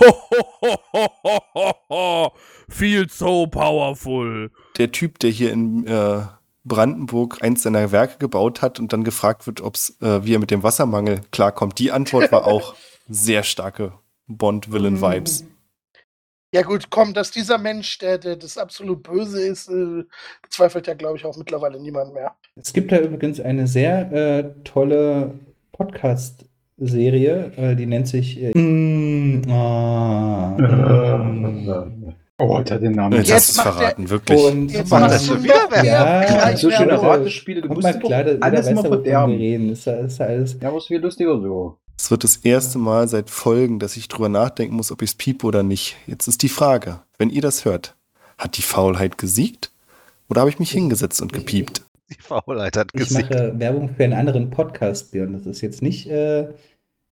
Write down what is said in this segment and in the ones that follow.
Feel so powerful. Der Typ, der hier in äh, Brandenburg eins seiner Werke gebaut hat und dann gefragt wird, ob's, äh, wie er mit dem Wassermangel klarkommt. Die Antwort war auch sehr starke Bond-Villain-Vibes. Ja gut, komm, dass dieser Mensch, der, der das absolut Böse ist, äh, bezweifelt ja, glaube ich, auch mittlerweile niemand mehr. Es gibt da übrigens eine sehr äh, tolle Podcast-Serie, äh, die nennt sich äh, mm, ah, ähm, Oh, hat er den Namen. Jetzt, macht er- verraten, wirklich. und Jetzt machst das du ist noch mehr Ja, so schöne. Ratespiele, du musst mal klar, doch da, alles immer verderben. reden. Das ist, ja- ist alles. Ja, was viel lustiger so. Es wird das erste Mal seit Folgen, dass ich drüber nachdenken muss, ob ich es piepe oder nicht. Jetzt ist die Frage, wenn ihr das hört, hat die Faulheit gesiegt? Oder habe ich mich hingesetzt und gepiept? Die Faulheit hat Ich gesiegt. mache Werbung für einen anderen Podcast, Björn. Das ist jetzt nicht, äh,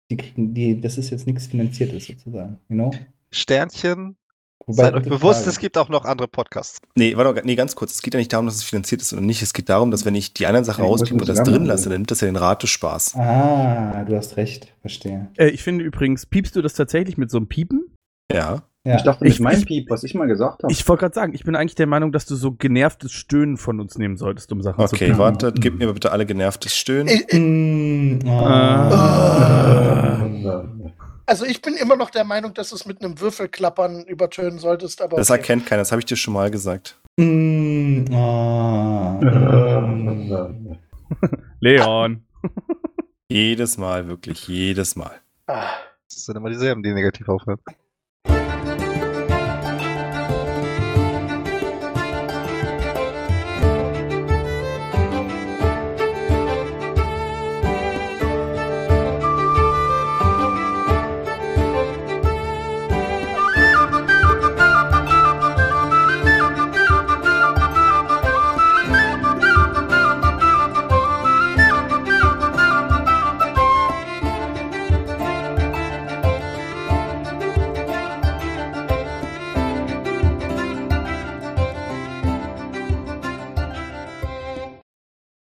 die kriegen, die, das ist jetzt nichts Finanziertes sozusagen. You know? Sternchen. Wobei, Seid euch bewusst, Frage. es gibt auch noch andere Podcasts. Nee, warte mal, nee, ganz kurz. Es geht ja nicht darum, dass es finanziert ist oder nicht. Es geht darum, dass wenn ich die anderen Sachen Ja, ich rauspiepe und das drin lasse, dann nimmt das ja den Ratespaß. Ah, du hast recht, verstehe. Äh, ich finde übrigens, piepst du das tatsächlich mit so einem Piepen? Ja. Ja. Ich dachte, mit Ich- meinem ich- Piep, was ich mal gesagt habe. Ich wollte gerade sagen, ich bin eigentlich der Meinung, dass du so genervtes Stöhnen von uns nehmen solltest, um Sachen zu Okay, warte, gebt mir bitte alle genervtes Stöhnen. Mm, Ah. ah. also ich bin immer noch der Meinung, dass du es mit einem Würfelklappern übertönen solltest, aber Das okay. erkennt keiner, das habe ich dir schon mal gesagt. Mm, ah. Leon. Jedes Mal, wirklich, jedes Mal. Ah. Das sind immer dieselben, die negativ aufhören.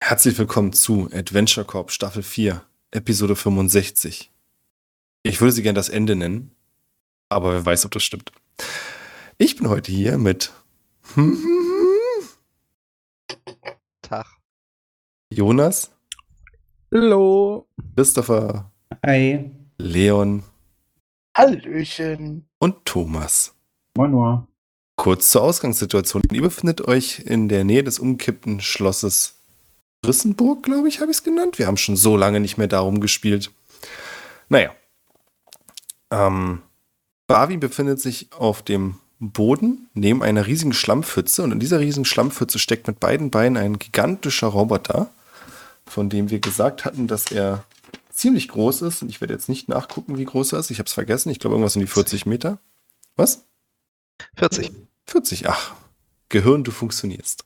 Herzlich willkommen zu Adventure Corp Staffel 4, Episode 65. Ich würde sie gern das Ende nennen, aber wer weiß, ob das stimmt. Ich bin heute hier mit Tag. Jonas, Hallo. Christopher, Hi. Leon Hallöchen. und Thomas. Moin, moin. Kurz zur Ausgangssituation. Ihr befindet euch in der Nähe des umkippten Schlosses Rissenburg, glaube ich, habe ich es genannt. Wir haben schon so lange nicht mehr darum gespielt. Naja. Ähm, Barwi befindet sich auf dem Boden neben einer riesigen Schlammpfütze und in dieser riesigen Schlammpfütze steckt mit beiden Beinen ein gigantischer Roboter, von dem wir gesagt hatten, dass er ziemlich groß ist. Und ich werde jetzt nicht nachgucken, wie groß er ist. Ich habe es vergessen. Ich glaube, irgendwas um die 40 Meter. Was? 40. 40, ach, Gehirn, du funktionierst.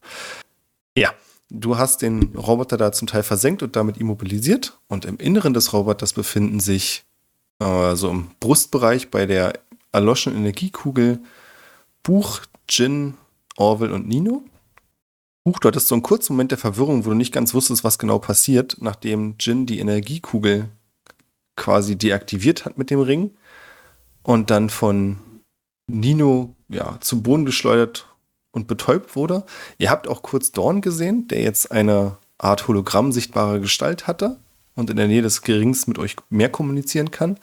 Ja, du hast den Roboter da zum Teil versenkt und damit immobilisiert. Und im Inneren des Roboters befinden sich äh, so im Brustbereich bei der erloschenen Energiekugel Buch, Jin, Orwell und Nino. Buch, du hattest so einen kurzen Moment der Verwirrung, wo du nicht ganz wusstest, was genau passiert, nachdem Jin die Energiekugel quasi deaktiviert hat mit dem Ring und dann von Nino ja, zum Boden geschleudert und betäubt wurde. Ihr habt auch kurz Dorn gesehen, der jetzt eine Art Hologramm sichtbare Gestalt hatte und in der Nähe des Rings mit euch mehr kommunizieren kann.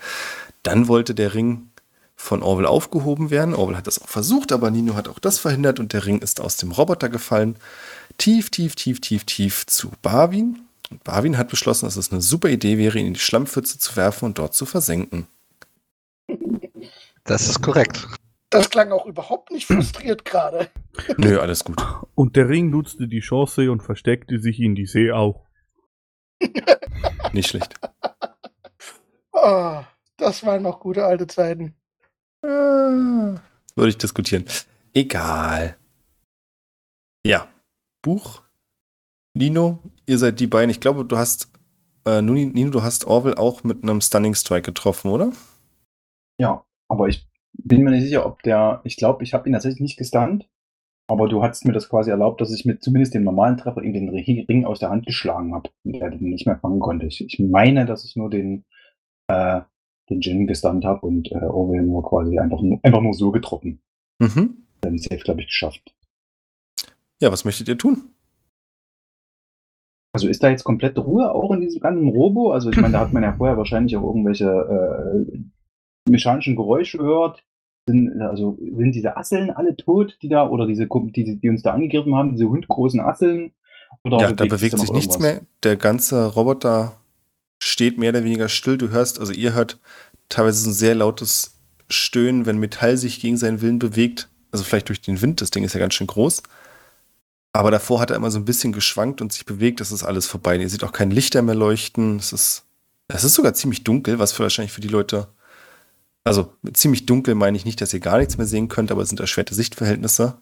Dann wollte der Ring von Orwell aufgehoben werden. Orwell hat das auch versucht, aber Nino hat auch das verhindert und der Ring ist aus dem Roboter gefallen. Tief, tief, tief, tief, tief zu Barwin. Und Barwin hat beschlossen, dass es eine super Idee wäre, ihn in die Schlammpfütze zu werfen und dort zu versenken. Das ist korrekt. Das klang auch überhaupt nicht frustriert gerade. Nö, alles gut. Und der Ring nutzte die Chance und versteckte sich in die See auch. Nicht schlecht. Ah, das waren noch gute alte Zeiten. Würde ich diskutieren. Egal. Ja. Buch. Nino, ihr seid die beiden. Ich glaube, du hast, äh, Nino, du hast Orwell auch mit einem Stunning Strike getroffen, oder? Ja, aber ich bin mir nicht sicher, ob der. Ich glaube, ich habe ihn tatsächlich nicht gestunt. Aber du hattest mir das quasi erlaubt, dass ich mit zumindest dem normalen Treffer ihm den Ring aus der Hand geschlagen habe und er den nicht mehr fangen konnte. Ich, ich meine, dass ich nur den, äh, den Jin gestunt habe und äh, Orwell nur quasi einfach, nur- einfach nur so getroffen. Mhm. Dann safe, glaube ich, geschafft. Ja, was möchtet ihr tun? Also ist da jetzt komplette Ruhe auch in diesem ganzen Robo? Also ich meine, da hat man ja vorher wahrscheinlich auch irgendwelche äh, mechanischen Geräusche gehört. Sind, also sind diese Asseln alle tot, die da, oder diese, die, die uns da angegriffen haben, diese hundgroßen Asseln? Oder ja, da bewegt sich nichts irgendwas? mehr. Der ganze Roboter steht mehr oder weniger still. Du hörst, also ihr hört teilweise so ein sehr lautes Stöhnen, wenn Metall sich gegen seinen Willen bewegt. Also vielleicht durch den Wind, das Ding ist ja ganz schön groß. Aber davor hat er immer so ein bisschen geschwankt und sich bewegt, das ist alles vorbei. Ihr seht auch kein Lichter mehr leuchten. Es ist, es ist sogar ziemlich dunkel, was für wahrscheinlich für die Leute. Also ziemlich dunkel meine ich nicht, dass ihr gar nichts mehr sehen könnt, aber es sind erschwerte Sichtverhältnisse.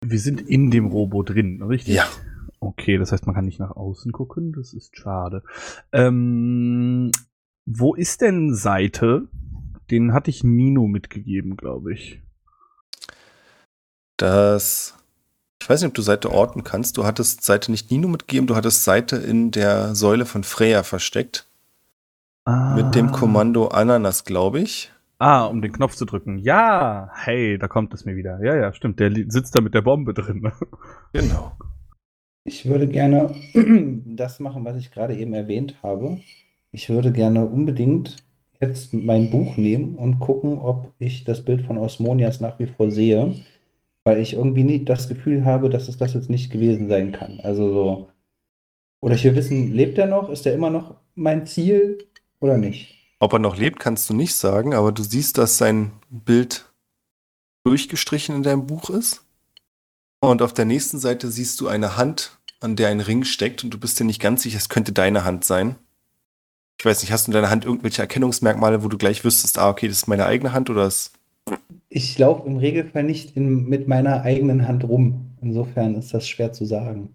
Wir sind in dem Robo drin, richtig? Ja. Okay, das heißt, man kann nicht nach außen gucken. Das ist schade. Ähm, wo ist denn Seite? Den hatte ich Nino mitgegeben, glaube ich. Das. Ich weiß nicht, ob du Seite orten kannst. Du hattest Seite nicht Nino mitgegeben, du hattest Seite in der Säule von Freya versteckt. Mit dem Ah. Kommando Ananas, glaube ich. Ah, um den Knopf zu drücken. Ja, hey, da kommt es mir wieder. Ja, ja, stimmt. Der sitzt da mit der Bombe drin. Genau. Ich würde gerne das machen, was ich gerade eben erwähnt habe. Ich würde gerne unbedingt jetzt mein Buch nehmen und gucken, ob ich das Bild von Osmonias nach wie vor sehe, weil ich irgendwie nicht das Gefühl habe, dass es das jetzt nicht gewesen sein kann. Also so. Oder ich will wissen, lebt er noch? Ist er immer noch mein Ziel oder nicht? Ob er noch lebt, kannst du nicht sagen, aber du siehst, dass sein Bild durchgestrichen in deinem Buch ist. Und auf der nächsten Seite siehst du eine Hand, an der ein Ring steckt und du bist dir nicht ganz sicher, es könnte deine Hand sein. Ich weiß nicht, hast du in deiner Hand irgendwelche Erkennungsmerkmale, wo du gleich wüsstest, ah, okay, das ist meine eigene Hand oder ist. Ich laufe im Regelfall nicht in, mit meiner eigenen Hand rum. Insofern ist das schwer zu sagen.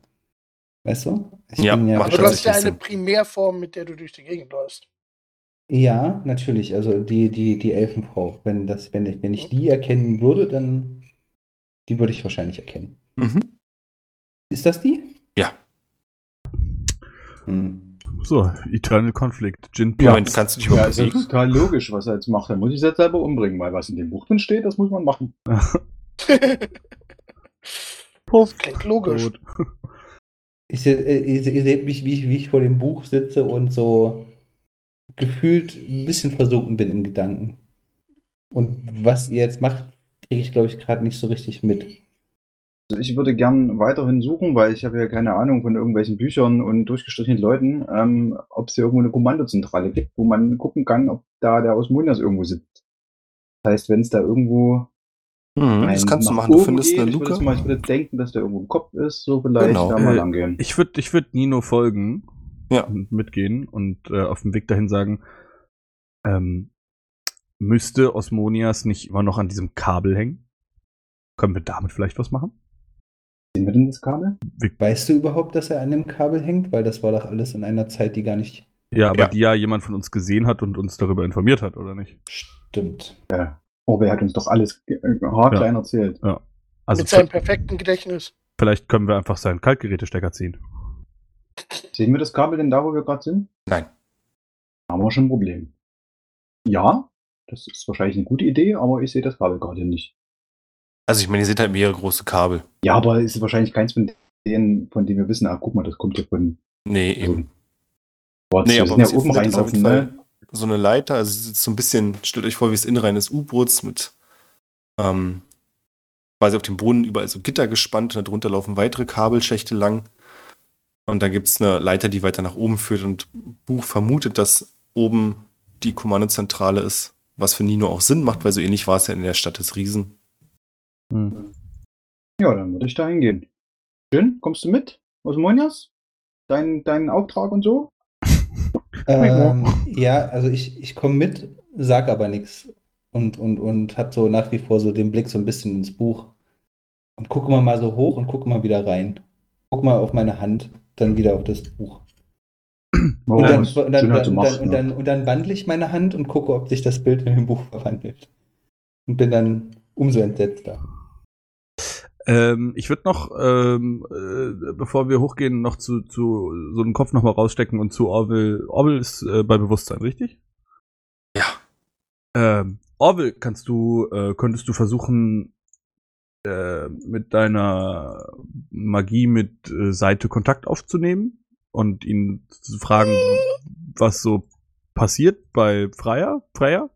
Weißt du? Ich Ja, bin macht Aber du schon hast ja eine Sinn. Primärform, mit der du durch die Gegend läufst. Ja, natürlich. Also die, die, die Elfenfrau. Wenn das, wenn ich, wenn ich die erkennen würde, dann die würde ich wahrscheinlich erkennen. Mhm. Ist das die? Ja. Hm. So, Eternal Conflict. Jin Ja, Platz. kannst du dich Ja, überhaupt ist ja total logisch, was er jetzt macht. Dann muss ich es jetzt selber umbringen, weil was in dem Buch drin steht, das muss man machen. Puff. Klingt logisch. Ich, ihr, se- ihr seht mich, wie ich, wie ich vor dem Buch sitze und so gefühlt ein bisschen versunken bin in Gedanken. Und was ihr jetzt macht, kriege ich, glaube ich, gerade nicht so richtig mit. Also ich würde gern weiterhin suchen, weil ich habe ja keine Ahnung von irgendwelchen Büchern und durchgestrichenen Leuten, ähm, ob es hier irgendwo eine Kommandozentrale gibt, wo man gucken kann, ob da der Osmonias irgendwo sitzt. Das heißt, wenn es da irgendwo Mhm, das kannst du machen. Du oben findest geht, eine ich würde, Luke. mal, ich würde denken, dass der irgendwo im Kopf ist, so vielleicht Genau. da mal Äh, lang gehen. Ich würde ich würd Nino folgen Ja. und mitgehen und äh, auf dem Weg dahin sagen, ähm, müsste Osmonias nicht immer noch an diesem Kabel hängen? Können wir damit vielleicht was machen? Sehen wir denn das Kabel? Weißt du überhaupt, dass er an dem Kabel hängt? Weil das war doch alles in einer Zeit, die gar nicht Ja, aber Ja. die ja jemand von uns gesehen hat und uns darüber informiert hat, oder nicht? stimmt. Ja. Orwell hat uns doch alles äh, haarklein erzählt. Also mit seinem perfekten Gedächtnis. vielleicht können wir einfach seinen Kaltgerätestecker ziehen. Sehen wir das Kabel denn da, wo wir gerade sind? Nein. Haben wir schon ein Problem. Ja, das ist wahrscheinlich eine gute Idee, aber ich sehe das Kabel gerade nicht. Also ich meine, ihr seht halt mehrere große Kabel. Ja, aber es ist wahrscheinlich keins von denen, von denen wir wissen, ah, guck mal, das kommt hier von Nee, eben. Boah, Nee, aber ja oben findet, rein ist auf auf jeden ne? So eine Leiter, also es ist so ein bisschen, stellt euch vor, wie das Innenrein des U-Boots mit ähm, quasi auf dem Boden überall so Gitter gespannt und darunter laufen weitere Kabelschächte lang. Und dann gibt es eine Leiter, die weiter nach oben führt und Buch vermutet, dass oben die Kommandozentrale ist, was für Nino auch Sinn macht, weil so ähnlich war es ja in der Stadt des Riesen. Hm. Ja, dann würde ich da hingehen. Schön, kommst du mit? Osmonias? Dein, deinen Auftrag und so? Ähm, ja, also ich, ich komme mit, sag aber nichts und, und, und hab so nach wie vor so den Blick so ein bisschen ins Buch und gucke mal mal so hoch und gucke mal wieder rein. Guck mal auf meine Hand, dann wieder auf das Buch. Und dann, was und dann, Jin so dann, macht, dann, und dann, und dann wandle ich meine Hand und gucke, ob sich das Bild in dem Buch verwandelt. Und bin dann umso entsetzter. Ähm, ich würde noch, ähm, äh, bevor wir hochgehen, noch zu, zu so einen Kopf nochmal rausstecken und zu Orwell. Orwell ist äh, bei Bewusstsein, richtig? Ähm, Orwell, kannst du, äh, könntest du versuchen, äh, mit deiner Magie mit äh, Seite Kontakt aufzunehmen und ihn zu fragen, was so passiert bei Freier? Freier?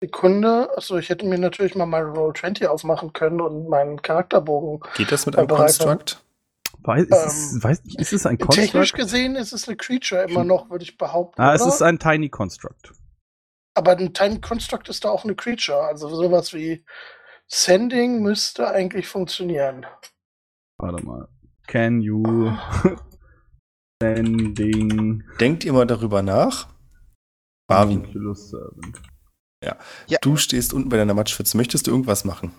Sekunde. Achso, ich hätte mir natürlich mal mein Roll20 aufmachen können und meinen Charakterbogen. Geht das mit einem Construct? Weiß, ist, es, Ähm, weiß nicht, ist es ein Technisch Construct? gesehen ist es eine Creature immer noch, würde ich behaupten. Ah, es oder? ist ein Tiny Construct. Aber ein Tiny Construct ist da auch eine Creature. Also sowas wie Sending müsste eigentlich funktionieren. Warte mal. Can you sending Denkt ihr mal darüber nach? Barwin, Oculus Servant? du stehst unten bei deiner Matschpfütze. Möchtest du irgendwas machen?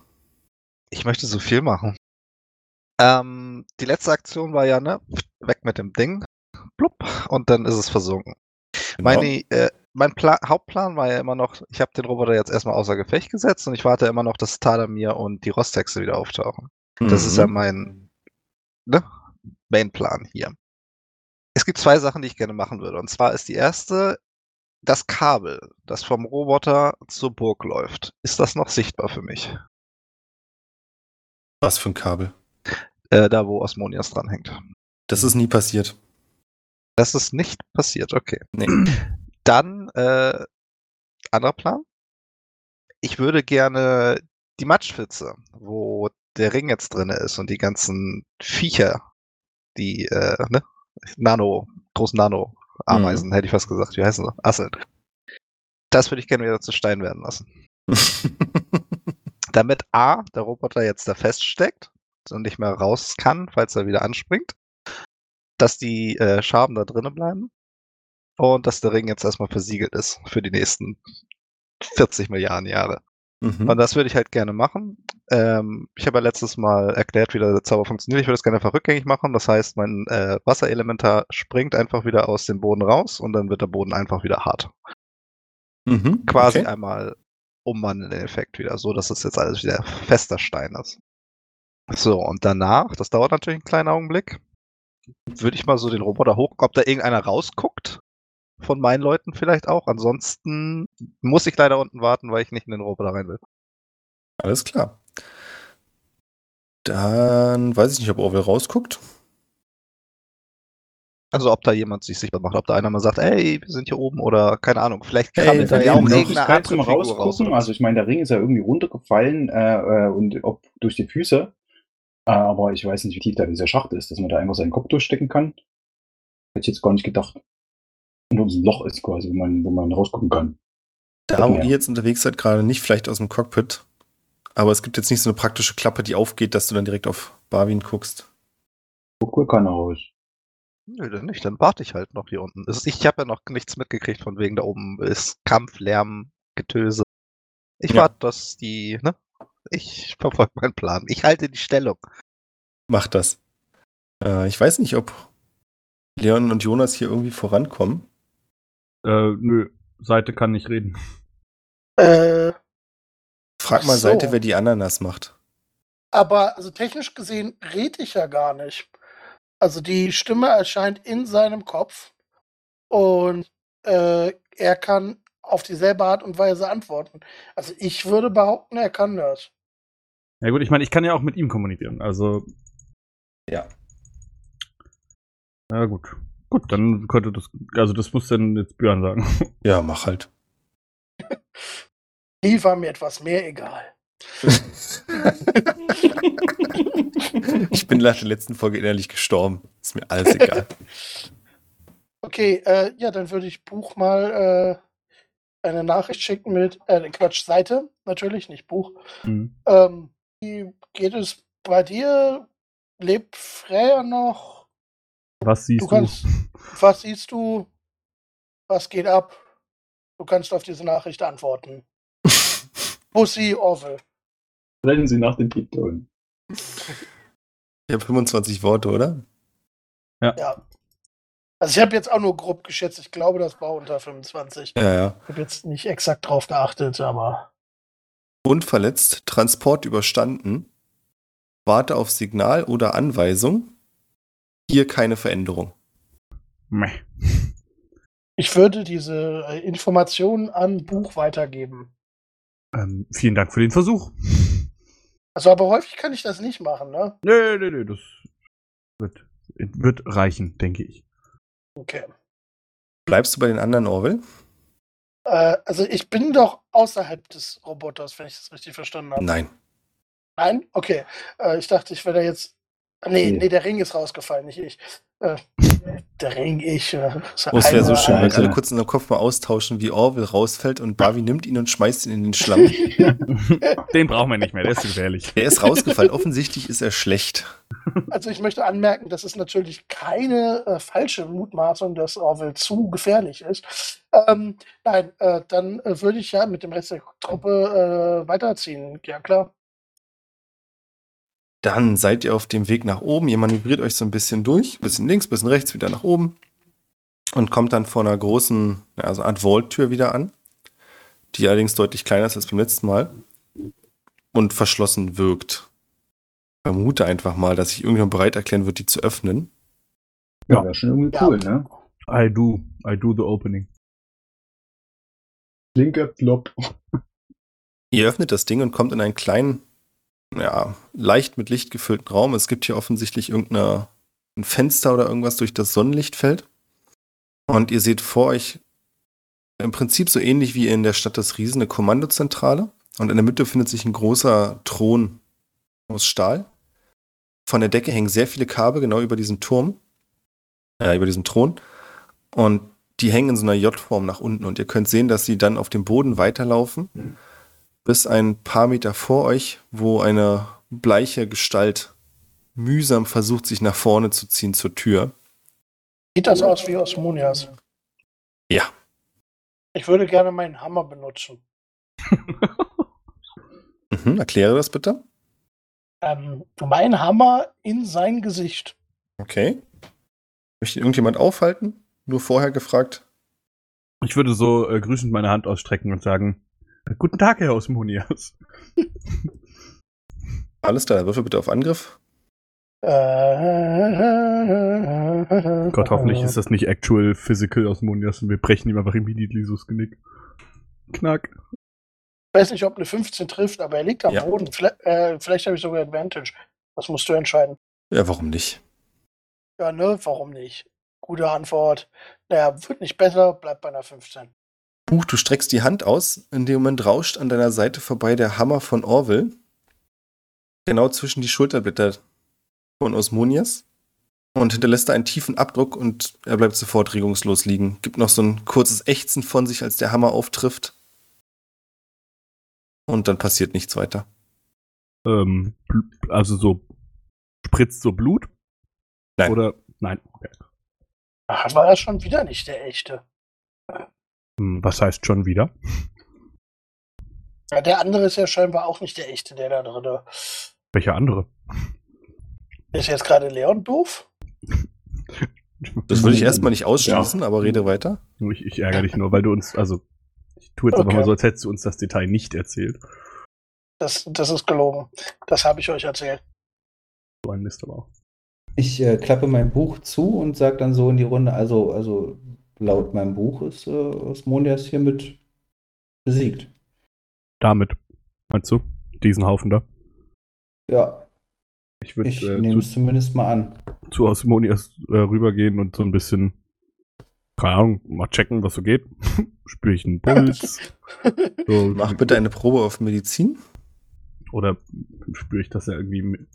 Ich möchte so viel machen. Ähm, die letzte Aktion war ja, ne? Weg mit dem Ding. Blub. Und dann ist es versunken. Genau. Meine, äh, mein Pla Hauptplan war ja immer noch, ich habe den Roboter jetzt erstmal außer Gefecht gesetzt und ich warte immer noch, dass Tadamir und die Rostexe wieder auftauchen. Das ist ja Mhm. mein ne, Mainplan hier. Es gibt zwei Sachen, die ich gerne machen würde. Und zwar ist die erste, das Kabel, das vom Roboter zur Burg läuft. Ist das noch sichtbar für mich? Was für ein Kabel? Äh, da, wo Osmonias dranhängt. Das ist nie passiert. Das ist nicht passiert, okay. Nee. Dann, äh, anderer Plan. Ich würde gerne die Matschpfütze, wo der Ring jetzt drin ist und die ganzen Viecher, die, äh, ne, Nano, großen Nano-Ameisen, hätte ich fast gesagt. Wie heißen sie? Asseln. Das würde ich gerne wieder zu Stein werden lassen. Damit A, der Roboter jetzt da feststeckt und nicht mehr raus kann, falls er wieder anspringt. Dass die äh, Schaben da drinnen bleiben. Und dass der Ring jetzt erstmal versiegelt ist für die nächsten 40 Milliarden Jahre. Mhm. Und das würde ich halt gerne machen. Ähm, ich habe ja letztes Mal erklärt, wie der Zauber funktioniert. Ich würde das gerne einfach rückgängig machen. Das heißt, mein äh, Wasserelementar springt einfach wieder aus dem Boden raus und dann wird der Boden einfach wieder hart. Mhm. Quasi Okay. einmal umwandeln den Effekt wieder, so dass es jetzt alles wieder fester Stein ist. So, und danach, das dauert natürlich einen kleinen Augenblick, würde ich mal so den Roboter hoch, ob da irgendeiner rausguckt. Von meinen Leuten vielleicht auch. Ansonsten muss ich leider unten warten, weil ich nicht in den Roboter rein will. Alles klar. Dann weiß ich nicht, ob Orwell rausguckt. Also ob da jemand sich sichtbar macht, ob da einer mal sagt, ey, wir sind hier oben oder keine Ahnung, vielleicht Hey, krabbelt da da ja auch irgendeine andere Figur raus. Rausgucken. oder Also was. ich meine, der Ring ist ja irgendwie runtergefallen äh, äh, und ob durch die Füße. Äh, aber ich weiß nicht, wie tief da dieser Schacht ist, dass man da einfach seinen Kopf durchstecken kann. Hätte ich jetzt gar nicht gedacht. Und uns ein Loch ist quasi, wo man, wo man rausgucken kann. Da, wo Ja. ihr jetzt unterwegs seid, gerade nicht vielleicht aus dem Cockpit. Aber es gibt jetzt nicht so eine praktische Klappe, die aufgeht, dass du dann direkt auf Barwin guckst. Guck cool keiner raus. Nö, dann nicht, dann warte ich halt noch hier unten. Ist- Ich habe ja noch nichts mitgekriegt von wegen da oben ist Kampf, Lärm, Getöse. Ich Ja. warte, dass die, ne? Ich verfolge meinen Plan. Ich halte die Stellung. Macht das. Äh, ich weiß nicht, ob Leon und Jonas hier irgendwie vorankommen. Äh, nö, Seite kann nicht reden. Äh, Frag mal so. Seite, wer die Ananas macht. aber also technisch gesehen rede ich ja gar nicht. Also die Stimme erscheint in seinem Kopf und äh, er kann auf dieselbe Art und Weise antworten. Also ich würde behaupten, er kann das. Ja gut, ich meine, ich kann ja auch mit ihm kommunizieren. Also. Ja. Ja gut. Gut, dann könnte das. Also das muss dann jetzt Björn sagen. Ja, mach halt. Die war mir etwas mehr egal. ich bin nach der letzten Folge innerlich gestorben. Ist mir alles egal. Okay, äh, ja, dann würde ich Buch mal äh, eine Nachricht schicken mit, äh, Quatsch, Seite, natürlich, nicht Buch. Hm. Ähm, wie geht es bei dir? Lebt Freya noch? Was siehst Du du? Was siehst du? Was geht ab? Du kannst auf diese Nachricht antworten. Pussy Orwell. Rennen Sie nach dem Piepton. Ich habe 25 Worte, oder? Ja. Also ich habe jetzt auch nur grob geschätzt. Ich glaube, das war unter 25. Ja, ja. Ich habe jetzt nicht exakt drauf geachtet, aber Unverletzt, Transport überstanden, warte auf Signal oder Anweisung. Hier keine Veränderung. Meh. Ich würde diese äh, Informationen an Buch weitergeben. Ähm, vielen Dank für den Versuch. Also, aber häufig kann ich das nicht machen, ne? Nee, nee, nee, das wird, wird reichen, denke ich. Okay. Bleibst du bei den anderen, Orwell? Äh, also, ich bin doch außerhalb des Roboters, wenn ich das richtig verstanden habe. Nein. Nein? Okay. Äh, ich dachte, ich wäre da jetzt. Ah, Nee, Nee. nee, der Ring ist rausgefallen, nicht ich. Äh, der Ring, ich. Äh, Oh, es wäre so schön, wenn wir alle kurz in der Kopf mal austauschen, wie Orwell rausfällt und Barvi nimmt ihn und schmeißt ihn in den Schlamm. Den brauchen wir nicht mehr, der ist gefährlich. Er ist rausgefallen. Offensichtlich ist er schlecht. Also ich möchte anmerken, das ist natürlich keine äh, falsche Mutmaßung, dass Orwell zu gefährlich ist. Ähm, nein, äh, dann äh, würde ich ja mit dem Rest der Truppe äh, weiterziehen. Ja, klar. Dann seid ihr auf dem Weg nach oben. Ihr manövriert euch so ein bisschen durch. Bisschen links, bisschen rechts, wieder nach oben. Und kommt dann vor einer großen, ja, also Art Vault-Tür wieder an. Die allerdings deutlich kleiner ist als beim letzten Mal. Und verschlossen wirkt. Ich vermute einfach mal, dass sich irgendjemand bereit erklären wird, die zu öffnen. Ja, wäre schon irgendwie Ja. cool, ne? I do, I do the opening. Linke Plop. Ihr öffnet das Ding und kommt in einen kleinen, ja, leicht mit Licht gefüllten Raum. Es gibt hier offensichtlich irgendein ein Fenster oder irgendwas durch das Sonnenlicht fällt. Und ihr seht vor euch im Prinzip so ähnlich wie in der Stadt des Riesen eine Kommandozentrale. Und in der Mitte findet sich ein großer Thron aus Stahl. Von der Decke hängen sehr viele Kabel genau über diesem Turm, äh, über diesem Thron. Und die hängen in so einer J-Form nach unten. Und ihr könnt sehen, dass sie dann auf dem Boden weiterlaufen bis ein paar Meter vor euch, wo eine bleiche Gestalt mühsam versucht, sich nach vorne zu ziehen zur Tür. Sieht das aus wie Osmonias? Ja. Ich würde gerne meinen Hammer benutzen. Mhm, erkläre das bitte. Ähm, mein Hammer in sein Gesicht. Okay. Möchte irgendjemand aufhalten? Nur vorher gefragt. Ich würde so äh, grüßend meine Hand ausstrecken und sagen, guten Tag, Herr Osmonias. Alles klar, würfel bitte auf Angriff. Gott, hoffentlich ist das nicht actual physical Osmonias und wir brechen ihm einfach immediately so das Genick. Knack. Ich weiß nicht, ob eine 15 trifft, aber er liegt am Ja. Boden. Vielleicht, äh, vielleicht habe ich sogar Advantage. Das musst du entscheiden. Ja, warum nicht? Ja, ne? Warum nicht? Gute Antwort. Naja, wird nicht besser, bleibt bei einer 15. Buch, du streckst die Hand aus. In dem Moment rauscht an deiner Seite vorbei der Hammer von Orwell. Genau zwischen die Schulterblätter von Osmonias. Und hinterlässt da einen tiefen Abdruck und er bleibt sofort regungslos liegen. Gibt noch so ein kurzes Ächzen von sich, als der Hammer auftrifft. Und dann passiert nichts weiter. Ähm, also so spritzt so Blut? Nein. Oder nein. Okay. Ach, war das schon wieder nicht der echte. Hm, Was heißt schon wieder? Ja, der andere ist ja scheinbar auch nicht der echte, der da drin Welcher andere? ist. jetzt gerade Leon doof? Das würde ich erstmal nicht ausschließen, aber rede weiter. Ich, ich ärgere dich nur, weil du uns, also ich tue jetzt einfach Okay. mal so, als hättest du uns das Detail nicht erzählt. Das, das ist gelogen. Das habe ich euch erzählt. So ein Mist aber auch. Ich äh, klappe mein Buch zu und sage dann so in die Runde, also, also laut meinem Buch ist äh, Osmonias hiermit besiegt. Damit, meinst du? Diesen Haufen da? Ja, Ich würde ich äh, nehme zu, es zumindest mal an. zu Osmonias äh, rübergehen und so ein bisschen, keine Ahnung, mal checken, was so geht. Spüre ich einen Puls? So, Mach bitte eine Probe auf Medizin. Oder spüre ich, dass er irgendwie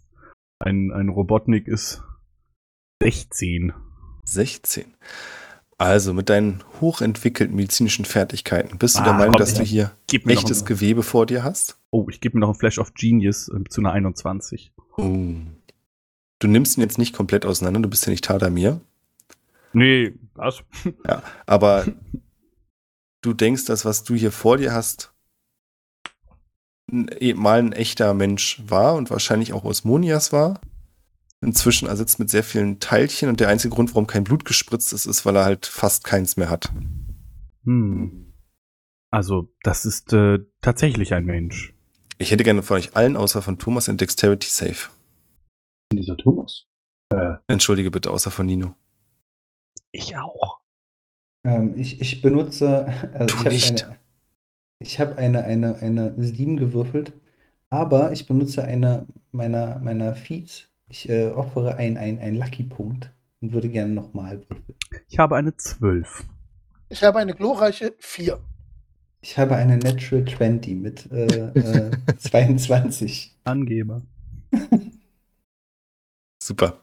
ein, ein Robotnik ist? 16. 16. Also mit deinen hochentwickelten medizinischen Fertigkeiten bist du der Ah, Meinung, komm, dass du hier echtes ein, Gewebe vor dir hast? Oh, ich gebe mir noch ein Flash of Genius äh, zu einer 21. Oh. Du nimmst ihn jetzt nicht komplett auseinander, du bist ja nicht Tadamir, Nee, was? aber du denkst, dass was du hier vor dir hast, eh- mal ein echter Mensch war und wahrscheinlich auch Osmonias war. Inzwischen ersetzt mit sehr vielen Teilchen und der einzige Grund, warum kein Blut gespritzt ist, ist, weil er halt fast keins mehr hat. Hm. Also, das ist äh, tatsächlich ein Mensch. Ich hätte gerne von euch allen, außer von Thomas, ein Dexterity Safe. Dieser Thomas. Äh, Entschuldige bitte, außer von Nino. Ich auch. Ähm, ich, ich benutze, also Tu ich habe nicht. eine, ich habe eine, eine, eine 7 gewürfelt, aber ich benutze eine meiner, meiner Feeds. Ich äh, opfere einen ein Lucky-Punkt und würde gerne nochmal würfeln. Ich habe eine 12. Ich habe eine glorreiche 4. Ich habe eine Natural 20 mit äh, äh, 22. Angeber. Super.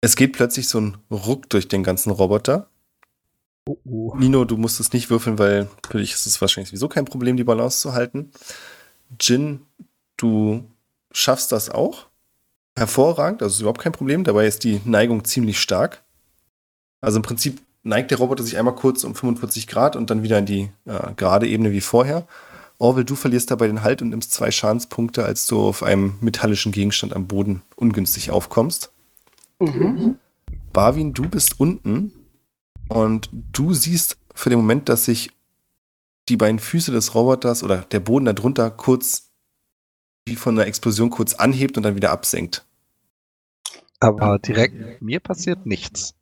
Es geht plötzlich so ein Ruck durch den ganzen Roboter. Oh, oh. Nino, du musst es nicht würfeln, weil für dich ist es wahrscheinlich sowieso kein Problem, die Balance zu halten. Jin, du schaffst das auch. Hervorragend, also ist überhaupt kein Problem. Dabei ist die Neigung ziemlich stark. Also im Prinzip neigt der Roboter sich einmal kurz um 45 Grad und dann wieder in die äh, gerade Ebene wie vorher. Orwell, du verlierst dabei den Halt und nimmst zwei Schadenspunkte, als du auf einem metallischen Gegenstand am Boden ungünstig aufkommst. Mhm. Barwin, du bist unten und du siehst für den Moment, dass sich die beiden Füße des Roboters oder der Boden darunter kurz wie von einer Explosion kurz anhebt und dann wieder absenkt. Aber direkt mir passiert nichts.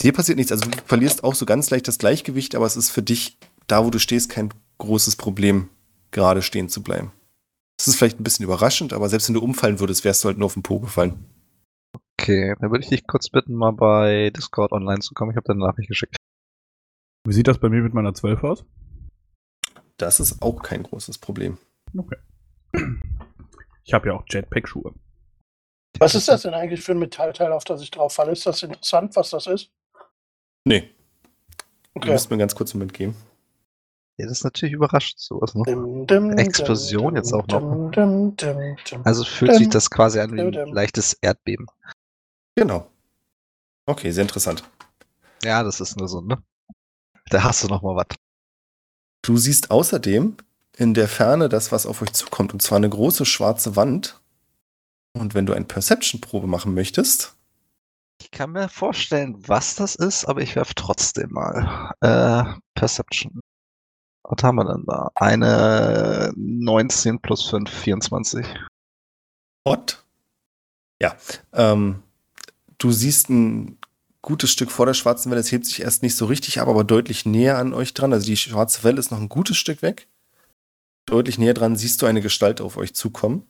Dir passiert nichts, also du verlierst auch so ganz leicht das Gleichgewicht, aber es ist für dich, da wo du stehst, kein großes Problem, gerade stehen zu bleiben. Es ist vielleicht ein bisschen überraschend, aber selbst wenn du umfallen würdest, wärst du halt nur auf den Po gefallen. Okay, dann würde ich dich kurz bitten, mal bei Discord online zu kommen. Ich habe deine Nachricht geschickt. Wie sieht das bei mir mit meiner 12 aus? Das ist auch kein großes Problem. Okay. Ich habe ja auch Jetpack-Schuhe. Was ist das denn eigentlich für ein Metallteil, auf das ich drauf falle? Ist das interessant, was das ist? Nee, du Okay. musst mir ganz kurz einen Moment geben. Ja, das ist natürlich überraschend sowas, ne? Dim, dim, Explosion dim, jetzt auch noch. Dim, dim, dim, dim. Also fühlt sich das quasi an wie ein dim, dim. leichtes Erdbeben. Genau. Okay, sehr interessant. Ja, das ist nur so, ne? Da hast du noch mal was. Du siehst außerdem in der Ferne das, was auf euch zukommt, und zwar eine große schwarze Wand. Und wenn du eine Perception-Probe machen möchtest, Ich kann mir vorstellen, was das ist, aber ich werfe trotzdem mal. Äh, Perception. Was haben wir denn da? Eine 19 plus 5, 24. Ott. Ja, ähm, du siehst ein gutes Stück vor der schwarzen Welle. Es hebt sich erst nicht so richtig ab, aber deutlich näher an euch dran. Also die schwarze Welle ist noch ein gutes Stück weg. Deutlich näher dran siehst du eine Gestalt auf euch zukommen,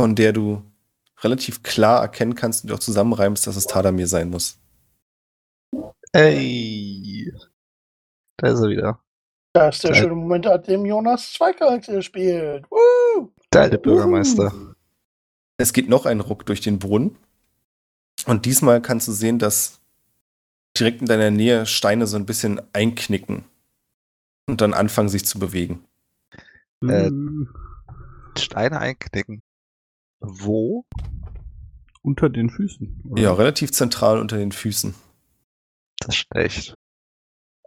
von der du relativ klar erkennen kannst und auch zusammenreimst, dass es Tadamir sein muss. Ey. Da ist er wieder. Da ist der Geil. schöne Moment, an dem Jonas zwei Charaktere spielt. Woo! Der alte Bürgermeister. Es geht noch ein Ruck durch den Boden. Und diesmal kannst du sehen, dass direkt in deiner Nähe Steine so ein bisschen einknicken und dann anfangen, sich zu bewegen. Äh, Hm, Steine einknicken. Wo? unter den Füßen. oder? Ja, relativ zentral unter den Füßen. Das ist schlecht.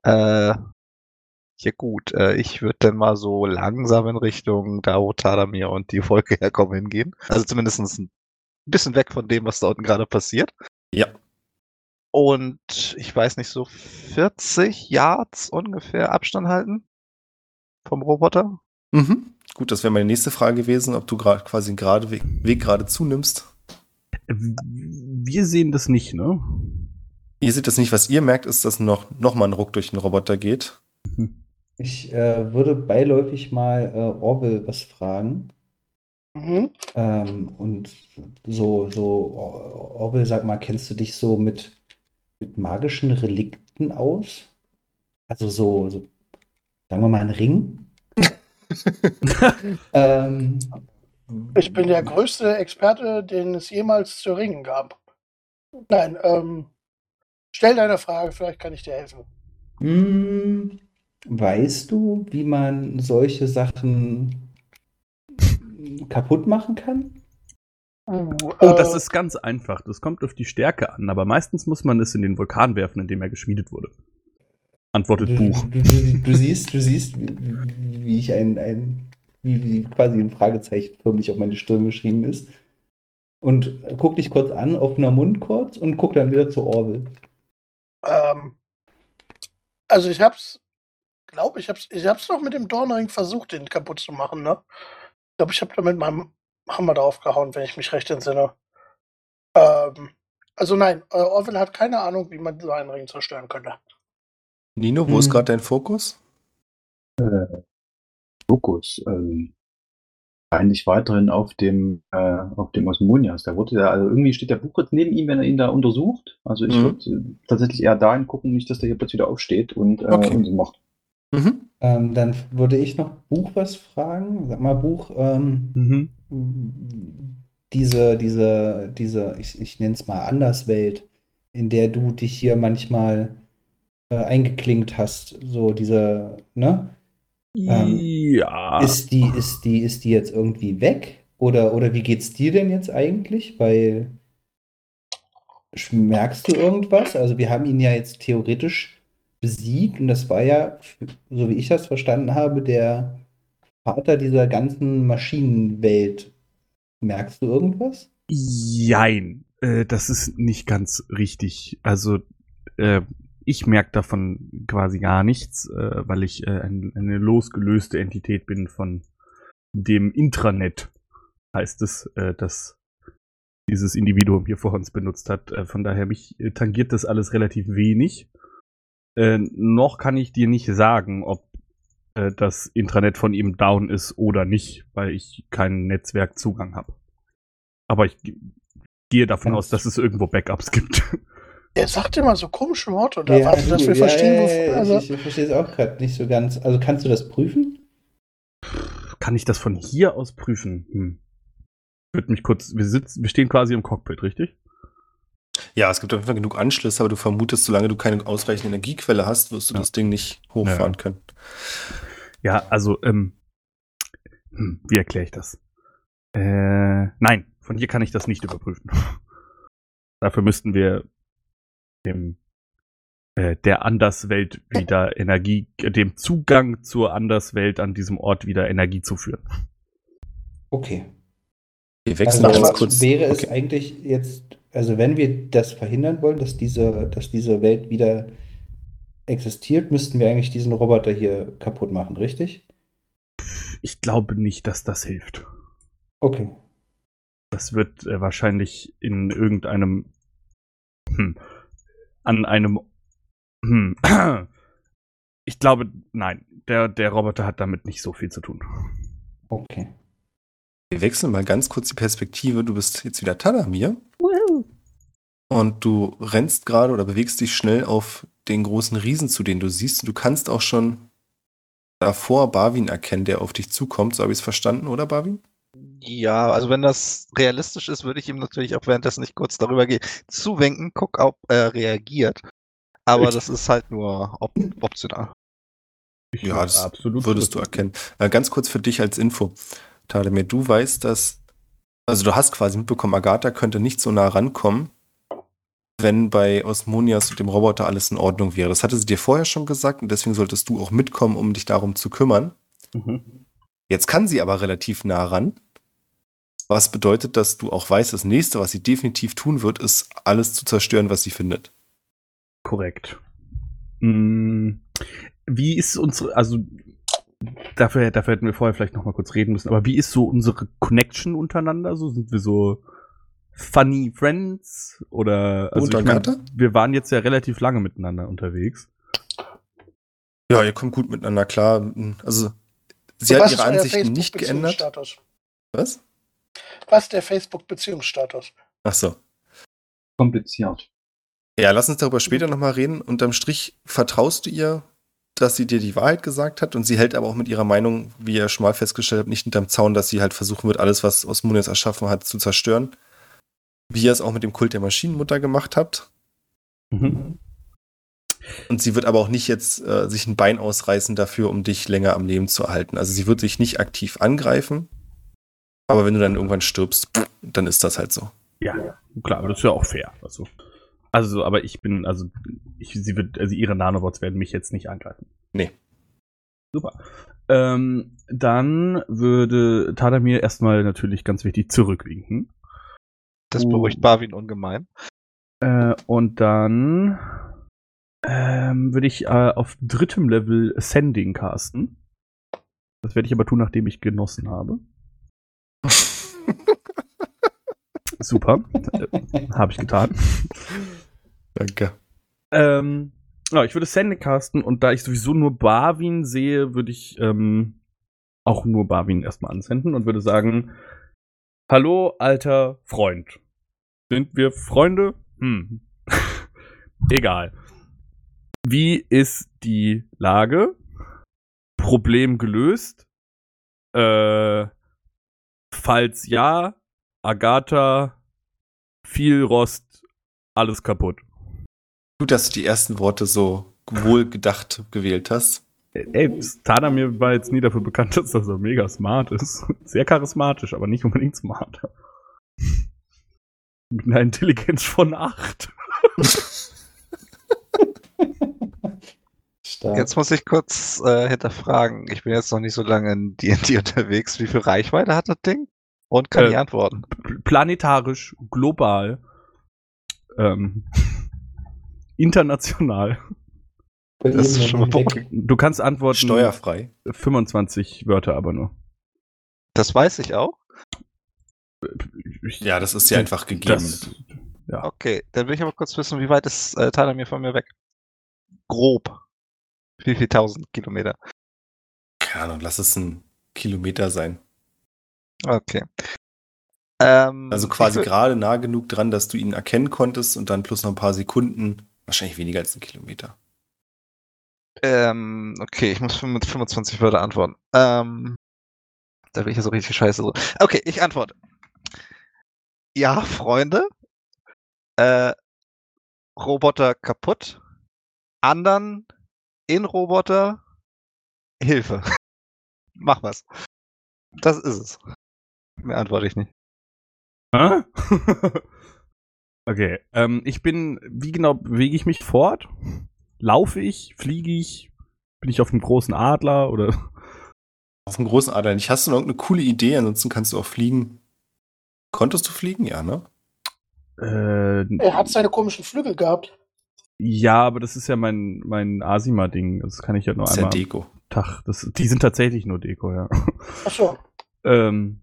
Äh, ja gut, äh, ich würde dann mal so langsam in Richtung da, wo Tadamir und die Wolke herkommen hingehen. Also zumindest ein bisschen weg von dem, was da unten gerade passiert. Ja. Und ich weiß nicht, so 40 Yards ungefähr Abstand halten vom Roboter. Mhm. Gut, das wäre meine nächste Frage gewesen, ob du gerade quasi einen gerade Weg, Weg gerade zunimmst. Wir sehen das nicht, ne? Ihr seht das nicht, was ihr merkt, ist, dass noch, noch mal ein Ruck durch den Roboter geht. Ich äh, würde beiläufig mal äh, Orwell was fragen. Mhm. Ähm, und so, so, Or- Orwell, sag mal, kennst du dich so mit, mit magischen Relikten aus? Also so, so, sagen wir mal, ein Ring? ähm, Ich bin der größte Experte, den es jemals zu ringen gab. Nein, ähm, stell deine Frage, vielleicht kann ich dir helfen. Hm, weißt du, wie man solche Sachen kaputt machen kann? Uh, Oh, das äh, ist ganz einfach. Das kommt auf die Stärke an, aber meistens muss man es in den Vulkan werfen, in dem er geschmiedet wurde. Antwortet Du, Buch. du, du, du siehst, du siehst, wie, ich ein, ein wie, wie quasi ein Fragezeichen förmlich auf meine Stirn geschrieben ist. Und guck dich kurz an, offener Mund kurz und guck dann wieder zu Orwell. Ähm, also ich hab's, glaube ich, hab's, ich hab's doch mit dem Dornring versucht, den kaputt zu machen, ne? Ich glaube, ich habe da mit meinem Hammer drauf gehauen, wenn ich mich recht entsinne. Ähm, also nein, äh, Orwell hat keine Ahnung, wie man so einen Ring zerstören könnte. Nino, wo ist Hm. gerade dein Fokus? Fokus. Ähm, eigentlich weiterhin auf dem, äh, auf dem Osmonias. Da wurde ja, also irgendwie steht der Buch jetzt neben ihm, wenn er ihn da untersucht. Also ich Mhm. würde äh, tatsächlich eher dahin gucken, nicht, dass der hier plötzlich wieder aufsteht und äh, Okay. Unsinn macht. Mhm. Ähm, dann würde ich noch Buch was fragen. Sag mal, Buch, ähm, Mhm. diese, diese, diese, ich, ich nenne es mal Anderswelt, in der du dich hier manchmal äh, eingeklinkt hast, so diese, ne? Ähm, ja. Ist die, ist die, ist die jetzt irgendwie weg? Oder, oder wie geht's dir denn jetzt eigentlich? Weil merkst du irgendwas? Also wir haben ihn ja jetzt theoretisch besiegt und das war ja, so wie ich das verstanden habe, der Vater dieser ganzen Maschinenwelt. Merkst du irgendwas? Jein. Äh, das ist nicht ganz richtig. Also, äh, ich merke davon quasi gar nichts, äh, weil ich äh, ein, eine losgelöste Entität bin von dem Intranet, heißt es, äh, das dieses Individuum hier vor uns benutzt hat. Äh, von daher mich äh, tangiert das alles relativ wenig. Äh, noch kann ich dir nicht sagen, ob äh, das Intranet von ihm down ist oder nicht, weil ich keinen Netzwerkzugang habe. Aber ich ge- gehe davon aus, dass es irgendwo Backups gibt. Er sagt immer so komische Worte und erwartet, dass wir verstehen, ja, wovon. ja, Also, ich, ich verstehe es auch gerade nicht so ganz. Also kannst du das prüfen? Kann ich das von hier aus prüfen? Hm. Würde mich kurz. Wir sitzen, wir stehen quasi im Cockpit, richtig? Ja, es gibt auf jeden Fall genug Anschlüsse, aber du vermutest, solange du keine ausreichende Energiequelle hast, wirst du Ja. das Ding nicht hochfahren Ja. können. Ja, also, ähm, hm, wie erkläre ich das? Äh, nein, von hier kann ich das nicht überprüfen. Dafür müssten wir dem äh, der Anderswelt wieder Energie, äh, dem Zugang zur Anderswelt an diesem Ort wieder Energie zuführen. Okay. Wir wechseln Also ganz kurz. wäre es okay. eigentlich jetzt, also wenn wir das verhindern wollen, dass diese, dass diese Welt wieder existiert, müssten wir eigentlich diesen Roboter hier kaputt machen, richtig? Ich glaube nicht, dass das hilft. Okay. Das wird äh, wahrscheinlich in irgendeinem hm, an einem hm, ich glaube, nein, der, der Roboter hat damit nicht so viel zu tun. Okay. Wir wechseln mal ganz kurz die Perspektive. Du bist jetzt wieder Tadamir. Und du rennst gerade oder bewegst dich schnell auf den großen Riesen zu, den du siehst. Du kannst auch schon davor Barwin erkennen, der auf dich zukommt. So habe ich es verstanden, oder Barwin? Ja, also wenn das realistisch ist, würde ich ihm natürlich auch währenddessen nicht kurz darüber gehen, zuwinken, guck, ob er reagiert. Aber Ich- das ist halt nur op optional. Ich Ja, das würdest du erkennen. Äh, ganz kurz für dich als Info. Tadamir, du weißt, dass, also du hast quasi mitbekommen, Agatha könnte nicht so nah rankommen, wenn bei Osmonias und dem Roboter alles in Ordnung wäre. Das hatte sie dir vorher schon gesagt und deswegen solltest du auch mitkommen, um dich darum zu kümmern. Mhm. Jetzt kann sie aber relativ nah ran. Was bedeutet, dass du auch weißt, das nächste, was sie definitiv tun wird, ist alles zu zerstören, was sie findet. Korrekt. Mm, Wie ist unsere, also dafür, dafür hätten wir vorher vielleicht noch mal kurz reden müssen, aber wie ist so unsere Connection untereinander? So sind wir so funny friends oder also ich mein, wir waren jetzt ja relativ lange miteinander unterwegs. Ja, ihr kommt gut miteinander klar. Also, sie hat was ihre Ansichten nicht geändert. Was? Was ist der Facebook-Beziehungsstatus? Ach so. Kompliziert. Ja, lass uns darüber später nochmal reden. Unterm Strich vertraust du ihr, dass sie dir die Wahrheit gesagt hat und sie hält aber auch mit ihrer Meinung, wie ihr schon mal festgestellt habt, nicht hinterm Zaun, dass sie halt versuchen wird, alles, was Osmonias erschaffen hat, zu zerstören. Wie ihr es auch mit dem Kult der Maschinenmutter gemacht habt. Mhm. Und sie wird aber auch nicht jetzt äh, sich ein Bein ausreißen dafür, um dich länger am Leben zu erhalten. Also sie wird dich nicht aktiv angreifen. Aber wenn du dann irgendwann stirbst, dann ist das halt so. Ja, klar, aber das ist ja auch fair. Also, also aber ich bin, also ich, sie wird, also ihre Nanobots werden mich jetzt nicht angreifen. Nee. Super. Ähm, dann würde Tadamir erstmal natürlich ganz wichtig zurückwinken. Das Uh. beruhigt Barwin ungemein. Äh, und dann ähm, würde ich äh, auf drittem Level Sending casten. Das werde ich aber tun, nachdem ich genossen habe. Super. äh, habe ich getan. Danke. Ähm, Ja, ich würde Sende casten und da ich sowieso nur Barwin sehe, würde ich ähm, auch nur Barwin erstmal ansenden und würde sagen: Hallo, alter Freund. Sind wir Freunde? Hm. Egal. Wie ist die Lage? Problem gelöst? Äh, falls ja, Agatha, viel Rost, alles kaputt. Gut, dass du die ersten Worte so wohlgedacht gewählt hast. Ey, Tadamir war jetzt nie dafür bekannt, dass er so mega smart ist. Sehr charismatisch, aber nicht unbedingt smart. Mit einer Intelligenz von 8. Stark. Jetzt muss ich kurz äh, hinterfragen. Ich bin jetzt noch nicht so lange in D&D unterwegs. Wie viel Reichweite hat das Ding? Und kann Äh, ich antworten? Planetarisch, global, ähm, international. Das ist schon mal. Du kannst antworten. Steuerfrei. 25 Wörter aber nur. Das weiß ich auch. Ja, das ist ja einfach gegeben. Das, ja. Okay, dann will ich aber kurz wissen, wie weit ist äh, Tyler mir von mir weg? Grob. Wie viel tausend Kilometer? Keine Ahnung, lass es ein Kilometer sein. Okay. Ähm, Also quasi gerade nah genug dran, dass du ihn erkennen konntest und dann plus noch ein paar Sekunden. Wahrscheinlich weniger als ein Kilometer. Ähm, okay, ich muss mit 25 Wörter antworten. Ähm, da bin ich ja so richtig scheiße. Okay, ich antworte. Ja, Freunde. Äh, Roboter kaputt. Andern in Roboter. Hilfe. Mach was. Das ist es. Mehr antworte ich nicht. Hä? okay, ähm, ich bin, wie genau bewege ich mich fort? Laufe ich? Fliege ich? Bin ich auf einem großen Adler oder? Auf dem großen Adler nicht. Hast du noch irgendeine coole Idee? Ansonsten kannst du auch fliegen. Konntest du fliegen? Ja, ne? Äh, Er hat seine komischen Flügel gehabt. Ja, aber das ist ja mein, mein Asima-Ding. Das kann ich ja nur Das ist ja einmal Deko. Tag. Das, die sind tatsächlich nur Deko, ja. Achso. ähm,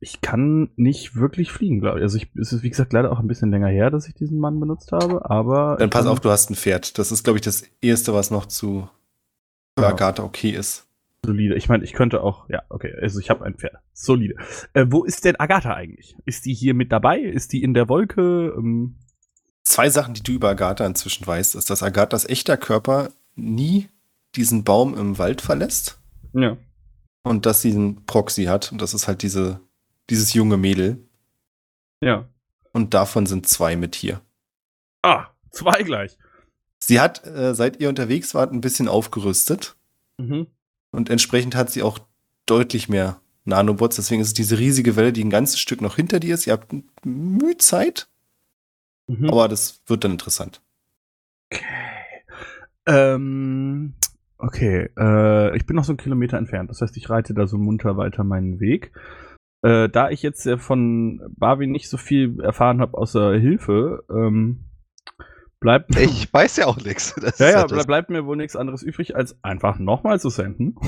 ich kann nicht wirklich fliegen, glaube ich. Also ich, es ist, wie gesagt, leider auch ein bisschen länger her, dass ich diesen Mann benutzt habe, aber. Dann pass auf, du hast ein Pferd. Das ist, glaube ich, das Erste, was noch zu für Ja. Agatha okay ist. Solide. Ich meine, ich könnte auch, ja, okay, also ich habe ein Pferd. Solide. Äh, wo ist denn Agatha eigentlich? Ist die hier mit dabei? Ist die in der Wolke? Ähm, Zwei Sachen, die du über Agatha inzwischen weißt, ist, dass Agathas echter Körper nie diesen Baum im Wald verlässt ja. und dass sie einen Proxy hat. Und das ist halt diese, dieses junge Mädel. Ja. Und davon sind zwei mit hier. Ah, zwei gleich. Sie hat, äh, seit ihr unterwegs wart, ein bisschen aufgerüstet. Mhm. Und entsprechend hat sie auch deutlich mehr Nanobots. Deswegen ist es diese riesige Welle, die ein ganzes Stück noch hinter dir ist. Ihr habt Mühe Zeit, Mhm. aber das wird dann interessant. Ähm, okay, äh, ich bin noch so einen Kilometer entfernt. Das heißt, ich reite da so munter weiter meinen Weg. Äh, da ich jetzt äh, von Barwin nicht so viel erfahren habe außer Hilfe, ähm, bleibt, Ich weiß ja auch nichts. Ja, ja, ble bleibt mir wohl nichts anderes übrig, als einfach nochmal zu senden.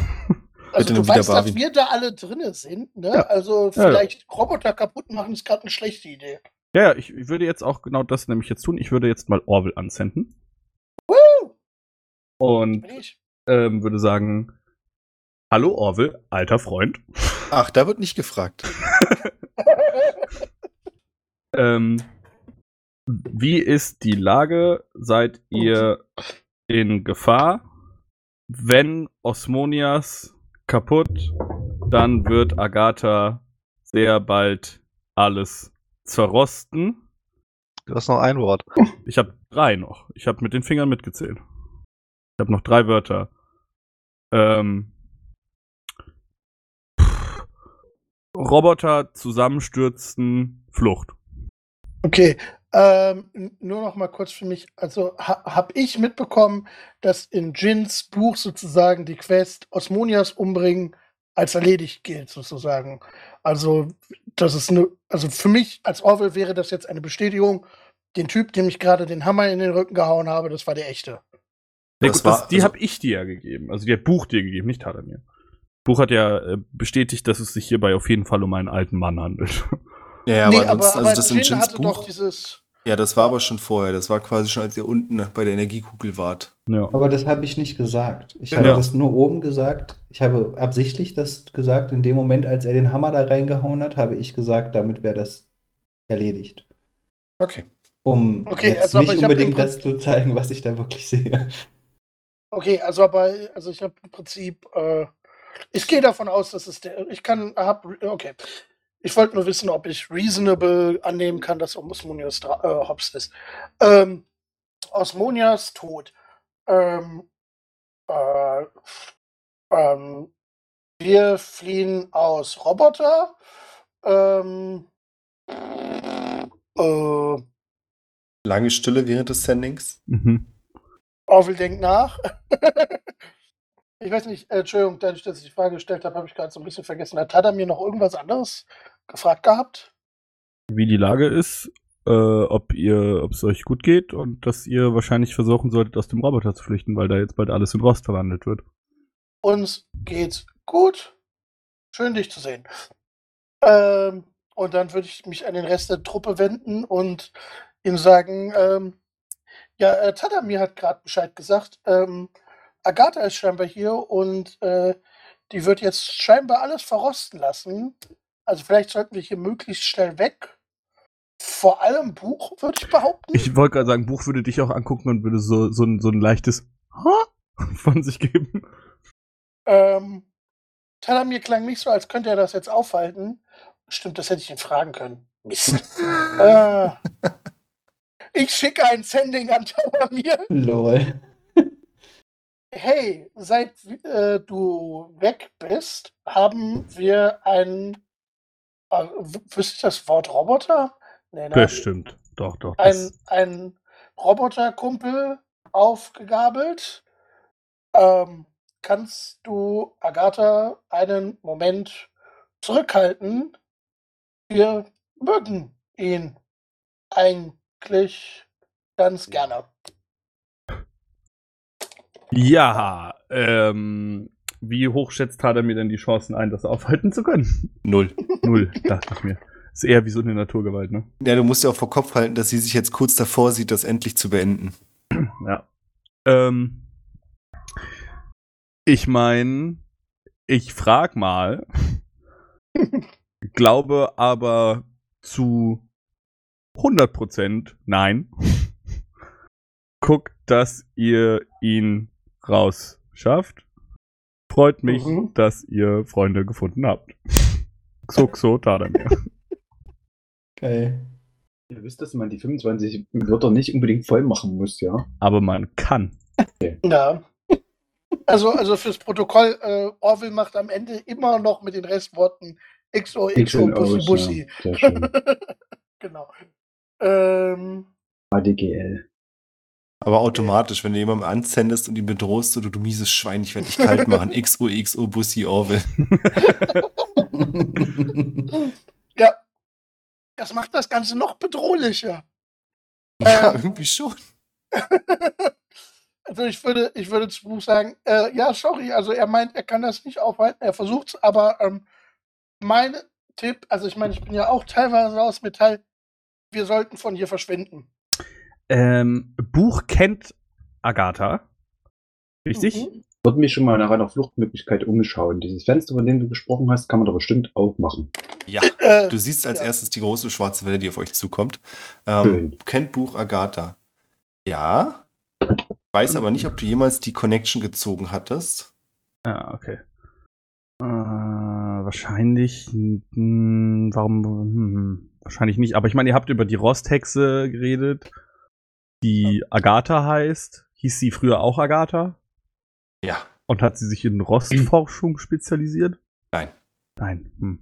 Also Bitte du weißt, dass Barwin. wir da alle drinne sind, ne? Ja. Also Ja, ja. vielleicht Roboter kaputt machen ist gerade eine schlechte Idee. Ja, ja, ich, ich würde jetzt auch genau das nämlich jetzt tun. Ich würde jetzt mal Orwell ansenden Woo! und ähm, würde sagen, hallo Orwell, alter Freund. Ach, da wird nicht gefragt. Ähm, wie ist die Lage? Seid ihr in Gefahr? Wenn Osmonias kaputt, dann wird Agatha sehr bald alles zerrosten. Du hast noch ein Wort. Ich habe drei noch. Ich habe mit den Fingern mitgezählt. Ich habe noch drei Wörter. Ähm, pff, Roboter zusammenstürzen, Flucht. Okay, ähm, nur noch mal kurz für mich. Also ha, habe ich mitbekommen, dass in Jins Buch sozusagen die Quest Osmonias umbringen als erledigt gilt sozusagen. Also das ist eine, also für mich als Orwell wäre das jetzt eine Bestätigung. Den Typ, dem ich gerade den Hammer in den Rücken gehauen habe, das war der echte. Ja, Das gut, das, war- die also- habe ich dir ja gegeben. Also die hat Buch dir gegeben, nicht Tadamir. Buch hat ja äh, bestätigt, dass es sich hierbei auf jeden Fall um einen alten Mann handelt. Ja, ja, nee, aber, aber, ansonsten, aber also das in Jin hatte doch Buch. dieses, Ja, das war aber schon vorher. Das war quasi schon, als ihr unten bei der Energiekugel wart. Ja. Aber das habe ich nicht gesagt. Ich Ja. habe das nur oben gesagt. Ich habe absichtlich das gesagt. In dem Moment, als er den Hammer da reingehauen hat, habe ich gesagt, damit wäre das erledigt. Okay. Um Okay, jetzt also nicht unbedingt das zu zeigen, was ich da wirklich sehe. Okay, also aber also ich habe im Prinzip, äh, ich gehe davon aus, dass es der, ich kann, hab, okay. Ich wollte nur wissen, ob ich reasonable annehmen kann, dass Osmonias äh, Hobbs ist. Ähm, Osmonias Tod. Ähm, äh, ähm, wir fliehen aus Roboter. Ähm, äh, Lange Stille während des Sendings. Mhm. Orwell denkt nach. ich weiß nicht, äh, Entschuldigung, dadurch, dass ich die Frage gestellt habe, habe ich gerade so ein bisschen vergessen. Hat Tada mir noch irgendwas anderes gefragt gehabt? Wie die Lage ist, äh, ob ihr, ob es euch gut geht und dass ihr wahrscheinlich versuchen solltet, aus dem Roboter zu flüchten, weil da jetzt bald alles in Rost verwandelt wird. Uns geht's gut. Schön, dich zu sehen. Ähm, und dann würde ich mich an den Rest der Truppe wenden und ihm sagen, ähm, ja, äh, Tadamir hat gerade Bescheid gesagt. Ähm, Agatha ist scheinbar hier und äh, die wird jetzt scheinbar alles verrosten lassen. Also vielleicht sollten wir hier möglichst schnell weg. Vor allem Buch, würde ich behaupten. Ich wollte gerade sagen, Buch würde dich auch angucken und würde so, so, ein, so ein leichtes Ha von sich geben. Ähm, Talamir klang nicht so, als könnte er das jetzt aufhalten. Stimmt, das hätte ich ihn fragen können. Mist. äh, ich schicke ein Sending an Talamir. Lol. Hey, seit äh, du weg bist, haben wir ein. Wüsste ich das Wort Roboter? Nee, ne? Bestimmt. Doch, doch. Ein, ein Roboterkumpel aufgegabelt. Ähm, kannst du Agatha einen Moment zurückhalten? Wir mögen ihn eigentlich ganz gerne. ja, ähm, wie hoch schätzt er mir denn die Chancen ein, das aufhalten zu können? Null. Null, dachte ich mir. Ist eher wie so eine Naturgewalt, ne? Ja, du musst ja auch vor Kopf halten, dass sie sich jetzt kurz davor sieht, das endlich zu beenden. Ja. Ähm, ich meine, ich frag mal, glaube aber zu 100% nein. Guckt, dass ihr ihn rausschafft. Freut mich, Mhm. dass ihr Freunde gefunden habt. Xuxo Tadamir. Geil. Ihr wisst, dass man die 25 Wörter nicht unbedingt voll machen muss, ja? Aber man kann. Ja. Also, also fürs Protokoll, äh, Orwell macht am Ende immer noch mit den Restworten XO, XO, Bussi, Bussi. Ja, sehr schön. genau. Ähm, ADGL. Aber automatisch, wenn du jemanden anzendest und ihn bedrohst, oder du mieses Schwein, ich werde dich kalt machen. XOXO Bussi Orwell. ja. Das macht das Ganze noch bedrohlicher. Ja, Ähm. irgendwie schon. Also ich würde, ich würde zu Buch sagen, äh, ja, sorry, also er meint, er kann das nicht aufhalten, er versucht es, aber ähm, mein Tipp, also ich meine, ich bin ja auch teilweise aus Metall, wir sollten von hier verschwinden. Ähm, Buch kennt Agatha. Richtig? Mhm. Ich würde mich schon mal nach einer Fluchtmöglichkeit umschauen. Dieses Fenster, von dem du gesprochen hast, kann man doch bestimmt aufmachen. Ja. Äh, Du siehst als Ja. erstes die große schwarze Welle, die auf euch zukommt. Ähm, kennt Buch Agatha. Ja. Weiß aber nicht, ob du jemals die Connection gezogen hattest. Ja, okay. Äh, wahrscheinlich. Hm, warum? Hm, wahrscheinlich nicht. Aber ich meine, ihr habt über die Rosthexe geredet, die Agatha heißt. Hieß sie früher auch Agatha? Ja. Und hat sie sich in Rostforschung spezialisiert? Nein. Nein. Hm.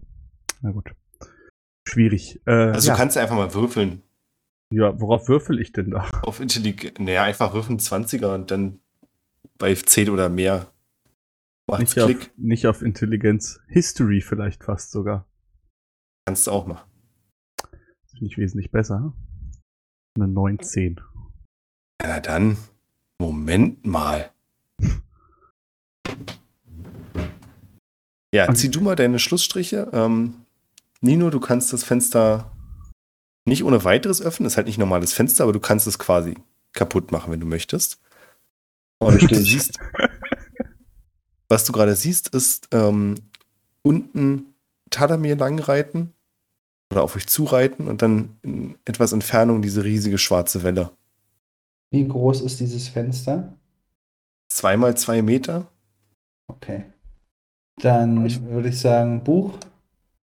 Na gut. Schwierig. Äh, Also ja. du kannst einfach mal würfeln. ja, worauf würfel ich denn da? Auf Intelligenz. Naja, einfach würfeln 20er und dann bei 10 oder mehr macht's Nicht auf, nicht auf Intelligenz. History vielleicht fast sogar. Kannst du auch machen. Das finde ich wesentlich besser. Eine 19. Na dann. Moment mal. Ja, zieh du mal deine Schlussstriche. Ähm, Nino, du kannst das Fenster nicht ohne weiteres öffnen. Ist halt nicht normales Fenster, aber du kannst es quasi kaputt machen, wenn du möchtest. Und du siehst, was du gerade siehst, ist ähm, unten Tadamir langreiten oder auf euch zureiten und dann in etwas Entfernung diese riesige schwarze Welle. Wie groß ist dieses Fenster? Zweimal zwei Meter. Okay. Dann Ich- würde ich sagen, Buch,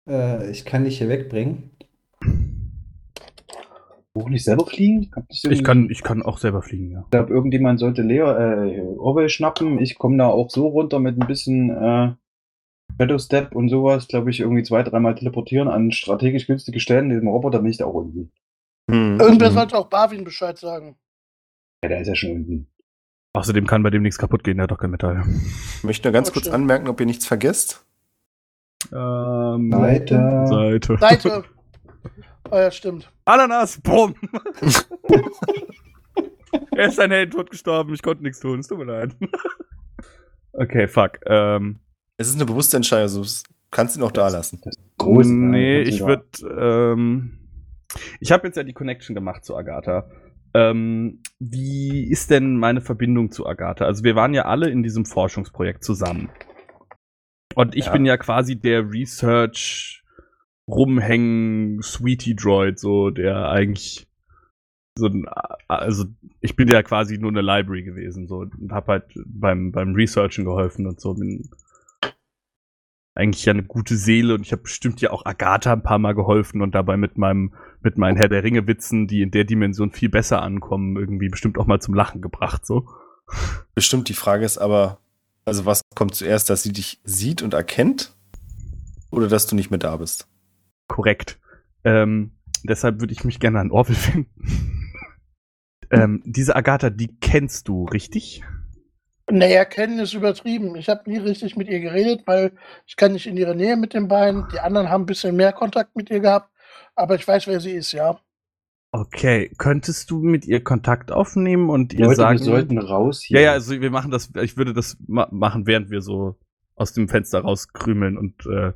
äh, ich kann dich hier wegbringen. Buch nicht selber fliegen? Ich irgendwie- kann, ich kann auch selber fliegen, ja. Ich glaube, irgendjemand sollte Leo, äh, Orwell schnappen. Ich komme da auch so runter mit ein bisschen äh, Shadow Step und sowas. Glaube ich, irgendwie zwei, dreimal teleportieren an strategisch günstige Stellen. Diesem Roboter bin ich da auch irgendwie. Hm. Irgendwer Hm. sollte auch Barwin Bescheid sagen. Ja, der ist ja schon unten. Außerdem kann bei dem nichts kaputt gehen, der hat doch kein Metall. Ich möchte nur ganz Oh, kurz stimmt. anmerken, ob ihr nichts vergesst. Ähm, Seite. Seite. Seite. oh ja, stimmt. Ananas, bumm! er ist ein Held, tot gestorben, ich konnte nichts tun, es tut mir leid. okay, fuck. Ähm, Es ist eine bewusste Entscheidung, also du kannst ihn auch da lassen. Groß. nee, ich würde, ähm, ich habe jetzt ja die Connection gemacht zu Agatha. Ähm, wie ist denn meine Verbindung zu Agatha? Also wir waren ja alle in diesem Forschungsprojekt zusammen. Und ich Ja. bin ja quasi der Research rumhängen Sweetie Droid, so der eigentlich so ein, also ich bin ja quasi nur eine Library gewesen, so und hab halt beim beim Researchen geholfen und so bin eigentlich ja eine gute Seele und ich habe bestimmt ja auch Agatha ein paar Mal geholfen und dabei mit meinem mit meinen Herr der Ringe Witzen, die in der Dimension viel besser ankommen, irgendwie bestimmt auch mal zum Lachen gebracht so. Bestimmt, die Frage ist aber, also was kommt zuerst, dass sie dich sieht und erkennt? Oder dass du nicht mehr da bist? Korrekt. Ähm, deshalb würde ich mich gerne an Orwell finden. ähm, diese Agatha, die kennst du, richtig? Naja, kennen ist übertrieben. Ich habe nie richtig mit ihr geredet, weil ich kann nicht in ihre Nähe mit den beiden. Die anderen haben ein bisschen mehr Kontakt mit ihr gehabt. Aber ich weiß, wer sie ist, ja. Okay, könntest du mit ihr Kontakt aufnehmen und ihr Leute, sagen? wir sollten raus hier. ja, ja, also wir machen das, ich würde das ma machen, während wir so aus dem Fenster rauskrümeln und äh,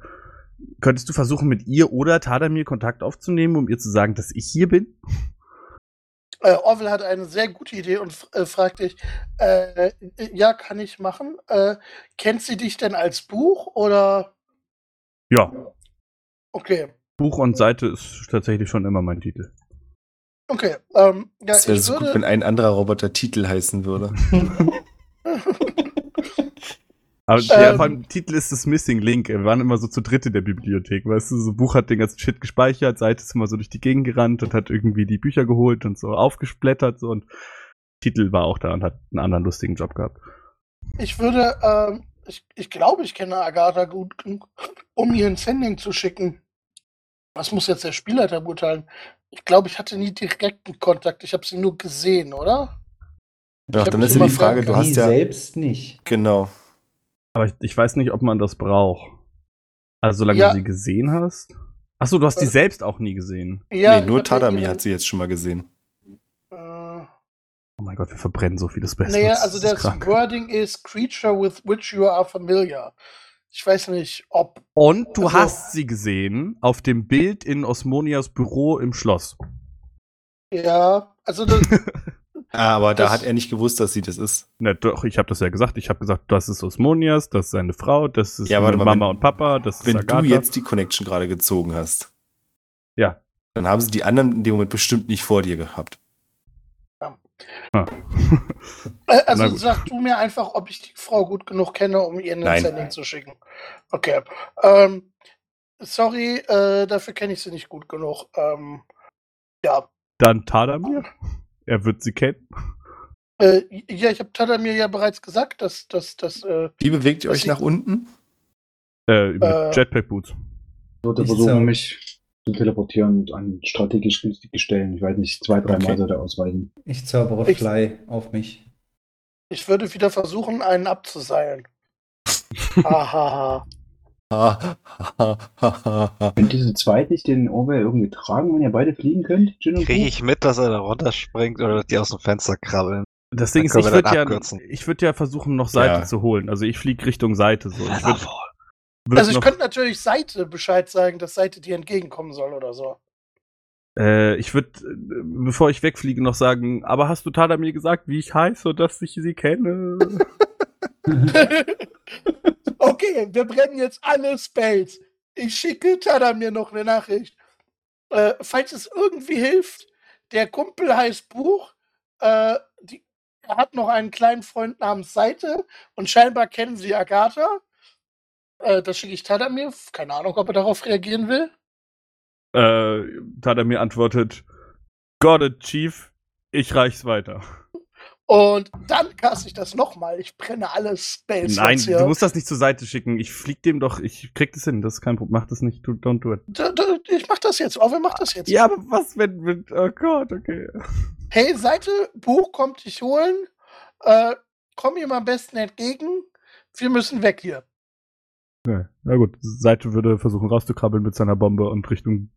könntest du versuchen, mit ihr oder Tadamir Kontakt aufzunehmen, um ihr zu sagen, dass ich hier bin? Äh, Orwell hat eine sehr gute Idee und äh, fragt dich, äh, ja, kann ich machen. Äh, kennt sie dich denn als Buch oder? Ja, Okay, Buch und Seite ist tatsächlich schon immer mein Titel. okay. Ähm, ja, Es wäre so gut, würde, wenn ein anderer Roboter Titel heißen würde. Aber der Ähm. vor allem Titel ist das Missing Link. Wir waren immer so zu dritt in der Bibliothek, weißt du, so Buch hat den ganzen Shit gespeichert, Seite ist immer so durch die Gegend gerannt und hat irgendwie die Bücher geholt und so aufgesplättert so und Titel war auch da und hat einen anderen lustigen Job gehabt. ich würde, ähm, ich, ich glaube, ich kenne Agatha gut genug, um ihr ein Sending zu schicken. Was muss jetzt der Spielleiter beurteilen? Ich glaube, ich hatte nie direkten Kontakt. Ich habe sie nur gesehen, oder? Ja, hab dann ist ja die Frage, du hast ja. selbst nicht. Genau. Aber ich, ich weiß nicht, ob man das braucht. Also solange Ja. du sie gesehen hast. Achso, du hast die Äh. selbst auch nie gesehen. Ja, nee, nur Tadami hat sie jetzt schon mal gesehen. Äh, Oh mein Gott, wir verbrennen so vieles Bestes. naja, also Das das. Wording ist Creature with which you are familiar. Ich weiß nicht, ob. Und du also- hast sie gesehen auf dem Bild in Osmonias Büro im Schloss. Ja, also das, aber da Das- hat er nicht gewusst, dass sie das ist. Na doch, ich habe das ja gesagt. Ich habe gesagt, das ist Osmonias, das ist seine Frau, das ist Ja, mal, Mama wenn- und Papa, das ist Wenn Agatha. du jetzt die Connection gerade gezogen hast, Ja. dann haben sie die anderen in dem Moment bestimmt nicht vor dir gehabt. äh, also Na gut. sag du mir einfach, ob ich die Frau gut genug kenne, um ihr ein Nein. Sending zu schicken. Okay. Ähm, sorry, äh, dafür kenne ich sie nicht gut genug. Ähm, ja. Dann Tadamir. Er wird sie kennen. Äh, ja, ich habe Tada mir ja bereits gesagt, dass, dass, dass äh, Wie bewegt ihr Das euch nach unten? Äh, mit Äh. Jetpack Boots. Ich würde versuchen, mich zu teleportieren an strategisch günstige Stellen. Ich weiß nicht, zwei, drei Okay. Mal sollte ausweichen. Ich zaubere Ich- Fly auf mich. ich würde wieder versuchen, einen abzuseilen. Hahaha. Ha, ha, ha, ha, ha. Könnt ihr zu zweit nicht den Orwell irgendwie tragen, wenn ihr beide fliegen könnt? Kriege ich mit, dass er da runterspringt oder dass die aus dem Fenster krabbeln? Das Ding ist, ich würde ja, ich würde ja versuchen, noch Seite Ja. zu holen. Also ich fliege Richtung Seite so. Ich würd, würd Also ich könnte natürlich Seite Bescheid sagen, dass Seite dir entgegenkommen soll oder so. Äh, ich würde, bevor ich wegfliege, noch sagen, aber hast du Tada mir gesagt, wie ich heiße und dass ich sie kenne? okay, wir brennen jetzt alle Spells. Ich schicke Tadamir noch eine Nachricht. Äh, falls es irgendwie hilft, der Kumpel heißt Buch. Äh, die, er hat noch einen kleinen Freund namens Seite und scheinbar kennen sie Agatha. Äh, das schicke ich Tadamir. Keine Ahnung, ob er darauf reagieren will. äh, Tada mir antwortet, Got it, Chief, ich reich's weiter. Und dann kasse ich das nochmal. Ich brenne alle Spells. Nein, hier. du musst das nicht zur Seite schicken. Ich flieg dem doch, ich krieg das hin, das ist kein Problem. Mach das nicht, don't do it. D- d- Ich mach das jetzt. Orwell macht das jetzt. Ja, aber was, wenn, mit, oh Gott, okay. Hey, Seite, Buch kommt dich holen. Äh, komm ihm am besten entgegen. Wir müssen weg hier. Ja, na gut, Seite würde versuchen rauszukrabbeln mit seiner Bombe und Richtung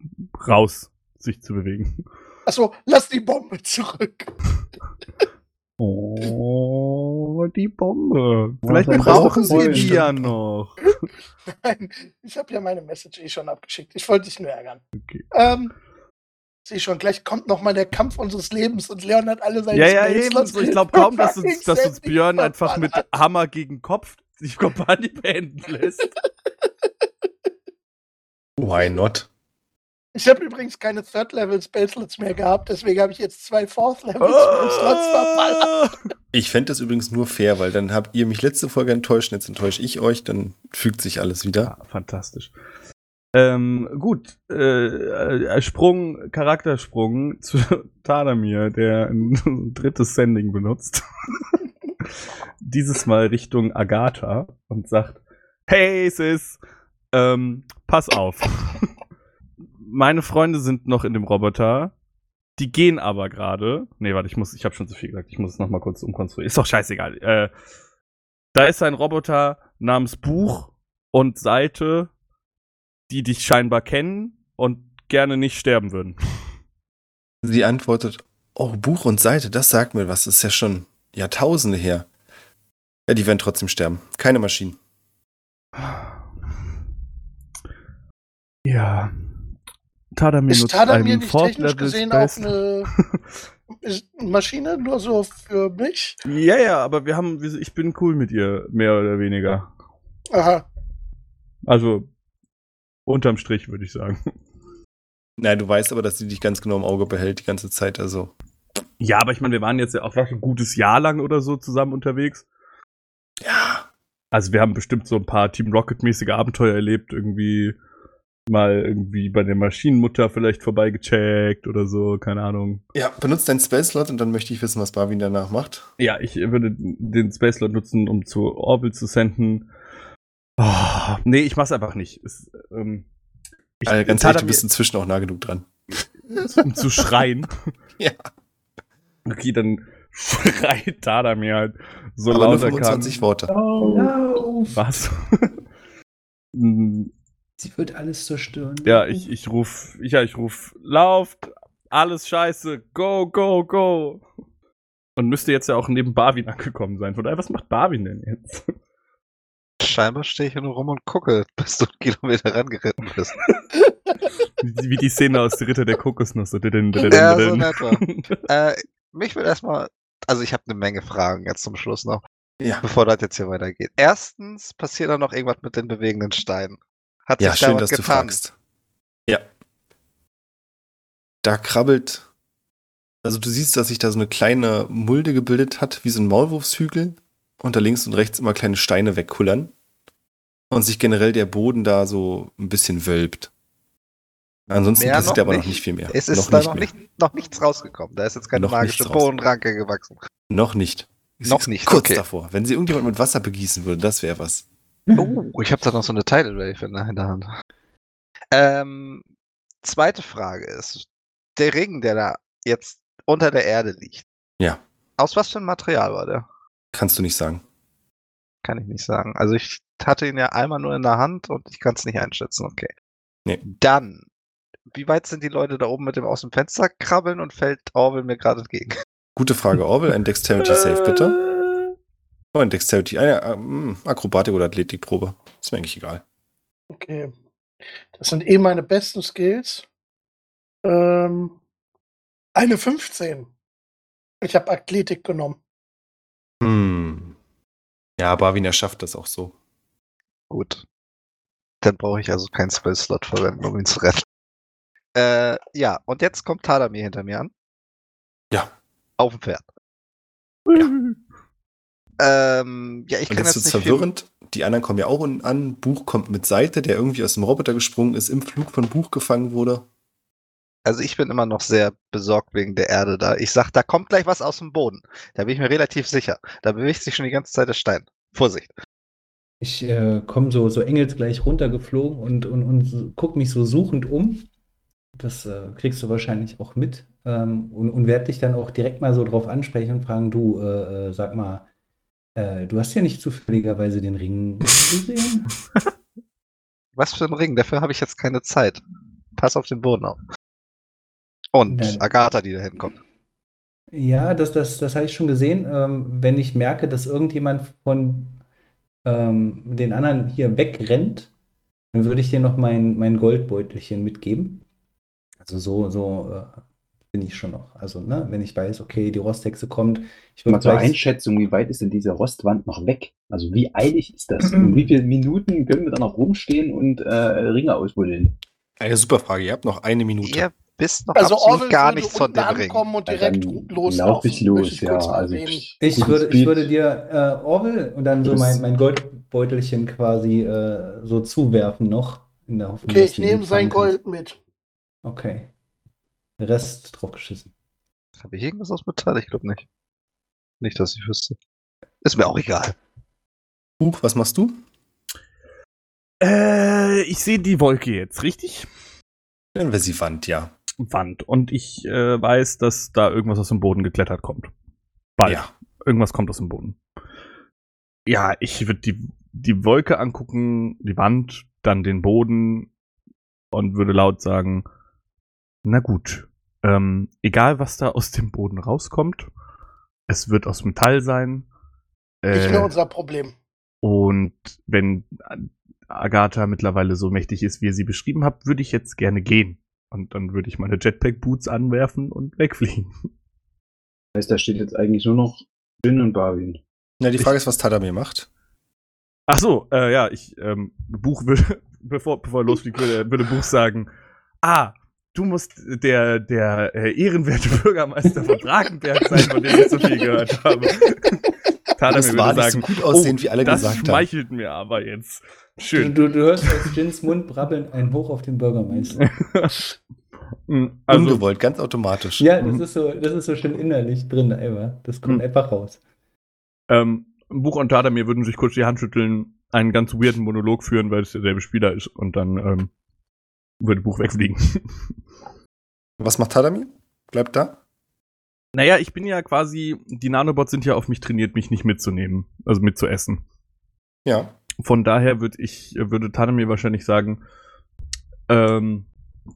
raus sich zu bewegen. Achso, lass die Bombe zurück. Oh, die Bombe. Vielleicht brauchen sie die ja noch. Nein, ich habe ja meine Message eh schon abgeschickt. Ich wollte dich nur ärgern. Okay. Ähm, sehe schon, gleich kommt noch mal der Kampf unseres Lebens und Leon hat alle seine Ja, ja, eben. So, ich glaube kaum, dass uns, dass uns Björn einfach mit. Hammer gegen Kopf die Kampagne beenden lässt. Why not? Ich habe übrigens keine Third-Level-Spellslots mehr gehabt, deswegen habe ich jetzt zwei! Fourth-Level-Spellslots verballert. Ich fände das übrigens nur fair, weil dann habt ihr mich letzte Folge enttäuscht, jetzt enttäusche ich euch, dann fügt sich alles wieder. Ja, fantastisch. Ähm, gut, äh, äh, Sprung, Charaktersprung zu Tadamir, der ein drittes Sending benutzt. Dieses Mal Richtung Agatha und sagt, hey Sis, ähm, pass auf. Meine Freunde sind noch in dem Roboter. Die gehen aber gerade. Nee, warte, ich muss, ich habe schon zu viel gesagt. Ich muss es noch mal kurz umkonstruieren. Ist doch scheißegal. Äh, da ist ein Roboter namens Buch und Seite, die dich scheinbar kennen und gerne nicht sterben würden. Sie antwortet, oh, Buch und Seite, das sagt mir was, das ist ja schon Jahrtausende her. Ja, die werden trotzdem sterben. Keine Maschinen. Ja. Tadamir Ist nutzt Tadamir nicht Fourth technisch Level gesehen auch eine ist eine Maschine, nur so für mich? Ja, ja, aber wir haben, ich bin cool mit ihr, mehr oder weniger. Aha. Also, unterm Strich würde ich sagen. Nein, du weißt aber, dass sie dich ganz genau im Auge behält die ganze Zeit, also. Ja, aber ich meine, wir waren jetzt ja auch ein gutes Jahr lang oder so zusammen unterwegs. Ja. Also wir haben bestimmt so ein paar Team Rocket-mäßige Abenteuer erlebt, irgendwie mal irgendwie bei der Maschinenmutter vielleicht vorbeigecheckt oder so, keine Ahnung. Ja, benutzt deinen Spell-Slot und dann möchte ich wissen, was Barwin danach macht. Ja, ich würde den Space Lord nutzen, um zu Orville zu senden. Oh, nee, ich mach's einfach nicht. Es, ähm, ich, Also ganz ehrlich, du bist inzwischen auch nah genug dran. um zu schreien. Ja. Okay, dann schreit Tadamir halt so aber nur laut er kann. 25 Worte. Lauf! Was? Sie wird alles zerstören. ja, ich, ich ruf, ja, ich ruf, lauft, alles scheiße, go, go, go. Und müsste jetzt ja auch neben Barwin angekommen sein. Von daher, was macht Barwin denn jetzt? Scheinbar stehe ich hier nur rum und gucke, bis du einen Kilometer rangeritten bist. Wie wie die Szene aus der Ritter der Kokosnuss. Ja, so in etwa. äh, mich will erstmal, also ich habe eine Menge Fragen jetzt zum Schluss noch, Ja. bevor das jetzt hier weitergeht. Erstens, passiert da noch irgendwas mit den bewegenden Steinen? Hat Ja, sich schön, dass du getan? fragst. Ja. Da krabbelt. Also du siehst, dass sich da so eine kleine Mulde gebildet hat, wie so ein Maulwurfshügel. Und da links und rechts immer kleine Steine wegkullern. Und sich generell der Boden da so ein bisschen wölbt. Ansonsten Mehr passiert noch aber noch nicht. nicht viel mehr. Es ist da noch, nicht, noch nichts rausgekommen. Da ist jetzt keine Noch magische. Bodenranke gewachsen. Noch nicht. Es Noch nicht, Kurz okay. davor. Wenn sie irgendjemand mit Wasser begießen würde, das wäre was. Oh, ich habe da noch so eine Tidal Wave in der, Hand. Ähm, zweite Frage ist, der Ring, der da jetzt unter der Erde liegt. Ja. Aus was für ein Material war der? Kannst du nicht sagen. Kann ich nicht sagen. Also ich hatte ihn ja einmal nur in der Hand und ich kann es nicht einschätzen. Okay. Nee. Dann, wie weit sind die Leute da oben mit dem aus dem Fenster krabbeln und fällt Orwell mir gerade entgegen? Gute Frage, Orwell. Ein Dexterity Save, bitte. Oh, ein Dexterity. Eine ähm, Akrobatik- oder Athletikprobe. Ist mir eigentlich egal. Okay. Das sind eh meine besten Skills. Ähm, eine 15. Ich habe Athletik genommen. Hm. Ja, Barwin, er schafft das auch so. Gut. Dann brauche ich also keinen Spell-Slot verwenden, um ihn zu retten. Äh, ja, und jetzt kommt Tadamir hinter mir an. Ja. Auf dem Pferd. Ähm, ja, ich Und kann jetzt jetzt wird's nicht viel, verwirrend. Die anderen kommen ja auch unten an. Buch kommt mit Seite, der irgendwie aus dem Roboter gesprungen ist, im Flug von Buch gefangen wurde. Also ich bin immer noch sehr besorgt wegen der Erde da. Ich sag, da kommt gleich was aus dem Boden. Da bin ich mir relativ sicher. Da bewegt sich schon die ganze Zeit der Stein. Vorsicht. Ich äh, komme so, so engelsgleich runtergeflogen und, und, und guck mich so suchend um. Das äh, kriegst du wahrscheinlich auch mit. Ähm, und und werde dich dann auch direkt mal so drauf ansprechen und fragen, du, äh, äh, sag mal, äh, du hast ja nicht zufälligerweise den Ring gesehen? Was für ein Ring? Dafür habe ich jetzt keine Zeit. Pass auf den Boden auf. Und Nein. Agatha, die da hinkommt. Ja, das, das, das habe ich schon gesehen. Ähm, wenn ich merke, dass irgendjemand von ähm, den anderen hier wegrennt, dann würde ich dir noch mein, mein Goldbeutelchen mitgeben. Also so, so äh, bin ich schon noch. Also, ne, wenn ich weiß, okay, die Rosthexe kommt, ich würde Mal zur. Einschätzung, wie weit ist denn diese Rostwand noch weg? Also wie eilig ist das? In wie viele Minuten können wir da noch rumstehen und äh, Ringe ausbuddeln? Eine super Frage. Ihr habt noch eine Minute. Ihr wisst noch Also absolut Orwell gar nichts von dem Ring. ankommen und Ja, direkt dann loslaufen. lauf ich los, ja. Also ich, Ich würde, ich würde dir äh, Orwell und dann so mein, mein Goldbeutelchen quasi äh, so zuwerfen noch. In der Hoffnung, Okay, dass ich nehme sein. Gold mit. Okay. Rest drauf geschissen. Habe ich irgendwas aus Metall? Ich glaube nicht. Nicht, dass ich wüsste. Ist mir auch egal. Buch, was machst du? Äh, ich sehe die Wolke jetzt, richtig? Nennen wir sie Wand, ja. Wand. Und ich äh, weiß, dass da irgendwas aus dem Boden geklettert kommt. Bald. Ja. Irgendwas kommt aus dem Boden. Ja, ich würde die, die Wolke angucken, die Wand, dann den Boden und würde laut sagen, na gut, ähm, egal was da aus dem Boden rauskommt, es wird aus Metall sein. Nicht Äh, mehr unser Problem. und wenn Agatha mittlerweile so mächtig ist, wie ihr sie beschrieben habt, würde ich jetzt gerne gehen. Und dann würde ich meine Jetpack-Boots anwerfen und wegfliegen. heißt, da steht jetzt eigentlich nur noch Jin und Barwin. Na, die Frage ist, was Tadamir macht. Ach so, äh, ja, ich, ähm, Buch würde, bevor, bevor er losfliegt, würde, würde Buch sagen, ah, du musst der, der äh, ehrenwerte Bürgermeister von Drakenberg sein, von dem ich so viel gehört habe. Tadamir Das war nicht sagen, so gut aussehen, oh, wie alle das gesagt haben. schmeichelt mir aber jetzt. Du, Schön. du, du hörst aus Jins Mund brabbeln ein Hoch auf den Bürgermeister. Mm, also, Ungewollt, ganz automatisch. Ja, das Mhm. ist so, das ist so schön innerlich drin, einfach. Das kommt Mhm. einfach raus. Ähm, Buch und Tadamir würden sich kurz die Hand schütteln, einen ganz weirden Monolog führen, weil es derselbe Spieler ist und dann ähm, würde Buch wegfliegen. Was macht Tadamir? Bleibt da? naja, ich bin ja quasi, die Nanobots sind ja auf mich trainiert, mich nicht mitzunehmen, also mitzuessen. Ja. Von daher würde ich, würde Tadamir wahrscheinlich sagen, ähm,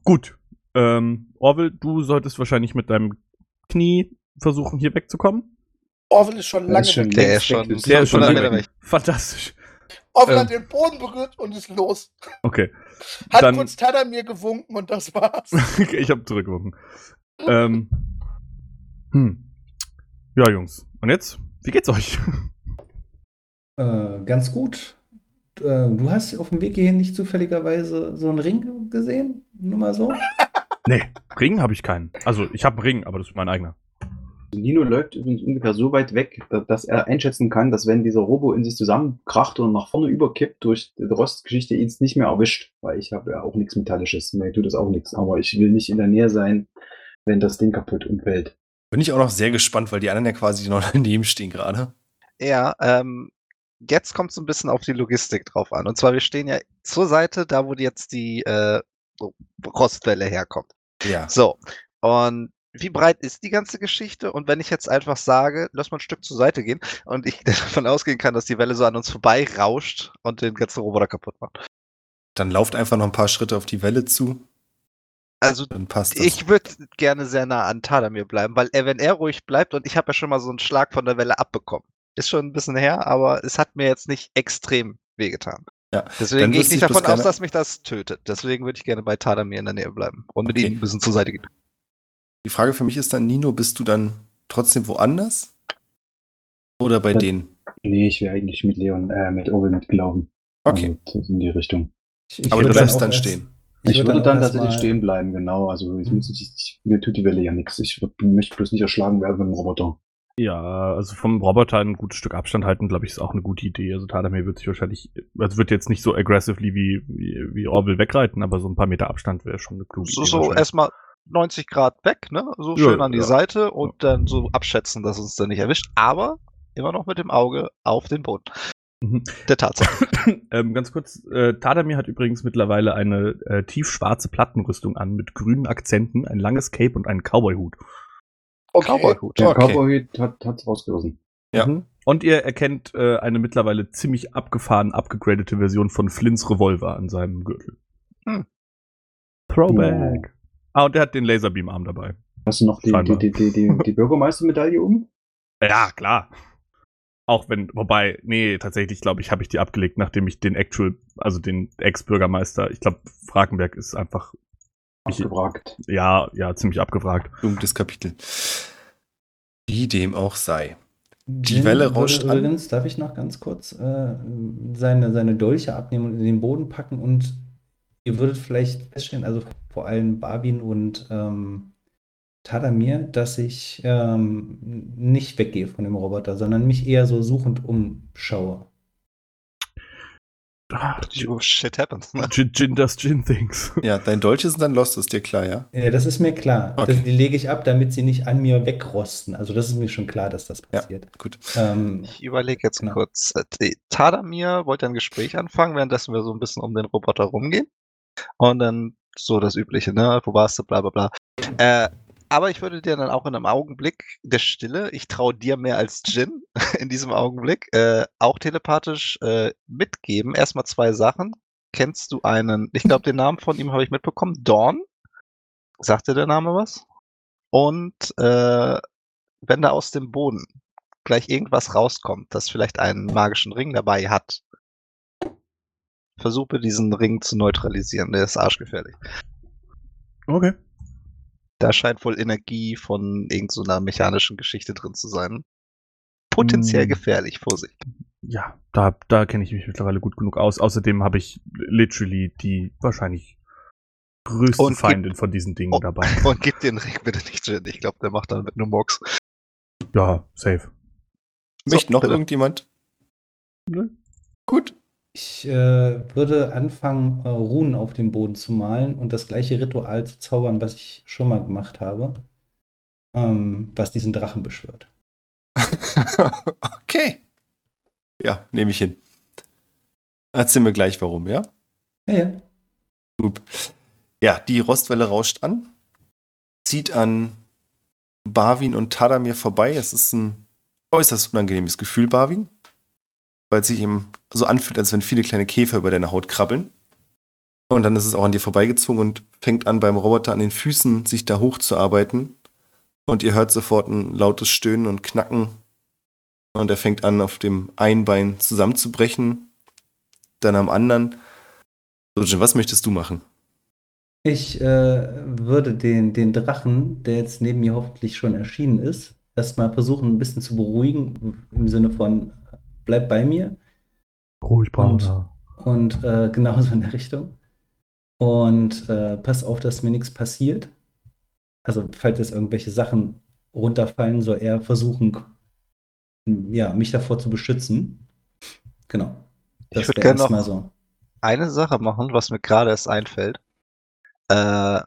gut, ähm, Orwell, du solltest wahrscheinlich mit deinem Knie versuchen, hier wegzukommen. Orwell ist schon lange ist schon weg. Der ist schon- weg. Der ist schon 500 lange Meter weg. Fantastisch. Orwell ähm, hat den Boden berührt und ist los. Okay. Hat Dann- kurz Tada mir gewunken und das war's. okay ich habe zurückgewunken. Ähm, hm. Ja, Jungs. Und jetzt? Wie geht's euch? Äh, ganz gut. Äh, du hast auf dem Weg hierhin nicht zufälligerweise so einen Ring gesehen? Nur mal so? nee, Ring habe ich keinen. Also, ich habe einen Ring, aber das ist mein eigener. Nino läuft übrigens ungefähr so weit weg, da- dass er einschätzen kann, dass wenn dieser Robo in sich zusammenkracht und nach vorne überkippt durch die Rostgeschichte ihn es nicht mehr erwischt, weil ich habe ja auch nichts Metallisches, mir tut das auch nichts, aber ich will nicht in der Nähe sein, wenn das Ding kaputt umfällt. Bin ich auch noch sehr gespannt, weil die anderen ja quasi noch daneben stehen gerade. Ja, ähm, jetzt kommt es ein bisschen auf die Logistik drauf an. Und zwar, wir stehen ja zur Seite, da wo die jetzt die äh, Rostwelle herkommt. Ja. So, und wie breit ist die ganze Geschichte? Und wenn ich jetzt einfach sage, lass mal ein Stück zur Seite gehen und ich davon ausgehen kann, dass die Welle so an uns vorbei rauscht und den ganzen Roboter kaputt macht. Dann lauft einfach noch ein paar Schritte auf die Welle zu. Also Dann passt das. ich würde gerne sehr nah an Tadamir bleiben, weil er, wenn er ruhig bleibt und ich habe ja schon mal so einen Schlag von der Welle abbekommen. Ist schon ein bisschen her, aber es hat mir jetzt nicht extrem wehgetan. Ja. Deswegen gehe ich nicht davon aus, dass mich das tötet. Deswegen würde ich gerne bei Tadamir in der Nähe bleiben und mit Okay. ihm ein bisschen zur Seite gehen. Die Frage für mich ist dann, Nino, bist du dann trotzdem woanders? Oder bei Ja. denen? Nee, ich wäre eigentlich mit Leon, äh, mit Owen mitgelaufen. Okay. Also, in die Richtung. Ich, ich Aber du würde bleibst dann stehen. Ich, würde dann tatsächlich stehen bleiben, genau. Also ich Mhm. muss, ich, ich, mir tut die Welle ja nichts. Ich würd, möchte bloß nicht erschlagen werden von einem Roboter. Ja, also vom Roboter ein gutes Stück Abstand halten, glaube ich, ist auch eine gute Idee. Also Tadamir wird sich wahrscheinlich, also wird jetzt nicht so aggressively wie, wie, wie Orville wegreiten, aber so ein paar Meter Abstand wäre schon eine kluge So, Idee. so wahrscheinlich. erstmal 90 Grad weg, ne? So Ja, schön an die ja. Seite und dann so abschätzen, dass uns dann nicht erwischt. Aber immer noch mit dem Auge auf den Boden. Mhm. Der Tatsache. ähm, ganz kurz, äh, Tadamir hat übrigens mittlerweile eine äh, tiefschwarze Plattenrüstung an mit grünen Akzenten, ein langes Cape und einen Cowboy-Hut. Okay. Cowboy-Hut. Der Okay. Cowboy hat hat's rausgerissen. Ja. Mhm. Und ihr erkennt äh, eine mittlerweile ziemlich abgefahren, abgegradete Version von Flints Revolver an seinem Gürtel. Hm. Throwback. Ah, und er hat den Laserbeam-Arm dabei. Hast du noch die, die, die, die, die, die Bürgermeistermedaille um? Ja, klar. Auch wenn, wobei, nee, tatsächlich, glaube ich, habe ich die abgelegt, nachdem ich den Actual, also den Ex-Bürgermeister, ich glaube, Fragenberg ist einfach, Ich- Abgewrackt. ja, ja, ziemlich abgefragt. Dunkles Kapitel. Wie dem auch sei. Die Jin Welle rauscht an. Übrigens, darf ich noch ganz kurz äh, seine, seine Dolche abnehmen und in den Boden packen und ihr würdet vielleicht feststellen, also vor allem Barbin und ähm, Tadamir, dass ich ähm, nicht weggehe von dem Roboter, sondern mich eher so suchend umschaue. Ah, Oh, shit happens. Ne? Jin, Jin does Jin things. Ja, dein Deutsch ist dann lost, ist dir klar, ja? Ja, das ist mir klar. Okay. Das, die lege ich ab, damit sie nicht an mir wegrosten. Also das ist mir schon klar, dass das Ja. passiert. Gut. Ähm, Ich überlege jetzt Genau. kurz. Äh, Tadamir wollte ein Gespräch anfangen, währenddessen wir so ein bisschen um den Roboter rumgehen. Und dann so das Übliche, ne? Wo warst du, bla bla bla. Äh, aber ich würde dir dann auch in einem Augenblick der Stille, ich traue dir mehr als Jin in diesem Augenblick, äh, auch telepathisch äh, mitgeben. Erstmal zwei Sachen. Kennst du einen, ich glaube, den Namen von ihm habe ich mitbekommen, Dawn? Sagt dir der Name was? Und äh, wenn da aus dem Boden gleich irgendwas rauskommt, das vielleicht einen magischen Ring dabei hat, versuche diesen Ring zu neutralisieren. Der ist arschgefährlich. Okay. Da scheint wohl Energie von irgendeiner mechanischen Geschichte drin zu sein. Potenziell Mm. gefährlich, Vorsicht. Ja, da, da kenne ich mich mittlerweile gut genug aus. Außerdem habe ich literally die wahrscheinlich größte Und gib- Feindin von diesen Dingen Oh. dabei. Und gib den Ring bitte nicht Jin. Ich glaube, der macht dann mit nur Mox. Ja, safe. So, Möchte noch bitte. irgendjemand? Nö. Gut. Ich äh, würde anfangen, äh, Runen auf dem Boden zu malen und das gleiche Ritual zu zaubern, was ich schon mal gemacht habe, ähm, was diesen Drachen beschwört. okay. Ja, nehme ich hin. Erzähl mir gleich warum, ja? Ja, ja. Gut. Ja, die Rostwelle rauscht an, zieht an Barwin und Tadamir vorbei. Es ist ein äußerst unangenehmes Gefühl, Barwin, weil es sich ihm so anfühlt, als wenn viele kleine Käfer über deine Haut krabbeln. Und dann ist es auch an dir vorbeigezogen und fängt an, beim Roboter an den Füßen sich da hochzuarbeiten. Und ihr hört sofort ein lautes Stöhnen und Knacken. Und er fängt an, auf dem einen Bein zusammenzubrechen, dann am anderen. So, Jim, was möchtest du machen? Ich äh, würde den, den Drachen, der jetzt neben mir hoffentlich schon erschienen ist, erstmal versuchen, ein bisschen zu beruhigen, im Sinne von, bleib bei mir. Ruhig, Brauner. Und äh, genauso in der Richtung. Und äh, pass auf, dass mir nichts passiert. Also, falls jetzt irgendwelche Sachen runterfallen, soll er versuchen, ja, mich davor zu beschützen. Genau. Ich Das würd wäre gerne erstmal noch- so. Eine Sache machen, was mir gerade erst einfällt. Äh,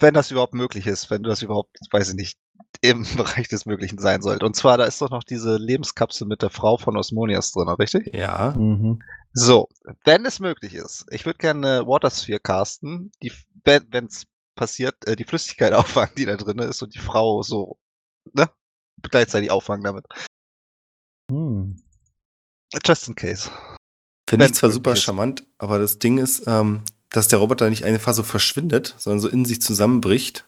wenn das überhaupt möglich ist, wenn das überhaupt, weiß ich nicht, im Bereich des Möglichen sein sollte. Und zwar, da ist doch noch diese Lebenskapsel mit der Frau von Osmonias drin, richtig? Ja. Mhm. So, wenn es möglich ist, ich würde gerne eine Watersphere casten, die, wenn es passiert, äh, die Flüssigkeit auffangen, die da drin ist und die Frau so, ne, gleichzeitig auffangen damit. Hm. Just in case. Finde ich zwar super ist. charmant, aber das Ding ist, ähm, dass der Roboter nicht einfach so verschwindet, sondern so in sich zusammenbricht.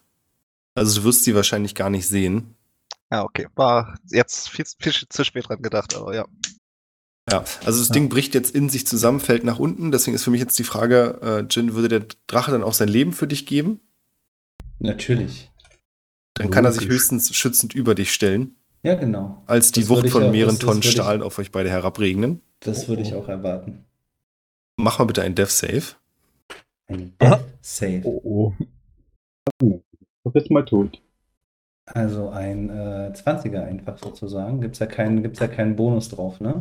Also du wirst sie wahrscheinlich gar nicht sehen. Ja, okay. War jetzt viel, viel zu spät dran gedacht, aber ja. Ja, also das Ding bricht jetzt in sich zusammen, fällt nach unten. Deswegen ist für mich jetzt die Frage, äh, Jin, würde der Drache dann auch sein Leben für dich geben? Natürlich. Dann kann er sich Logisch. höchstens schützend über dich stellen, Ja, genau. als die Das Wucht ich von auch- mehreren das- das Tonnen ich- Stahl auf euch beide herabregnen. Das würde ich auch erwarten. Mach mal bitte ein Death Save. Ein. Death Save. Oh, oh. Du bist mal tot. Also ein äh, 20er einfach sozusagen. Gibt es ja, keinen- gibt's ja keinen Bonus drauf, ne?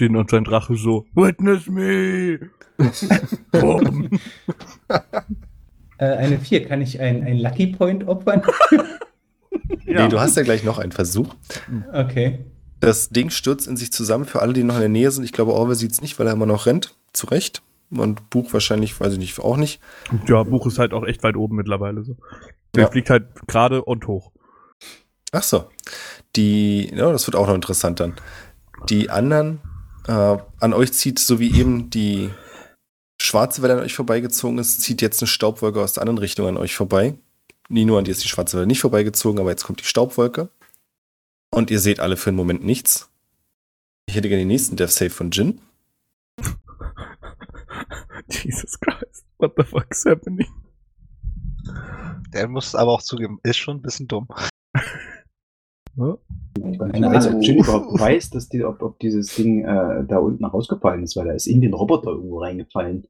Den und sein Drache so, witness me! Boom. Äh, eine 4. Kann ich ein, ein Lucky Point opfern? Nee, du hast ja gleich noch einen Versuch. okay. Das Ding stürzt in sich zusammen für alle, die noch in der Nähe sind. Ich glaube, Orwell sieht es nicht, weil er immer noch rennt. Zu Recht. Und Buch wahrscheinlich, weiß ich nicht, auch nicht. Ja, Buch ist halt auch echt weit oben mittlerweile so. Der Ja. fliegt halt gerade und hoch. Ach so. Die, ja, das wird auch noch interessant dann. Die anderen, äh, an euch zieht, so wie eben die schwarze Welle an euch vorbeigezogen ist, zieht jetzt eine Staubwolke aus der anderen Richtung an euch vorbei. Nino, an dir ist die schwarze Welle nicht vorbeigezogen, aber jetzt kommt die Staubwolke. Und ihr seht alle für einen Moment nichts. Ich hätte gerne den nächsten Death Save von Jin. Jesus Christ, what the fuck is happening? Der muss aber auch zugeben, ist schon ein bisschen dumm. Ja? Ich Eine weiß, Acht. ob Jin überhaupt weiß, dass die, ob, ob dieses Ding äh, da unten rausgefallen ist, weil er ist in den Roboter irgendwo reingefallen.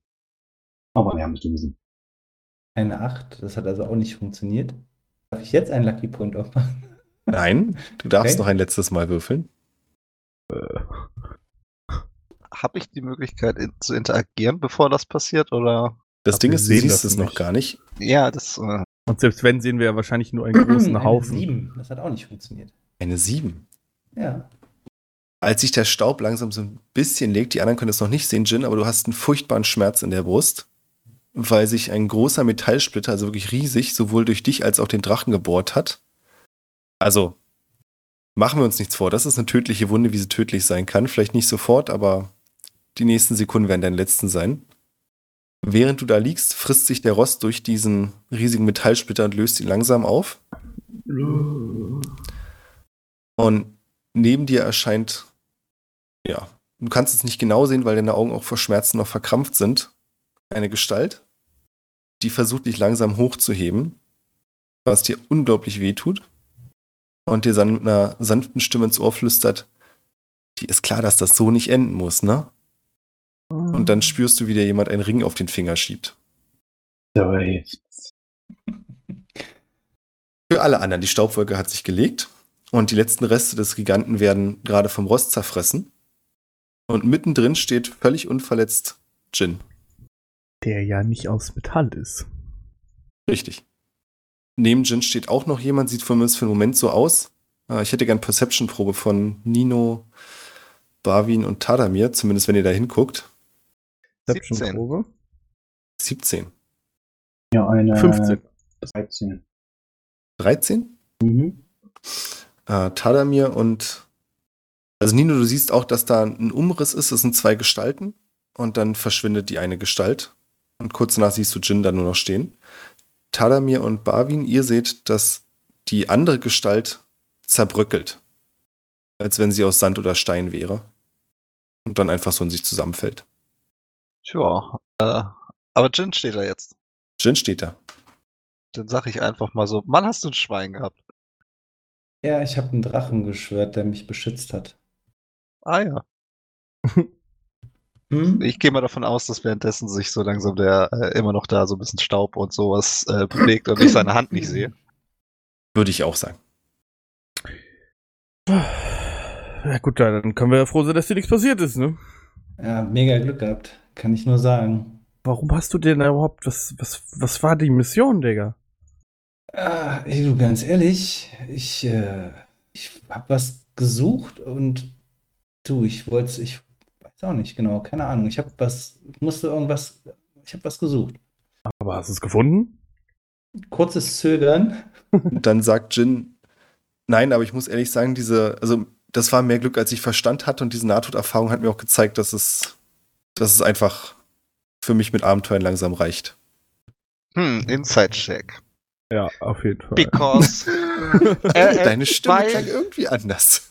Aber wir müssen wissen. Eine 8. Das hat also auch nicht funktioniert. Darf ich jetzt einen Lucky Point opfern? Nein, du darfst Okay. noch ein letztes Mal würfeln. Habe ich die Möglichkeit in, zu interagieren, bevor das passiert? Oder? Das Ding ist, du sehen siehst das es noch gar nicht. Ja, das. Äh, Und selbst wenn, sehen wir ja wahrscheinlich nur einen großen Eine Haufen. 7. Das hat auch nicht funktioniert. Eine 7. Ja. Als sich der Staub langsam so ein bisschen legt, die anderen können es noch nicht sehen, Jin, aber du hast einen furchtbaren Schmerz in der Brust, weil sich ein großer Metallsplitter, also wirklich riesig, sowohl durch dich als auch den Drachen gebohrt hat. Also, machen wir uns nichts vor. Das ist eine tödliche Wunde, wie sie tödlich sein kann. Vielleicht nicht sofort, aber die nächsten Sekunden werden deine letzten sein. Während du da liegst, frisst sich der Rost durch diesen riesigen Metallsplitter und löst ihn langsam auf. Und neben dir erscheint, ja, du kannst es nicht genau sehen, weil deine Augen auch vor Schmerzen noch verkrampft sind, eine Gestalt, die versucht, dich langsam hochzuheben, was dir unglaublich weh tut und dir dann mit einer sanften Stimme ins Ohr flüstert, die ist klar, dass das so nicht enden muss, ne? Und dann spürst du, wie dir jemand einen Ring auf den Finger schiebt. Aber jetzt. Für alle anderen, die Staubwolke hat sich gelegt und die letzten Reste des Giganten werden gerade vom Rost zerfressen. Und mittendrin steht völlig unverletzt Jin. Der ja nicht aus Metall ist. Richtig. Neben Jin steht auch noch jemand, sieht zumindest für den Moment so aus. Äh, Ich hätte gern Perception-Probe von Nino, Barwin und Tadamir, zumindest wenn ihr da hinguckt. 17. Probe. 17. Ja, eine 15. 13. 13? Mhm. Äh, Tadamir und also Nino, du siehst auch, dass da ein Umriss ist, es sind zwei Gestalten und dann verschwindet die eine Gestalt und kurz danach siehst du Jin da nur noch stehen. Tadamir und Barwin, ihr seht, dass die andere Gestalt zerbröckelt, als wenn sie aus Sand oder Stein wäre und dann einfach so in sich zusammenfällt. Tja. Äh, aber Jin steht da jetzt. Jin steht da. Dann sag ich einfach mal so: Mann, hast du ein Schwein gehabt? Ja, ich habe einen Drachen geschwört, der mich beschützt hat. Ah ja. Hm? Ich gehe mal davon aus, dass währenddessen sich so langsam der äh, immer noch da so ein bisschen Staub und sowas äh, bewegt und ich seine Hand nicht sehe. Würde ich auch sagen. Ja gut, dann können wir ja froh sein, dass dir nichts passiert ist, ne? Ja, mega Glück gehabt. Kann ich nur sagen. Warum hast du denn überhaupt, was, was, was war die Mission, Digga? Ah, ey, du, ganz ehrlich, ich, äh, ich hab was gesucht und du, ich wollte, ich weiß auch nicht genau, keine Ahnung. Ich hab was, musste irgendwas, ich hab was gesucht. Aber hast du es gefunden? Kurzes Zögern. Dann sagt Jin, nein, aber ich muss ehrlich sagen, diese, also das war mehr Glück, als ich Verstand hatte und diese Nahtoderfahrung hat mir auch gezeigt, dass es, dass es einfach für mich mit Abenteuern langsam reicht. Hm, Inside-Check. Ja, auf jeden Fall. Because. äh, äh, Deine Stimme weil- klang irgendwie anders.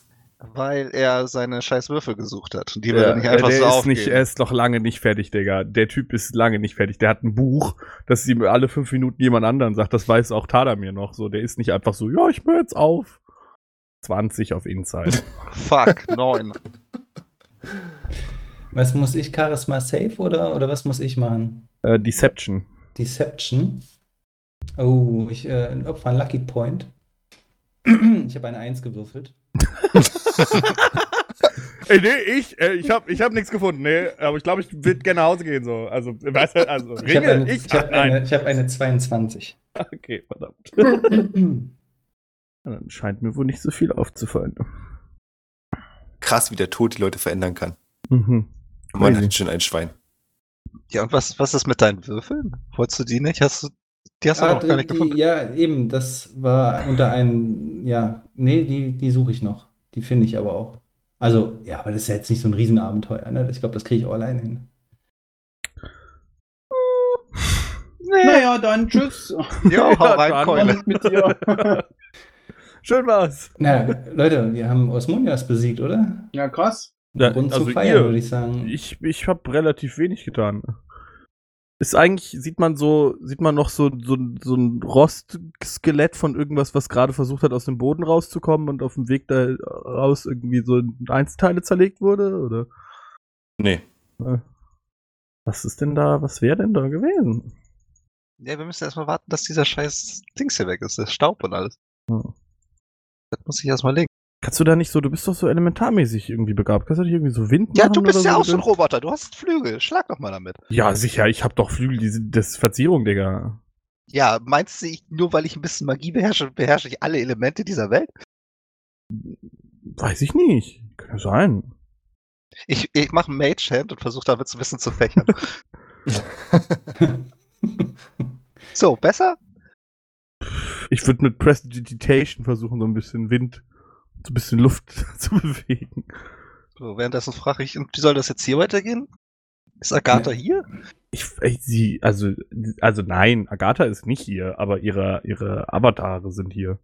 Weil er seine scheiß Würfel gesucht hat. Und die will er Ja, nicht einfach der so ist aufgeben. nicht, er ist noch lange nicht fertig, Digga. Der Typ ist lange nicht fertig. Der hat ein Buch, das ihm alle fünf Minuten jemand anderen sagt. Das weiß auch Tadamir noch so. Der ist nicht einfach so, ja, ich höre jetzt auf. 20 auf Inside. Fuck, neun. Was muss ich? Charisma Safe oder, oder was muss ich machen? äh, Deception. Deception. Oh, ich äh, opfer einen Lucky Point. Ich habe eine 1 gewürfelt. Ey, nee, ich, äh, ich hab, ich hab nichts gefunden, nee, aber ich glaube, ich würde gerne nach Hause gehen, so. Also, weißt du, also, Ich habe Ringe, eine, ich, ich hab eine, ich hab eine 22. Okay, verdammt. Dann scheint mir wohl nicht so viel aufzufallen. Krass, wie der Tod die Leute verändern kann. Mhm. Man hat schon ein Schwein. Ja, und was, was ist mit deinen Würfeln? Wolltest du die nicht? Hast du, die hast du Ah, noch gar nicht die, gefunden. ja, eben, das war unter einem, ja, nee, die, die suche ich noch. Die finde ich aber auch. Also, ja, aber das ist ja jetzt nicht so ein Riesenabenteuer, ne? Ich glaube, das kriege ich auch alleine hin. Naja, dann tschüss. Ja, hau Ja, rein, dann. Keule. Mit dir. Schön war's. Na, Leute, wir haben Osmonias besiegt, oder? Ja, krass. Ja, Grund also zu feiern, würde ich sagen. ich, ich habe relativ wenig getan. Ist eigentlich, sieht man so, sieht man noch so, so, so ein Rostskelett von irgendwas, was gerade versucht hat, aus dem Boden rauszukommen und auf dem Weg da raus irgendwie so in Einzelteile zerlegt wurde? Oder Nee. was ist denn da, was wäre denn da gewesen? Ja, wir müssen erstmal warten, dass dieser scheiß Dings hier weg ist, der Staub und alles. Hm. Das muss ich erstmal legen. Kannst du da nicht so, du bist doch so elementarmäßig irgendwie begabt. Kannst du nicht irgendwie so Wind Ja, machen du bist oder ja so? auch so ein Roboter. Du hast Flügel. Schlag doch mal damit. Ja, sicher, ich hab doch Flügel, die sind das ist Verzierung, Digga. Ja, meinst du, ich, nur weil ich ein bisschen Magie beherrsche, beherrsche ich alle Elemente dieser Welt? Weiß ich nicht. Kann ja sein. Ich, ich mache einen Mage Hand und versuche damit so ein bisschen zu fächern. so, besser? Ich würde mit Prestidigitation versuchen, so ein bisschen Wind, so ein bisschen Luft zu bewegen. So, währenddessen frage ich, wie soll das jetzt hier weitergehen? Ist Agatha Ja. hier? Ich, ich sie, also, also nein, Agatha ist nicht hier, aber ihre, ihre Avatare sind hier.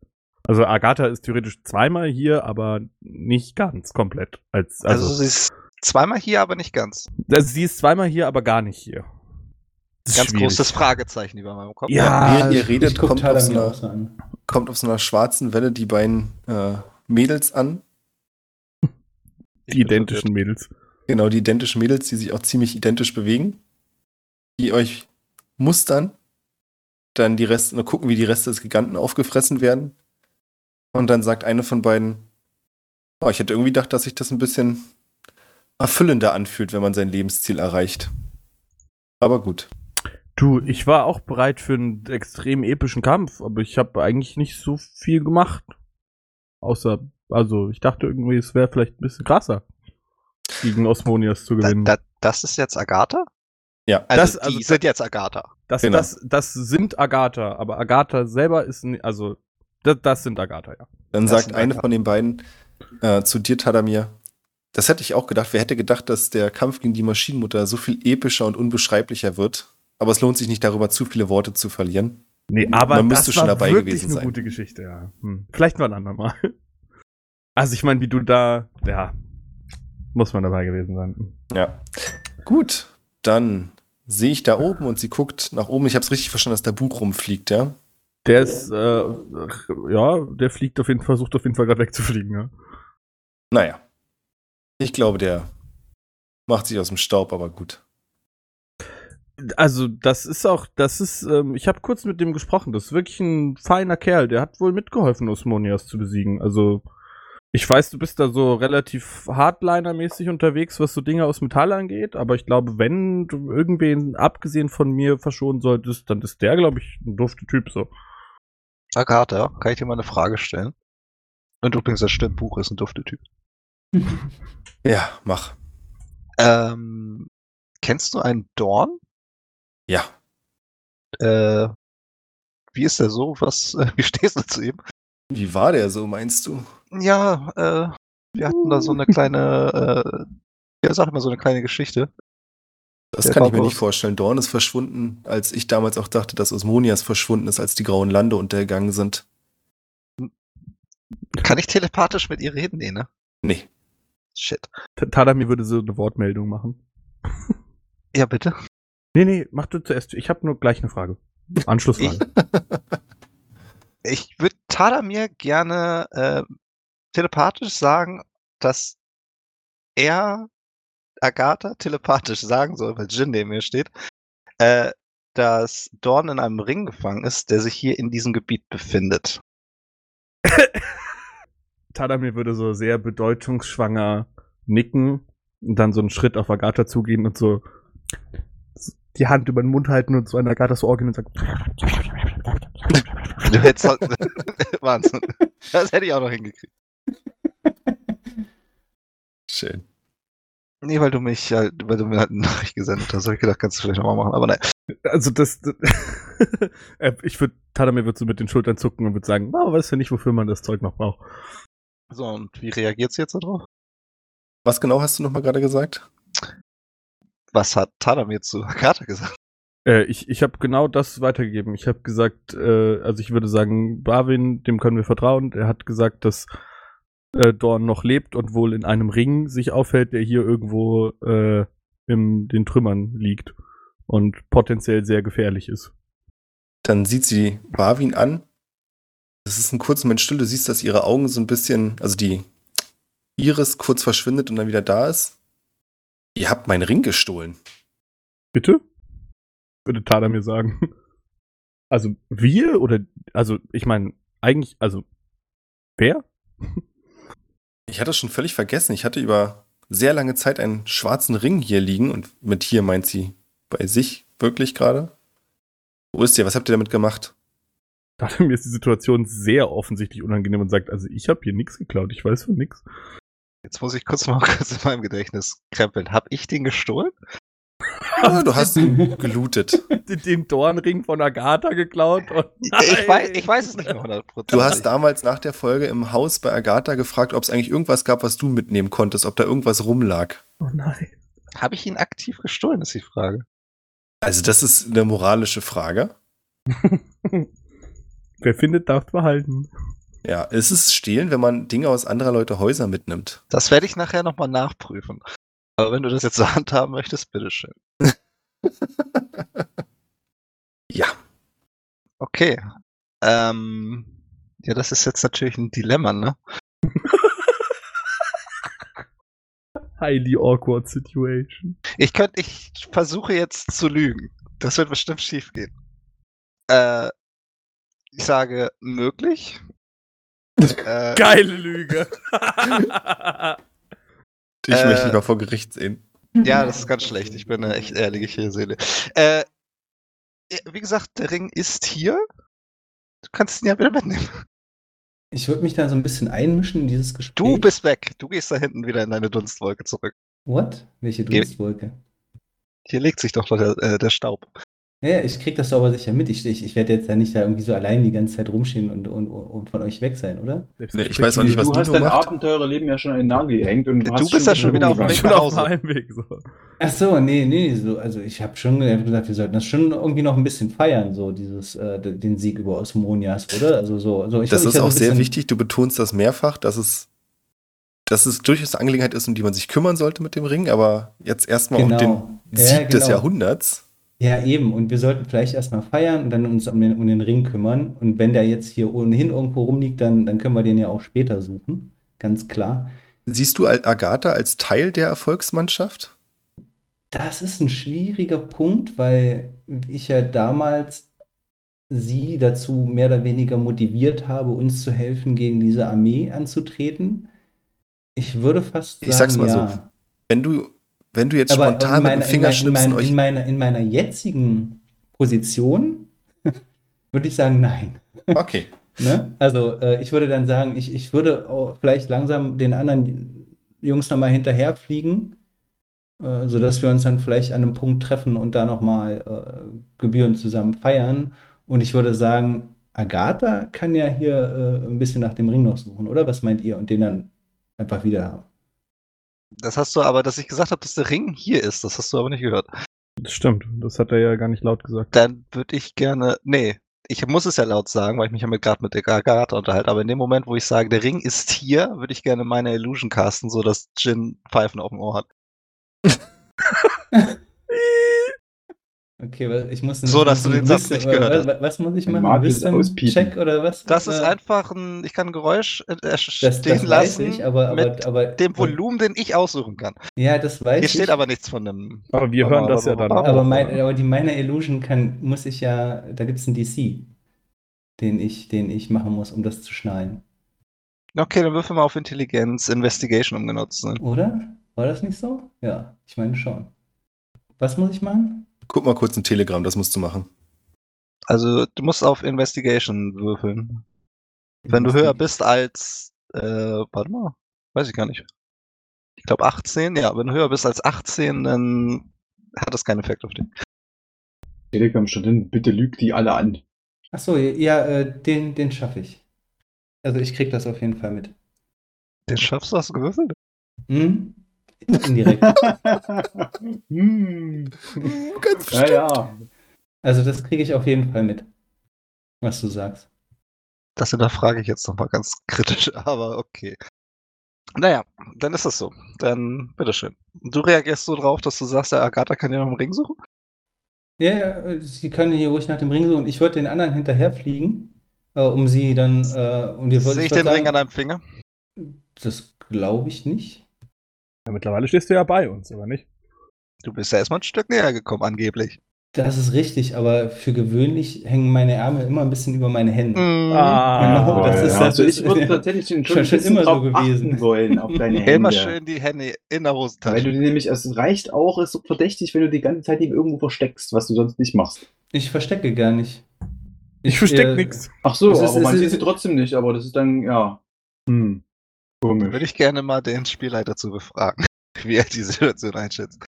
Also Agatha ist theoretisch zweimal hier, aber nicht ganz komplett. Als, Also, also, sie ist zweimal hier, aber nicht ganz. also sie ist zweimal hier, aber gar nicht hier. Das ist Ganz schwierig. großes Fragezeichen über meinem Kopf. Ja, Während ihr redet, kommt auf, so einer, kommt auf so einer schwarzen Welle die beiden äh, Mädels an. Die identischen Mädels. Genau, die identischen Mädels, die sich auch ziemlich identisch bewegen. Die euch mustern. Dann die Reste, nur gucken, wie die Reste des Giganten aufgefressen werden. Und dann sagt eine von beiden, oh, ich hätte irgendwie gedacht, dass sich das ein bisschen erfüllender anfühlt, wenn man sein Lebensziel erreicht. Aber gut. Du, ich war auch bereit für einen extrem epischen Kampf, aber ich habe eigentlich nicht so viel gemacht. Außer, also ich dachte irgendwie, es wäre vielleicht ein bisschen krasser, gegen Osmonias zu Da, gewinnen. da, das ist jetzt Agatha? Ja. Also, Das- die also- sind jetzt Agatha. das, genau. das, das sind Agatha, aber Agatha selber ist, also das, das sind Agatha, ja. Dann Das sagt eine Acker. von den beiden äh, zu dir, Tadamir, das hätte ich auch gedacht. Wer hätte gedacht, dass der Kampf gegen die Maschinenmutter so viel epischer und unbeschreiblicher wird? Aber es lohnt sich nicht darüber, zu viele Worte zu verlieren. Nee, aber Man das müsste schon war dabei wirklich gewesen eine sein. gute Geschichte, ja. Hm. Vielleicht nur ein andermal. Also ich meine, wie du da, ja, muss man dabei gewesen sein. Ja. Gut, dann sehe ich da oben und sie guckt nach oben. Ich habe es richtig verstanden, dass der Buch rumfliegt, ja? Der ist, äh, ja, der fliegt auf jeden Fall, versucht auf jeden Fall gerade wegzufliegen, ja. Naja. Ich glaube, der macht sich aus dem Staub, aber gut. Also, das ist auch, das ist, ähm, ich habe kurz mit dem gesprochen, das ist wirklich ein feiner Kerl, der hat wohl mitgeholfen, Osmonias zu besiegen. Also, ich weiß, du bist da so relativ Hardliner-mäßig unterwegs, was so Dinge aus Metall angeht, aber ich glaube, wenn du irgendwen abgesehen von mir verschonen solltest, dann ist der, glaube ich, ein dufter Typ so. Agatha, kann ich dir mal eine Frage stellen? Und übrigens, das stimmt, Buch ist ein dufter Typ. Ja, mach. Ähm, kennst du einen Dorn? Ja. Äh, wie ist der so? Was, äh, wie stehst du zu ihm? Wie war der so, meinst du? Ja, äh, wir hatten da so eine kleine, äh, ja, sag mal so eine kleine Geschichte. Das Der kann ich mir nicht vorstellen. Dorn ist verschwunden, als ich damals auch dachte, dass Osmonias verschwunden ist, als die grauen Lande untergegangen sind. Kann ich telepathisch mit ihr reden? Nee, ne? Nee. Shit. T- Tadamir würde so eine Wortmeldung machen. Ja, bitte. Nee, nee, mach du zuerst. Ich habe nur gleich eine Frage. Anschlussfrage. Ich würde Tadamir gerne äh, telepathisch sagen, dass er Agatha telepathisch sagen soll, weil Jin neben mir steht, äh, dass Dorn in einem Ring gefangen ist, der sich hier in diesem Gebiet befindet. Tadamir würde so sehr bedeutungsschwanger nicken und dann so einen Schritt auf Agatha zugehen und so die Hand über den Mund halten und so an Agathas Ohr gehen und sagen, Du hättest halt, Wahnsinn. Das hätte ich auch noch hingekriegt. Schön. Nee, weil du mich halt, weil du mir halt eine Nachricht gesendet hast. Hab ich gedacht, kannst du vielleicht nochmal machen, aber nein. also das, das Äh, ich würde, Tadamir würde so mit den Schultern zucken und würde sagen, wow, weiß ja nicht, wofür man das Zeug noch braucht. So, und wie reagiert sie jetzt darauf? Was genau hast du nochmal gerade gesagt? Was hat Tadamir zu Agatha gesagt? Äh, ich ich habe genau das weitergegeben. Ich habe gesagt, äh, also ich würde sagen, Barwin, dem können wir vertrauen. Er hat gesagt, dass äh, Dorn noch lebt und wohl in einem Ring sich aufhält, der hier irgendwo äh, in den Trümmern liegt und potenziell sehr gefährlich ist. Dann sieht sie Barwin an. Das ist ein kurzer Moment still. Du siehst, dass ihre Augen so ein bisschen, also die Iris kurz verschwindet und dann wieder da ist. Ihr habt meinen Ring gestohlen. Bitte? Würde Tada mir sagen. Also wir oder also ich meine eigentlich also wer? Ich hatte schon völlig vergessen. Ich hatte über sehr lange Zeit einen schwarzen Ring hier liegen und mit hier meint sie bei sich wirklich gerade. Wo ist der? Was habt ihr damit gemacht? Tada mir ist die Situation sehr offensichtlich unangenehm und sagt, also ich habe hier nichts geklaut, ich weiß von nichts. Jetzt muss ich kurz mal kurz in meinem Gedächtnis krempeln. Hab ich den gestohlen? Ah, du hast ihn gelootet. den Dornring von Agatha geklaut und Ich weiß, ich weiß es nicht mehr 100%. Du hast damals nach der Folge im Haus bei Agatha gefragt, ob es eigentlich irgendwas gab, was du mitnehmen konntest, ob da irgendwas rumlag. Oh nein. Habe ich ihn aktiv gestohlen, ist die Frage. Also, das ist eine moralische Frage. Wer findet, darf behalten. Ja, es ist Stehlen, wenn man Dinge aus anderer Leute Häuser mitnimmt. Das werde ich nachher nochmal nachprüfen. Aber wenn du das jetzt so handhaben möchtest, bitteschön. Ja. Okay. Ähm, ja, das ist jetzt natürlich ein Dilemma, ne? Highly awkward situation. Ich könnte, ich versuche jetzt zu lügen. Das wird bestimmt schief gehen. Äh, ich sage möglich. Äh, Geile Lüge. Ich Äh. möchte lieber vor Gericht sehen. Ja, das ist ganz schlecht. Ich bin eine echt ehrliche Seele. Äh, wie gesagt, der Ring ist hier. Du kannst ihn ja wieder mitnehmen. Ich würde mich da so ein bisschen einmischen in dieses Gespräch. Du bist weg. Du gehst da hinten wieder in deine Dunstwolke zurück. What? Welche Dunstwolke? Hier legt sich doch noch der, äh, der Staub. Ja, ja, ich krieg das doch aber sicher mit. Ich, ich, ich werde jetzt ja nicht da irgendwie so allein die ganze Zeit rumstehen und, und, und von euch weg sein, oder? Nee, ich weiß auch nicht, was du hast Nino dein macht. Abenteuerleben ja schon an den Nagel gehängt und du, Du hast bist ja schon wieder auf dem. Weg Schon nach auf Hause. dem Heimweg. So. Ach so, nee, nee, so, also ich habe schon gesagt, wir sollten das schon irgendwie noch ein bisschen feiern, so dieses, äh, den Sieg über Osmonias, oder? Also so, also ich Das ich ist auch sehr wichtig. Du betonst das mehrfach, dass es, dass es durchaus eine Angelegenheit ist, um die man sich kümmern sollte mit dem Ring, aber jetzt erstmal um Genau. den Ja, Sieg des genau. Jahrhunderts. Ja, eben. Und wir sollten vielleicht erstmal feiern und dann uns um den, um den Ring kümmern. Und wenn der jetzt hier ohnehin irgendwo rumliegt, dann, dann können wir den ja auch später suchen. Ganz klar. Siehst du Agatha als Teil der Erfolgsmannschaft? Das ist ein schwieriger Punkt, weil ich ja damals sie dazu mehr oder weniger motiviert habe, uns zu helfen, gegen diese Armee anzutreten. Ich würde fast Ich sag's sagen, mal so, ja. Wenn du, wenn du jetzt Aber spontan in mit dem meiner, in, Fingerschnipsen in, mein, in, meiner, in meiner jetzigen Position würde ich sagen, nein. Okay. Ne? Also äh, ich würde dann sagen, ich, ich würde auch vielleicht langsam den anderen Jungs nochmal hinterherfliegen, äh, sodass wir uns dann vielleicht an einem Punkt treffen und da nochmal äh, gebührend zusammen feiern. Und ich würde sagen, Agatha kann ja hier äh, ein bisschen nach dem Ring noch suchen, oder? Was meint ihr? Und den dann einfach wieder haben. Das hast du aber, dass ich gesagt habe, dass der Ring hier ist, das hast du aber nicht gehört. Das stimmt. Das hat er ja gar nicht laut gesagt. Dann würde ich gerne. Nee, ich muss es ja laut sagen, weil ich mich ja gerade mit der Agatha unterhalte, aber in dem Moment, wo ich sage, der Ring ist hier, würde ich gerne meine Illusion casten, so dass Jin Pfeifen auf dem Ohr hat. Okay, weil ich muss So, dass du den Satz nicht gehört was, was muss ich machen? Wisdom auspiepen. Check oder was? Das ist Äh, einfach ein, ich kann ein Geräusch äh, das, stehen lassen ich, aber, aber, mit aber dem Volumen, den ich aussuchen kann. Ja, das weiß Hier ich. steht aber nichts von dem. Aber wir hören das ja dann auch. aber, mein, aber die Minor Illusion kann, muss ich ja, da gibt es einen DC, den ich, den ich machen muss, um das zu schnallen. Okay, dann würfeln wir auf Intelligenz, Investigation, um genau zu sein. Oder? War das nicht so? Ja, ich meine schon. Was muss ich machen? Guck mal kurz in Telegram, das musst du machen. Also du musst auf Investigation würfeln. Wenn du höher bist als, äh, warte mal, weiß ich gar nicht. Ich glaube 18, ja, wenn du höher bist als 18, dann hat das keinen Effekt auf dich. Telegram-Studenten, bitte lügt die alle an. Achso, ja, äh, den, den schaffe ich. Also ich krieg das auf jeden Fall mit. Den schaffst du, hast du gewürfelt? Hm? Indirekt. hm. Ganz Ja, ja. Also das kriege ich auf jeden Fall mit, was du sagst. Das hinterfrage ich jetzt nochmal ganz kritisch, aber okay. Naja, dann ist das so. Dann, bitteschön. Du reagierst so drauf, dass du sagst, der Agatha kann ja noch einen Ring suchen? Ja, ja, sie können hier ruhig nach dem Ring suchen. Ich würde den anderen hinterherfliegen, äh, um sie dann, äh, um die Sehe ich den Ring an deinem Finger? Das glaube ich nicht. Ja, mittlerweile stehst du ja bei uns, oder nicht? Du bist ja erstmal ein Stück näher gekommen, angeblich. Das ist richtig, aber für gewöhnlich hängen meine Ärmel immer ein bisschen über meine Hände. Mhm. Ah, Genau, das ist- also das ich würde ist- tatsächlich schon, schon- schon immer so gewesen. wollen auf deine Hände. Immer schön die Hände in der Weil Hosentasche. du die nämlich, es reicht auch, es ist so verdächtig, wenn du die ganze Zeit die irgendwo versteckst, was du sonst nicht machst. Ich verstecke gar nicht. Ich versteck äh, nix. Ach so, Es ist- aber man es sieht ist- sie trotzdem nicht, aber das ist dann, ja. Hm. Komisch. Würde ich gerne mal den Spielleiter zu befragen, wie er die Situation einschätzt.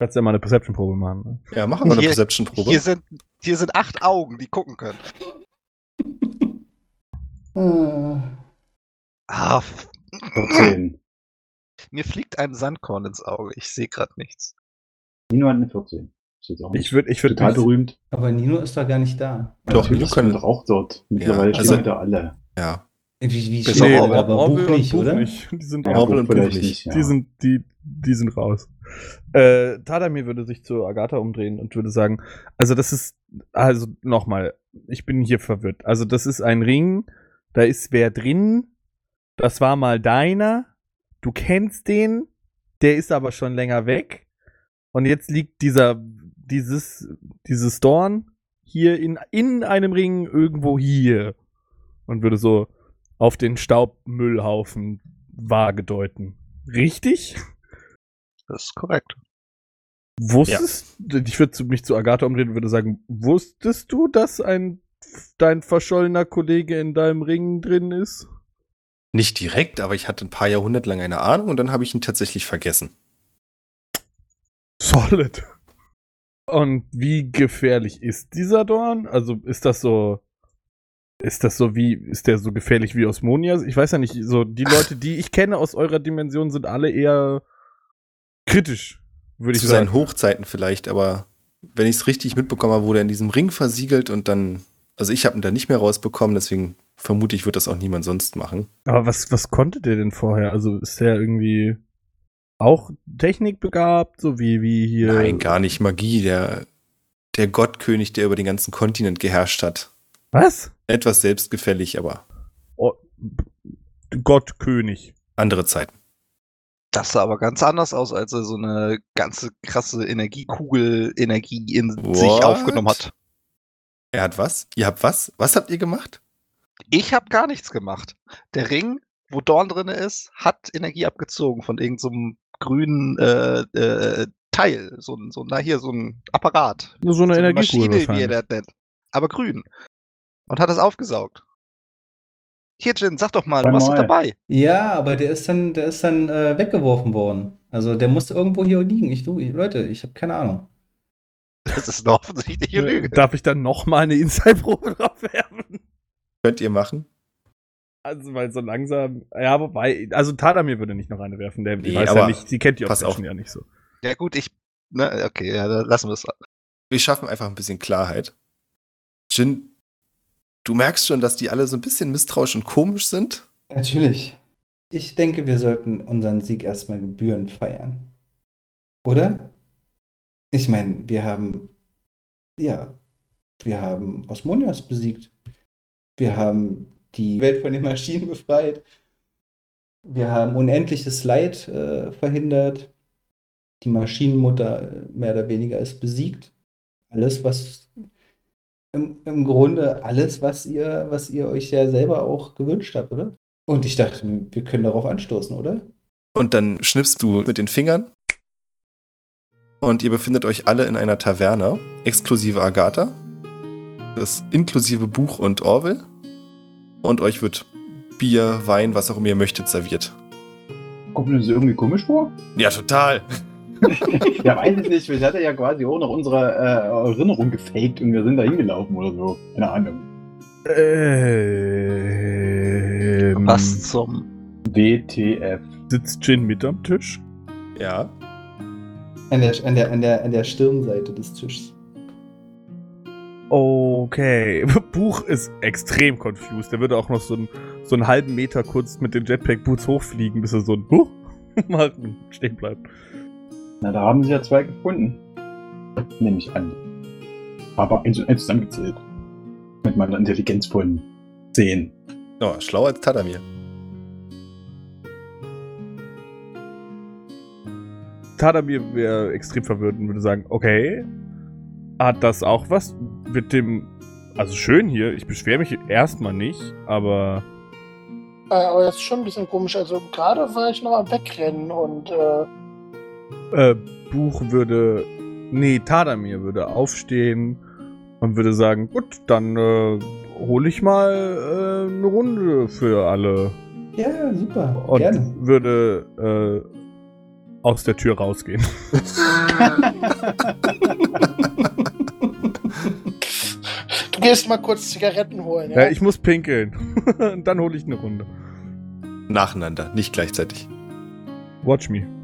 Kannst ja mal eine Perception-Probe machen. Ne? Ja, machen wir eine Hier- Perception-Probe. Hier sind, hier sind acht Augen, die gucken können. Äh, Ah, f- 14. mir fliegt ein Sandkorn ins Auge. Ich sehe gerade nichts. Nino hat eine 14. Ist jetzt auch Ich würde ich würd total berühmt. aber Nino ist doch gar nicht da. Doch, Nino doch auch dort. Mittlerweile also- stehen wieder alle. Ja. Wie, wie der Orwell. aber Orwell Buch und nicht, oder? nicht. Die sind, Ja, Orwell Buch und Buch nicht. Ja. die sind, die, die sind raus. Äh, Tadamir würde sich zu Agatha umdrehen und würde sagen, also das ist, also nochmal, ich bin hier verwirrt. Also das ist ein Ring, da ist wer drin, das war mal deiner, du kennst den, der ist aber schon länger weg und jetzt liegt dieser, dieses, dieses Dorn hier in, in einem Ring irgendwo hier und würde so auf den Staubmüllhaufen vage deuten. Richtig? Das ist korrekt. Wusstest ich würde mich zu Agatha umdrehen und würde sagen, wusstest du, dass ein dein verschollener Kollege in deinem Ring drin ist? Nicht direkt, aber ich hatte ein paar Jahrhunderte lang eine Ahnung und dann habe ich ihn tatsächlich vergessen. Solid. Und wie gefährlich ist dieser Dorn? Also ist das so. Ist das so wie, ist der so gefährlich wie Osmonias? Ich weiß ja nicht, so die Leute, die ich kenne aus eurer Dimension, sind alle eher kritisch, würde ich Zu seinen sagen. Hochzeiten vielleicht, aber wenn ich es richtig mitbekommen habe, wurde er in diesem Ring versiegelt und dann, also ich habe ihn da nicht mehr rausbekommen, deswegen vermute ich, wird das auch niemand sonst machen. Aber was, was konnte der denn vorher? Also ist der irgendwie auch technikbegabt, so wie, wie hier. Nein, gar nicht Magie, der, der Gottkönig, der über den ganzen Kontinent geherrscht hat. Was? Etwas selbstgefällig, aber Oh, Gottkönig. andere Zeiten. Das sah aber ganz anders aus, als er so eine ganze krasse Energiekugel Energie in sich What? aufgenommen hat. Er hat was? Ihr habt was? Was habt ihr gemacht? Ich habe gar nichts gemacht. Der Ring, wo Dorn drin ist, hat Energie abgezogen von irgendeinem grünen äh, äh, Teil. So, ein- so, na hier, so ein Apparat. Nur so eine so Energiekugel Maschine, wie er das nennt. Aber grün. Und hat es aufgesaugt. Hier, Jin, sag doch mal, du warst dabei. Ja, aber der ist dann, der ist dann äh, weggeworfen worden. Also der musste irgendwo hier liegen. Ich, du, Leute, ich habe keine Ahnung. Das ist eine offensichtliche Lüge. Darf ich dann noch mal eine Inside-Probe drauf werfen? Könnt ihr machen? Also, weil so langsam. Ja, wobei. Also, Tadamir würde nicht noch eine werfen. Der Nee, weiß ja nicht. Sie kennt die Obsession ja nicht so. Ja gut, ich... Ne, okay, ja, dann lassen wir es. Wir schaffen einfach ein bisschen Klarheit. Jin du merkst schon, dass die alle so ein bisschen misstrauisch und komisch sind. Natürlich. Ich denke, wir sollten unseren Sieg erstmal gebührend feiern. Oder? Ich meine, wir haben, ja, wir haben Osmonias besiegt. Wir haben die Welt von den Maschinen befreit. Wir haben unendliches Leid äh, verhindert. Die Maschinenmutter äh, mehr oder weniger ist besiegt. Alles, was im, im Grunde alles, was ihr, was ihr euch ja selber auch gewünscht habt, oder? Und ich dachte, wir können darauf anstoßen, oder? Und dann schnippst du mit den Fingern. Und ihr befindet euch alle in einer Taverne, exklusive Agatha. Das inklusive Buch und Orwell. Und euch wird Bier, Wein, was auch immer ihr möchtet, serviert. Kommt mir das irgendwie komisch vor? Ja, total. ja, weiß ich nicht. Ich hatte ja quasi auch noch unsere äh, Erinnerung gefaked und wir sind da hingelaufen oder so. Keine Ahnung. Ähm, Was zum. WTF. Sitzt Jin mit am Tisch? Ja. An der, an der, an der, an der Stirnseite des Tisches. Okay. Buch ist extrem confused. Der würde auch noch so, ein, so einen halben Meter kurz mit den Jetpack-Boots hochfliegen, bis er so ein Huch mal stehen bleibt. Na, da haben sie ja zwei gefunden. Nehme ich an. Aber eins und eins zusammengezählt. Mit meiner Intelligenz von 10. Oh, schlauer als Tadamir. Tadamir wäre extrem verwirrt und würde sagen, okay, hat das auch was mit dem... Also schön hier, ich beschwere mich erstmal nicht, aber... Äh, aber das ist schon ein bisschen komisch. Also gerade war ich noch am Wegrennen und äh, Äh, Buch würde... Nee, Tadamir würde aufstehen und würde sagen, gut, dann äh, hole ich mal äh, eine Runde für alle. Ja, super. Und Gerne. würde äh, aus der Tür rausgehen. du gehst mal kurz Zigaretten holen. Ja? Ja, ich muss pinkeln. und dann hole ich eine Runde. Nacheinander, nicht gleichzeitig. Watch me.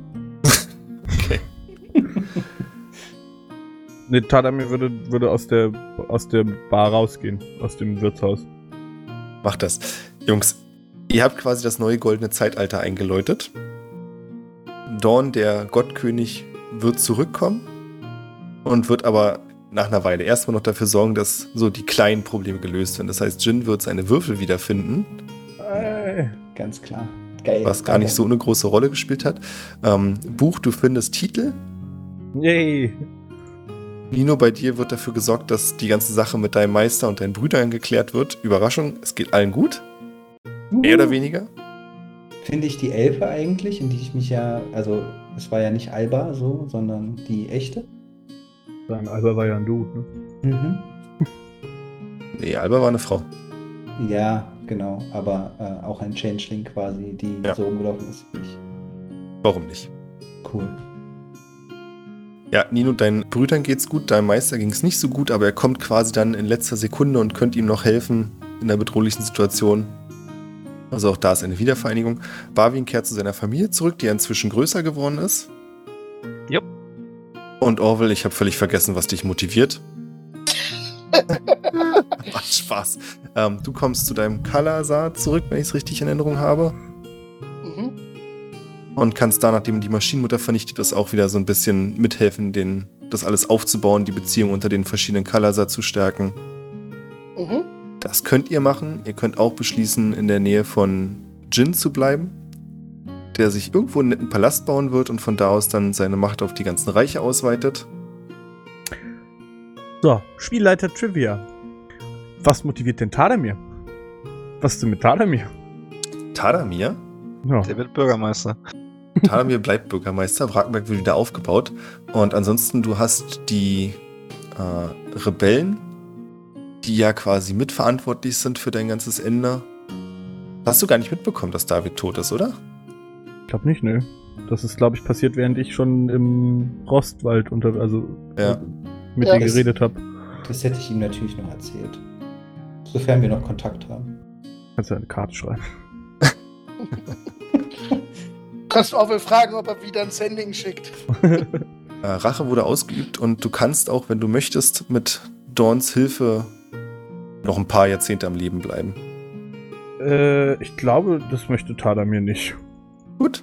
Ne, Tadamir würde, würde aus, der, aus der Bar rausgehen, aus dem Wirtshaus. Macht das. Jungs, ihr habt quasi das neue goldene Zeitalter eingeläutet. Dorn, der Gottkönig, wird zurückkommen und wird aber nach einer Weile erstmal noch dafür sorgen, dass so die kleinen Probleme gelöst werden. Das heißt, Jin wird seine Würfel wiederfinden, Äh, Ganz klar. Geil. was gar nicht so eine große Rolle gespielt hat. Ähm, Buch, du findest Titel. Yay. Nino, bei dir wird dafür gesorgt, dass die ganze Sache mit deinem Meister und deinen Brüdern geklärt wird. Überraschung, es geht allen gut. Mehr oder weniger. Finde ich die Elfe eigentlich, in die ich mich ja, also es war ja nicht Alba so, sondern die echte. Sagen, Alba war ja ein Dude, ne? Mhm. Nee, Alba war eine Frau. Ja, genau, aber äh, auch ein Changeling quasi, die Ja. so rumgelaufen ist wie ich. Warum nicht? Cool. Ja, Nino, deinen Brüdern geht's gut, deinem Meister ging's nicht so gut, aber er kommt quasi dann in letzter Sekunde und könnt ihm noch helfen in der bedrohlichen Situation. Also auch da ist eine Wiedervereinigung. Barwin kehrt zu seiner Familie zurück, die inzwischen größer geworden ist. Jupp. Und Orwell, ich habe völlig vergessen, was dich motiviert. Macht Spaß. Ähm, du kommst zu deinem Kalasar zurück, wenn ich es richtig in Erinnerung habe. Und kannst da, nachdem die Maschinenmutter vernichtet ist, auch wieder so ein bisschen mithelfen, den, das alles aufzubauen, die Beziehung unter den verschiedenen Kalasar zu stärken. Mhm. Das könnt ihr machen. Ihr könnt auch beschließen, in der Nähe von Jin zu bleiben, der sich irgendwo einen netten Palast bauen wird und von da aus dann seine Macht auf die ganzen Reiche ausweitet. So, Spielleiter Trivia. Was motiviert denn Tadamir? Was ist denn mit Tadamir? Tadamir? Ja. Der wird Bürgermeister. Tadamir bleibt Bürgermeister, Wrakenberg wird wieder aufgebaut. Und ansonsten, du hast die äh, Rebellen, die ja quasi mitverantwortlich sind für dein ganzes Ende. Hast du gar nicht mitbekommen, dass David tot ist, oder? Ich glaube nicht, ne. Das ist, glaube ich, passiert, während ich schon im Rostwald unter, also Ja. mit Ja, dir geredet habe. Das hätte ich ihm natürlich noch erzählt. Sofern wir noch Kontakt haben. Kannst du eine Karte schreiben. Kannst du auch mal fragen, ob er wieder ein Sending schickt. Äh, Rache wurde ausgeübt und du kannst auch, wenn du möchtest, mit Dorns Hilfe noch ein paar Jahrzehnte am Leben bleiben. Äh, ich glaube, das möchte Tadamir nicht. Gut.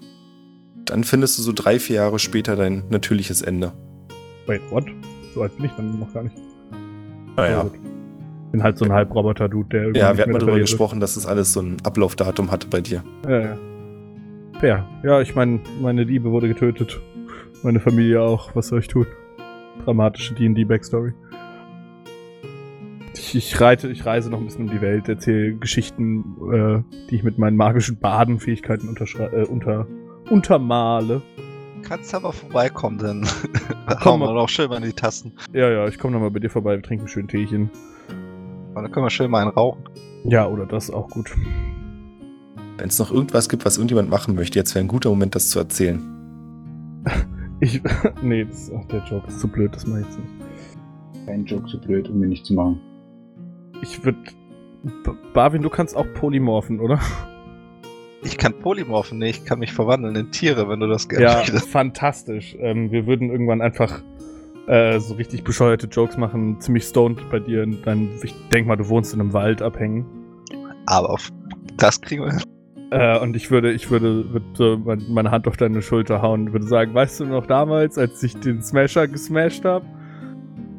Dann findest du so drei, vier Jahre später dein natürliches Ende. Wait, what? So alt bin ich dann noch gar nicht. Naja. gut. Bin halt so ein Halbroboter-Dude, der Ja, wir hatten mal darüber gesprochen, dass es alles so ein Ablaufdatum hatte bei dir. Ja, ja. Fair. Ja, ich meine, meine Liebe wurde getötet. Meine Familie auch. Was soll ich tun? Dramatische D&D-Backstory. Ich, ich, reite, ich reise noch ein bisschen um die Welt, erzähle Geschichten, äh, die ich mit meinen magischen Badenfähigkeiten äh, unter, untermale. Kannst aber vorbeikommen, dann hauen wir noch schön mal in die Tasten. Ja, ja, ich komme nochmal bei dir vorbei, wir trinken schön Teechen. Und dann können wir schön mal einen rauchen. Ja, oder das auch gut. Wenn es noch irgendwas gibt, was irgendjemand machen möchte, jetzt wäre ein guter Moment, das zu erzählen. Ich. nee, das, ach, der Joke ist zu blöd, das mache ich jetzt nicht. Kein Joke zu blöd, um mir nicht zu machen. Ich würde. Barwin, du kannst auch polymorphen, oder? Ich kann polymorphen, nee, ich kann mich verwandeln in Tiere, wenn du das gerne Ja, möchtest. fantastisch. Ähm, wir würden irgendwann einfach äh, so richtig bescheuerte Jokes machen, ziemlich stoned bei dir. Und dann, ich denk mal, du wohnst in einem Wald abhängen. Aber auf das kriegen wir hin. Äh, und ich würde, ich würde, würde so mein- meine Hand auf deine Schulter hauen und würde sagen, weißt du noch damals, als ich den Smasher gesmashed habe?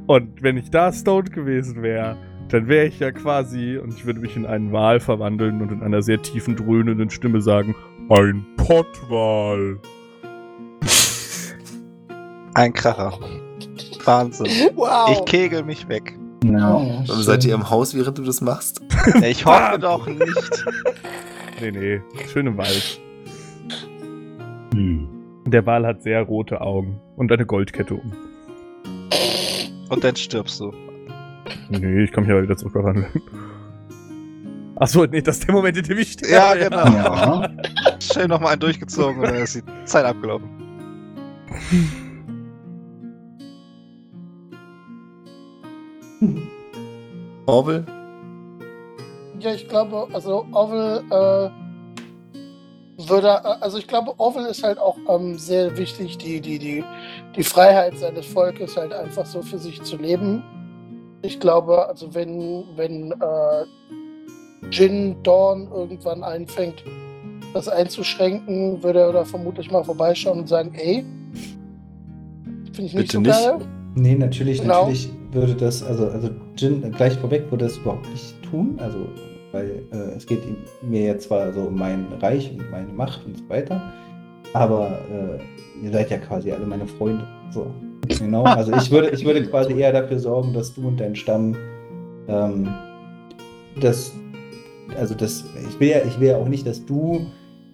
Und wenn ich da stoned gewesen wäre, dann wäre ich ja quasi, und ich würde mich in einen Wal verwandeln und in einer sehr tiefen, dröhnenden Stimme sagen, ein Pottwal. Ein Kracher. Wahnsinn. Wow. Ich kegel mich weg. Ja. Oh, seid ihr im Haus, während du das machst? Ich hoffe doch nicht. Nee, nee, schön im Wald. Hm. Der Wal hat sehr rote Augen und eine Goldkette um. Und dann stirbst du. Nee, ich mich aber wieder zurückverwandeln. Achso, nee, das ist der Moment, in dem ich sterbe. Ja, genau. Ja. Schön nochmal einen durchgezogen und dann ist die Zeit abgelaufen. Orwell? Ja, ich glaube, also Orwell äh, würde, äh, also ich glaube, Orwell ist halt auch ähm, sehr wichtig, die, die, die, die Freiheit seines Volkes halt einfach so für sich zu leben. Ich glaube, also wenn, wenn äh, Jin Dawn irgendwann einfängt, das einzuschränken, würde er da vermutlich mal vorbeischauen und sagen, ey, finde ich nicht Bitte so nicht. geil. Nee, natürlich, Genau. natürlich würde das, also, also Jin, gleich vorweg würde das überhaupt nicht tun, also, weil äh, es geht mir jetzt zwar so um mein Reich und meine Macht und so weiter, aber äh, ihr seid ja quasi alle meine Freunde, so. Genau, also ich würde, ich würde quasi eher dafür sorgen, dass du und dein Stamm, ähm, das, also das, ich will ja, ich will ja auch nicht, dass du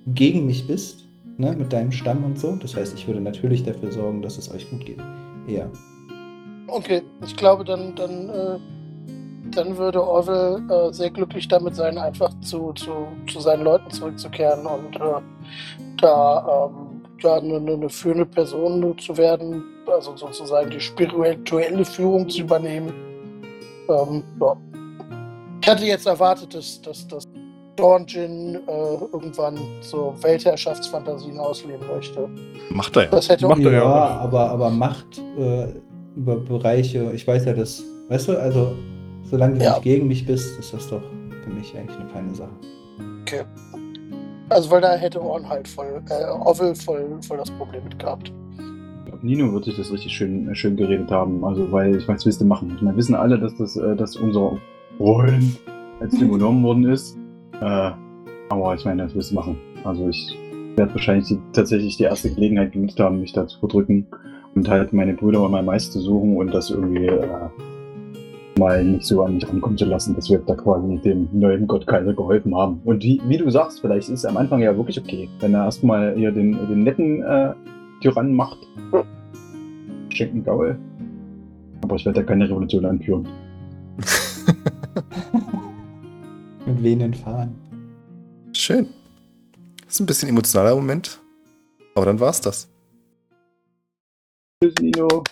gegen mich bist, ne, mit deinem Stamm und so, das heißt, ich würde natürlich dafür sorgen, dass es euch gut geht, eher. Okay, ich glaube, dann, dann, äh, dann würde Orwell äh, sehr glücklich damit sein, einfach zu, zu, zu seinen Leuten zurückzukehren und äh, da ähm, ja, eine, führende Person zu werden, also sozusagen die spirituelle Führung zu übernehmen. Ähm, ja. Ich hatte jetzt erwartet, dass, dass, dass Dornjin äh, irgendwann so Weltherrschaftsfantasien ausleben möchte. Macht er ja. Das hätte Macht er ja aber, aber Macht äh, über Bereiche, ich weiß ja, das, weißt du, also solange du Ja. nicht gegen mich bist, ist das doch für mich eigentlich eine feine Sache. Also weil da hätte Orn halt voll, äh, Orwell voll, voll das Problem mit gehabt. Nino wird sich das richtig schön, äh, schön geredet haben. Also, weil, ich meine, was willst du machen? Ich meine, wissen alle, dass das, äh, dass unser Freund jetzt übernommen worden ist. Äh, aber ich meine, das willst du machen. Also, ich werde wahrscheinlich die, tatsächlich die erste Gelegenheit genutzt haben, mich da zu verdrücken und halt meine Brüder und mein Meister zu suchen und das irgendwie äh, mal nicht so an mich rankommen zu lassen, dass wir da quasi dem neuen Gott Kaiser geholfen haben. Und wie, wie du sagst, vielleicht ist es am Anfang ja wirklich okay, wenn er erstmal hier den, den netten äh, Tyrannen macht. Schenken Gaul. Aber ich werde da keine Revolution anführen. Mit wen fahren? Schön. Das ist ein bisschen emotionaler Moment. Aber dann war's das. Tschüss, Nino.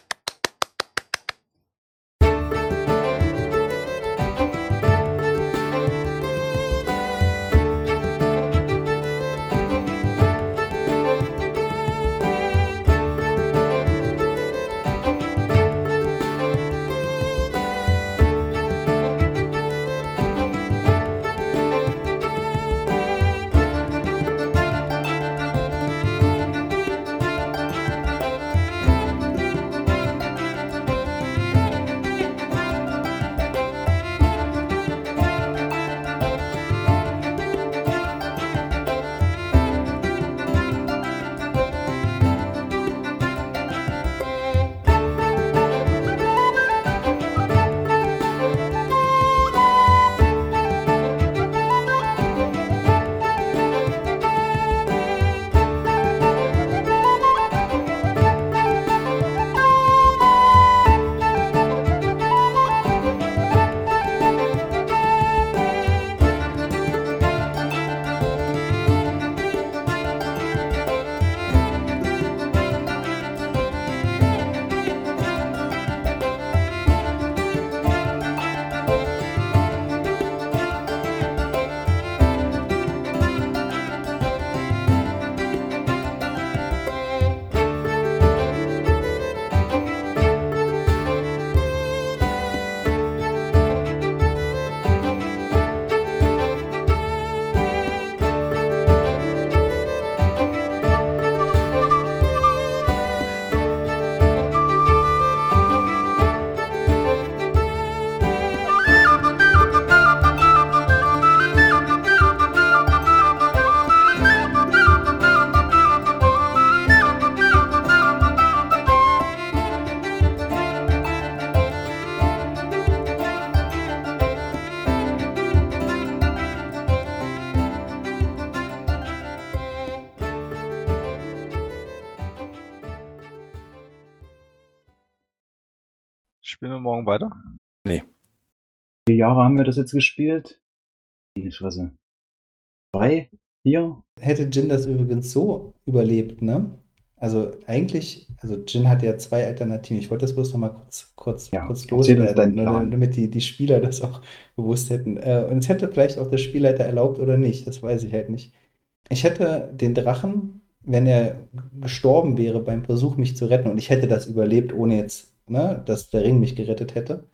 Morgen weiter? Vier Jahre haben wir das jetzt gespielt. Die Fresse. Drei? Vier? Hätte Jin das übrigens so überlebt, ne? Also eigentlich, also Jin hat ja zwei Alternativen. Ich wollte das bloß noch mal kurz, kurz, Ja, kurz loswerden, deinen ne, damit die, die Spieler das auch gewusst hätten. Äh, und es hätte vielleicht auch der Spielleiter erlaubt oder nicht, das weiß ich halt nicht. Ich hätte den Drachen, wenn er gestorben wäre beim Versuch, mich zu retten, und ich hätte das überlebt, ohne jetzt, ne, dass der Ring mich gerettet hätte,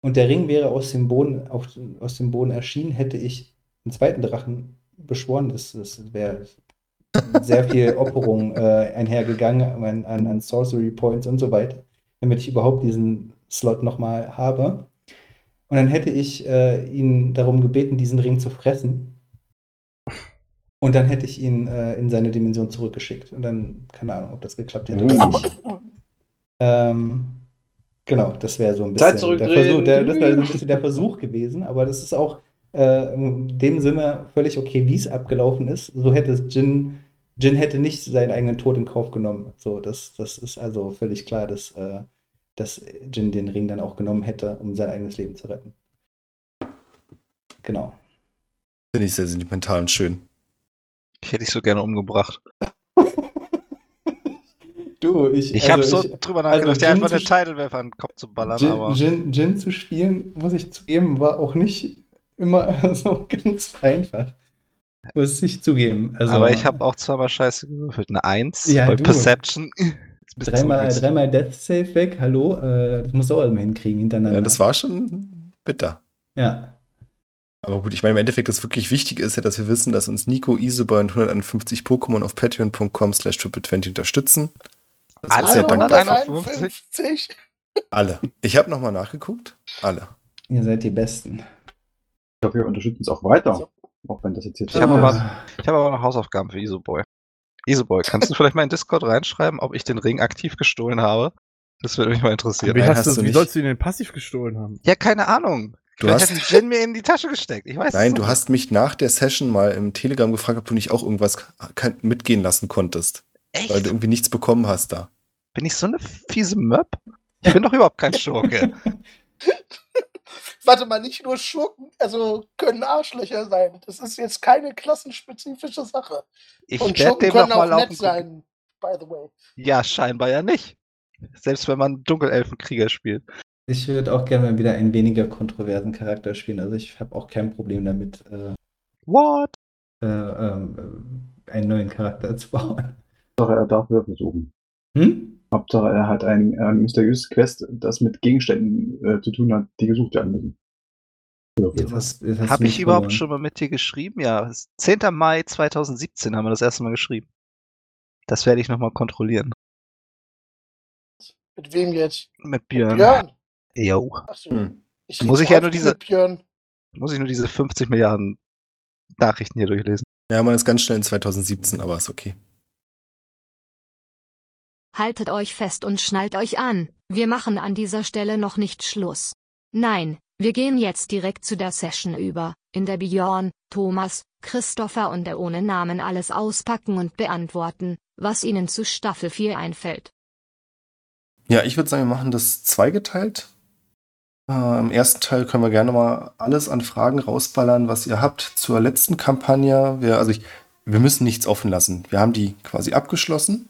und der Ring wäre aus dem Boden, auf, aus dem Boden erschienen, hätte ich einen zweiten Drachen beschworen. Das, das wäre sehr viel Opferung äh, einhergegangen an, an, an Sorcery Points und so weiter, damit ich überhaupt diesen Slot nochmal habe. Und dann hätte ich äh, ihn darum gebeten, diesen Ring zu fressen. Und dann hätte ich ihn äh, in seine Dimension zurückgeschickt. Und dann, keine Ahnung, ob das geklappt hätte oder nicht. Ähm, genau, das wäre so ein bisschen Zeit der. Versuch, der, das wäre so ein bisschen der Versuch gewesen, aber das ist auch äh, in dem Sinne völlig okay, wie es abgelaufen ist. So hätte es Jin, Jin hätte nicht seinen eigenen Tod in Kauf genommen. So, das, das ist also völlig klar, dass, äh, dass Jin den Ring dann auch genommen hätte, um sein eigenes Leben zu retten. Genau. Finde ich sehr sentimental und schön. Ich hätte dich so gerne umgebracht. Du, ich, Ich habe also so ich- drüber also nachgedacht, dir Jin einfach eine zu- Tidal Wave an den Kopf zu ballern, Jin, aber Jin, Jin zu spielen, muss ich zugeben, war auch nicht immer so ganz einfach. Muss ich zugeben. Also, aber ich habe auch zweimal scheiße gewürfelt. Eine Eins Ja, bei du. Perception. Dreimal, dreimal Death Save weg, hallo, äh, das musst du auch immer hinkriegen hintereinander. Ja, das war schon bitter. Ja. Aber gut, ich meine, im Endeffekt, das wirklich wichtig ist ja, dass wir wissen, dass uns Nico, Isobar und 151 Pokémon auf patreon.com slash triple20 unterstützen. Das Alle ist sehr dankbar. 151. Alle. Ich habe nochmal nachgeguckt. Alle. Ihr seid die Besten. Ich hoffe, wir unterstützen es auch weiter. So. Auch wenn das jetzt hier Ich habe aber, ich habe aber noch Hausaufgaben für Isoboy. Isoboy, kannst du vielleicht mal in Discord reinschreiben, ob ich den Ring aktiv gestohlen habe? Das würde mich mal interessieren. Wie, Nein, hast hast du, wie sollst du ihn denn passiv gestohlen haben? Ja, keine Ahnung. Du Vielleicht hast, Jin mir in die Tasche gesteckt. Ich weiß nein, du nicht. hast mich nach der Session mal im Telegram gefragt, ob du nicht auch irgendwas mitgehen lassen konntest. Echt? Weil du irgendwie nichts bekommen hast da. Bin ich so eine fiese Möb? Ich bin doch überhaupt kein Schurke. Warte mal, nicht nur Schurken, also können Arschlöcher sein. Das ist jetzt keine klassenspezifische Sache. Ich Und werde Schurken dem noch können auch nett laufen. sein, by the way. Ja, scheinbar ja nicht. Selbst wenn man Dunkelelfenkrieger spielt. Ich würde auch gerne mal wieder einen weniger kontroversen Charakter spielen. Also ich habe auch kein Problem damit, äh, What? äh, ähm, äh, einen neuen Charakter zu bauen. Hauptsache, er darf Würfel suchen. Hm? Hauptsache, er hat ein äh, mysteriöses Quest, das mit Gegenständen äh, zu tun hat, die gesucht werden müssen. Habe ich überhaupt schon mal mit dir geschrieben? Ja, es ist 10. Mai 2017 haben wir das erste Mal geschrieben. Das werde ich nochmal kontrollieren. Mit wem jetzt? Mit Björn. Björn. Jo. Achso. Hm. Ich Muss ich ja nur diese- mit Björn. Muss ich nur diese 50 Milliarden Nachrichten hier durchlesen. Ja, man ist ganz schnell in 2017, aber ist okay. Haltet euch fest und schnallt euch an, wir machen an dieser Stelle noch nicht Schluss. Nein, wir gehen jetzt direkt zu der Session über, in der Björn, Thomas, Christopher und der ohne Namen alles auspacken und beantworten, was ihnen zu Staffel 4 einfällt. Ja, ich würde sagen, wir machen das zweigeteilt. Äh, Im ersten Teil können wir gerne mal alles an Fragen rausballern, was ihr habt zur letzten Kampagne. Wir, also ich, wir müssen nichts offen lassen. Wir haben die quasi abgeschlossen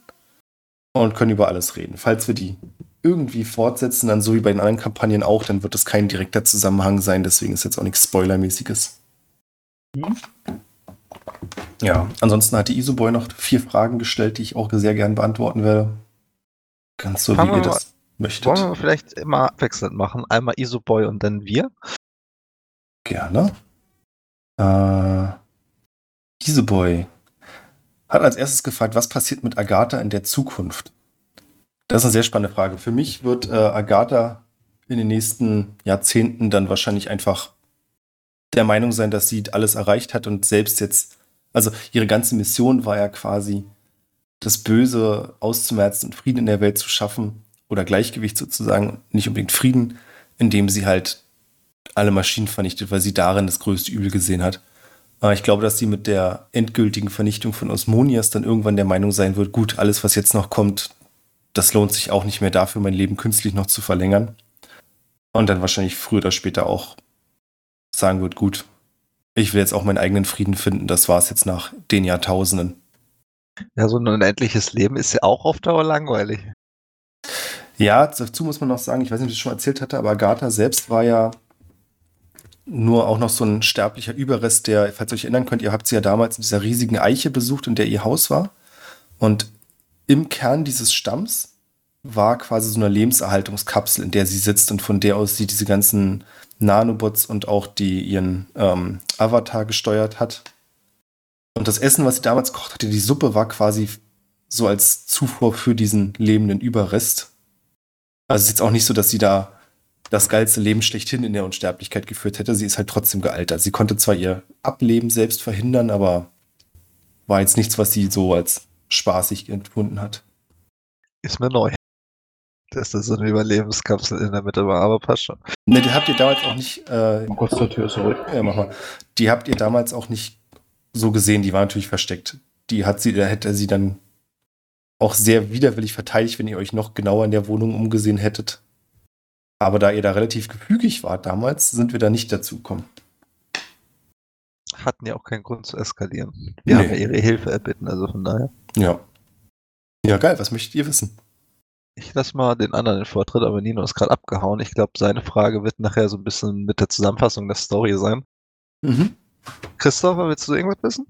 und können über alles reden. Falls wir die irgendwie fortsetzen, dann so wie bei den anderen Kampagnen auch, dann wird es kein direkter Zusammenhang sein. Deswegen ist jetzt auch nichts Spoilermäßiges. Ja, ansonsten hat die Isoboy noch vier Fragen gestellt, die ich auch sehr gern beantworten werde. Ganz so, Fangen wie ihr das möchtet. Wollen wir vielleicht immer abwechselnd machen? Einmal Isoboy und dann wir? Gerne. Äh, Isoboy hat als erstes gefragt, was passiert mit Agatha in der Zukunft? Das ist eine sehr spannende Frage. Für mich wird äh, Agatha in den nächsten Jahrzehnten dann wahrscheinlich einfach der Meinung sein, dass sie alles erreicht hat und selbst jetzt, also ihre ganze Mission war ja quasi, das Böse auszumerzen und Frieden in der Welt zu schaffen oder Gleichgewicht sozusagen, nicht unbedingt Frieden, indem sie halt alle Maschinen vernichtet, weil sie darin das größte Übel gesehen hat. Aber ich glaube, dass sie mit der endgültigen Vernichtung von Osmonias dann irgendwann der Meinung sein wird, gut, alles, was jetzt noch kommt, das lohnt sich auch nicht mehr dafür, mein Leben künstlich noch zu verlängern. Und dann wahrscheinlich früher oder später auch sagen wird, gut, ich will jetzt auch meinen eigenen Frieden finden, das war es jetzt nach den Jahrtausenden. Ja, so ein unendliches Leben ist ja auch auf Dauer langweilig. Ja, dazu muss man noch sagen, ich weiß nicht, ob ich das schon erzählt hatte, aber Agatha selbst war ja nur auch noch so ein sterblicher Überrest, der, falls ihr euch erinnern könnt, ihr habt sie ja damals in dieser riesigen Eiche besucht, in der ihr Haus war. Und im Kern dieses Stamms war quasi so eine Lebenserhaltungskapsel, in der sie sitzt und von der aus sie diese ganzen Nanobots und auch die ihren ähm, Avatar gesteuert hat. Und das Essen, was sie damals kocht hatte, die Suppe war quasi so als Zufuhr für diesen lebenden Überrest. Also es ist jetzt auch nicht so, dass sie da das geilste Leben schlechthin in der Unsterblichkeit geführt hätte. Sie ist halt trotzdem gealtert. Sie konnte zwar ihr Ableben selbst verhindern, aber war jetzt nichts, was sie so als spaßig empfunden hat. Ist mir neu. Dass da so eine Überlebenskapsel in der Mitte war, aber passt schon. Ne, die habt ihr damals auch nicht. Äh, Mal kurz zur Tür zurück. ja, mach mal. Die habt ihr damals auch nicht so gesehen. Die war natürlich versteckt. Die hat sie, da hätte sie dann auch sehr widerwillig verteidigt, wenn ihr euch noch genauer in der Wohnung umgesehen hättet. Aber da ihr da relativ gefügig wart damals, sind wir da nicht dazu gekommen. Hatten ja auch keinen Grund zu eskalieren. Wir Nee. haben ja ihre Hilfe erbitten, also von daher. Ja. Ja, geil. Was möchtet ihr wissen? Ich lasse mal den anderen den Vortritt, aber Nino ist gerade abgehauen. Ich glaube, seine Frage wird nachher so ein bisschen mit der Zusammenfassung der Story sein. Mhm. Christopher, willst du irgendwas wissen?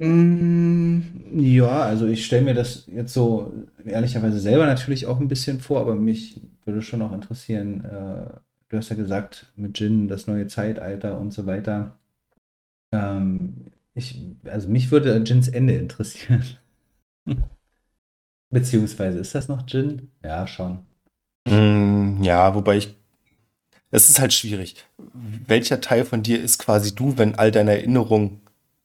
Mm, Ja, also ich stelle mir das jetzt so ehrlicherweise selber natürlich auch ein bisschen vor, aber mich würde schon auch interessieren, äh, du hast ja gesagt, mit Jin das neue Zeitalter und so weiter. Ähm, ich, also mich würde Jins Ende interessieren. Beziehungsweise, ist das noch Jin? Ja, schon. Mm, Ja, wobei ich. Es ist halt schwierig. Welcher Teil von dir ist quasi du, wenn all deine Erinnerungen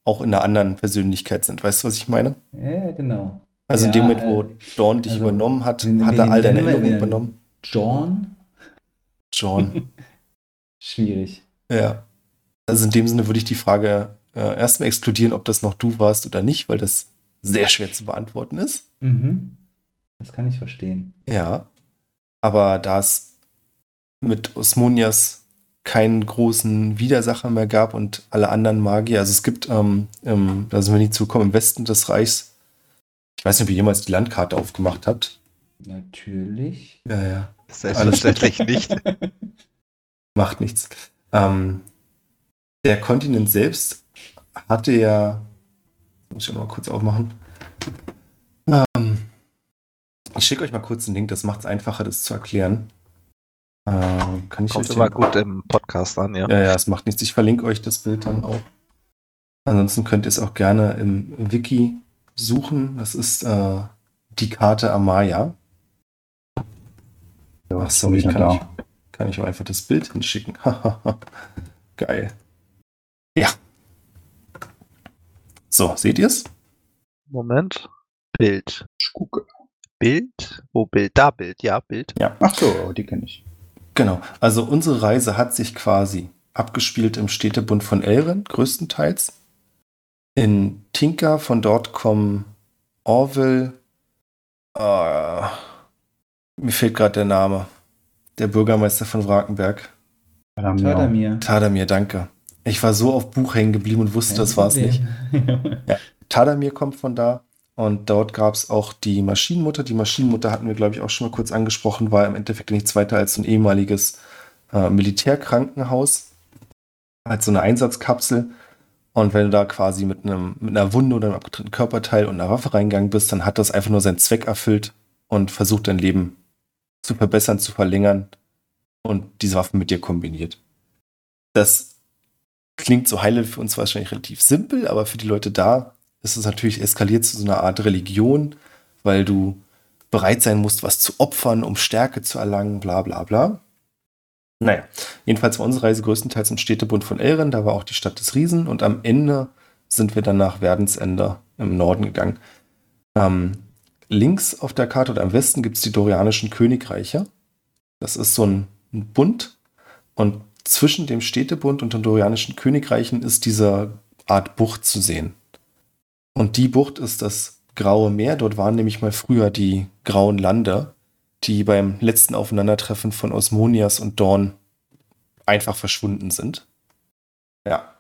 auch in einer anderen Persönlichkeit sind? Weißt du, was ich meine? Ja, genau. Also in dem Ja, Moment, wo äh, Dawn dich also, übernommen hat, wen- hat er all deine Erinnerungen übernommen. John? John. Schwierig. ja. Also in dem Sinne würde ich die Frage äh, erstmal exkludieren, ob das noch du warst oder nicht, weil das sehr schwer zu beantworten ist. Mhm. Das kann ich verstehen. Ja. Aber da es mit Osmonias keinen großen Widersacher mehr gab und alle anderen Magier, also es gibt, ähm, ähm, da sind wir nie zugekommen, im Westen des Reichs, ich weiß nicht, ob ihr jemals die Landkarte aufgemacht habt. Natürlich. Ja, ja. Selbstverständlich nicht. Macht nichts. Ähm, der Kontinent selbst hatte ja, muss ich noch mal kurz aufmachen. Ähm, ich schicke euch mal kurz einen Link, das macht es einfacher, das zu erklären. Ähm, kann ich Kommt euch immer den- gut im Podcast an, ja. Ja, ja, es macht nichts. Ich verlinke euch das Bild dann auch. Ansonsten könnt ihr es auch gerne im Wiki suchen. Das ist äh, die Karte Amaya. Ja, Ach so, ich kann, ich, kann ich auch einfach das Bild hinschicken. Geil. Ja. So, seht ihr es? Moment. Bild. Ich gucke. Bild? Wo Bild? Da Bild, ja, Bild. Ach so, die kenne ich. Genau. Also unsere Reise hat sich quasi abgespielt im Städtebund von Elren, größtenteils. In Tinka, von dort kommen Orville. Äh, mir fehlt gerade der Name. Der Bürgermeister von Wrakenberg. Ja. Tadamir. Tadamir, danke. Ich war so auf Buch hängen geblieben und wusste, das war es nicht. Tadamir kommt von da und dort gab es auch die Maschinenmutter. Die Maschinenmutter hatten wir, glaube ich, auch schon mal kurz angesprochen, war im Endeffekt nichts weiter als ein ehemaliges äh, Militärkrankenhaus, als so eine Einsatzkapsel. Und wenn du da quasi mit, einem, mit einer Wunde oder einem abgetrennten Körperteil und einer Waffe reingegangen bist, dann hat das einfach nur seinen Zweck erfüllt und versucht dein Leben zu verbessern, zu verlängern und diese Waffen mit dir kombiniert. Das klingt so heile für uns wahrscheinlich relativ simpel, aber für die Leute da ist es natürlich eskaliert zu so einer Art Religion, weil du bereit sein musst, was zu opfern, um Stärke zu erlangen, bla bla bla. Naja, jedenfalls war unsere Reise größtenteils im Städtebund von Elren, da war auch die Stadt des Riesen und am Ende sind wir dann nach Werdensende im Norden gegangen. Ähm, links auf der Karte oder am Westen gibt es die Dorianischen Königreiche. Das ist so ein, ein Bund und zwischen dem Städtebund und den Dorianischen Königreichen ist diese Art Bucht zu sehen. Und die Bucht ist das Graue Meer. Dort waren nämlich mal früher die Grauen Lande, die beim letzten Aufeinandertreffen von Osmonias und Dawn einfach verschwunden sind. Ja.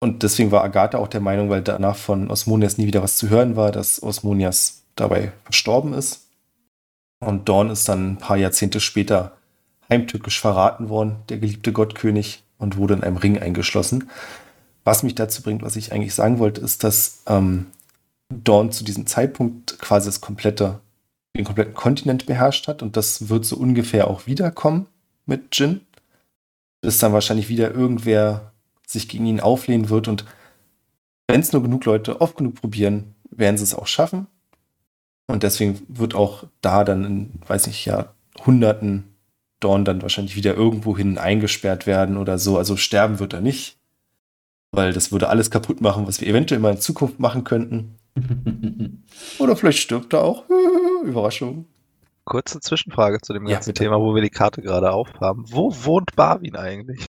Und deswegen war Agatha auch der Meinung, weil danach von Osmonias nie wieder was zu hören war, dass Osmonias dabei verstorben ist. Und Dawn ist dann ein paar Jahrzehnte später heimtückisch verraten worden, der geliebte Gottkönig, und wurde in einem Ring eingeschlossen. Was mich dazu bringt, was ich eigentlich sagen wollte, ist, dass ähm, Dawn zu diesem Zeitpunkt quasi das komplette, den kompletten Kontinent beherrscht hat und das wird so ungefähr auch wiederkommen mit Jin. Bis dann wahrscheinlich wieder irgendwer sich gegen ihn auflehnen wird und wenn es nur genug Leute oft genug probieren, werden sie es auch schaffen. Und deswegen wird auch da dann in, weiß nicht, Jahrhunderten Dawn dann wahrscheinlich wieder irgendwohin eingesperrt werden oder so. Also sterben wird er nicht, weil das würde alles kaputt machen, was wir eventuell mal in Zukunft machen könnten. oder vielleicht stirbt er auch. Überraschung. Kurze Zwischenfrage zu dem Ja, ganzen bitte. Thema, wo wir die Karte gerade aufhaben. Wo wohnt Barwin eigentlich?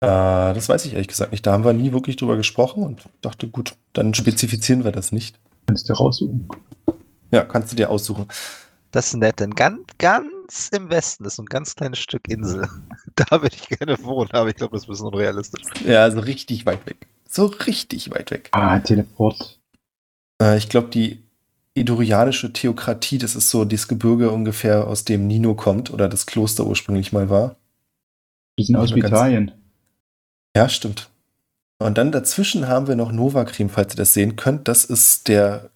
Äh, das weiß ich ehrlich gesagt nicht. Da haben wir nie wirklich drüber gesprochen und dachte, gut, dann spezifizieren wir das nicht. Kannst du raussuchen. Ja, kannst du dir aussuchen. Das ist nett, denn ganz, ganz im Westen ist so ein ganz kleines Stück Insel. Da würde ich gerne wohnen, aber ich glaube, das ist ein bisschen unrealistisch. Ja, also richtig weit weg. So richtig weit weg. Ah, Teleport. Äh, ich glaube, die idorianische Theokratie, das ist so das Gebirge ungefähr, aus dem Nino kommt oder das Kloster ursprünglich mal war. Bisschen aus Ganz- Italien. Ja, stimmt. Und dann dazwischen haben wir noch Novacrim, falls ihr das sehen könnt. Das ist der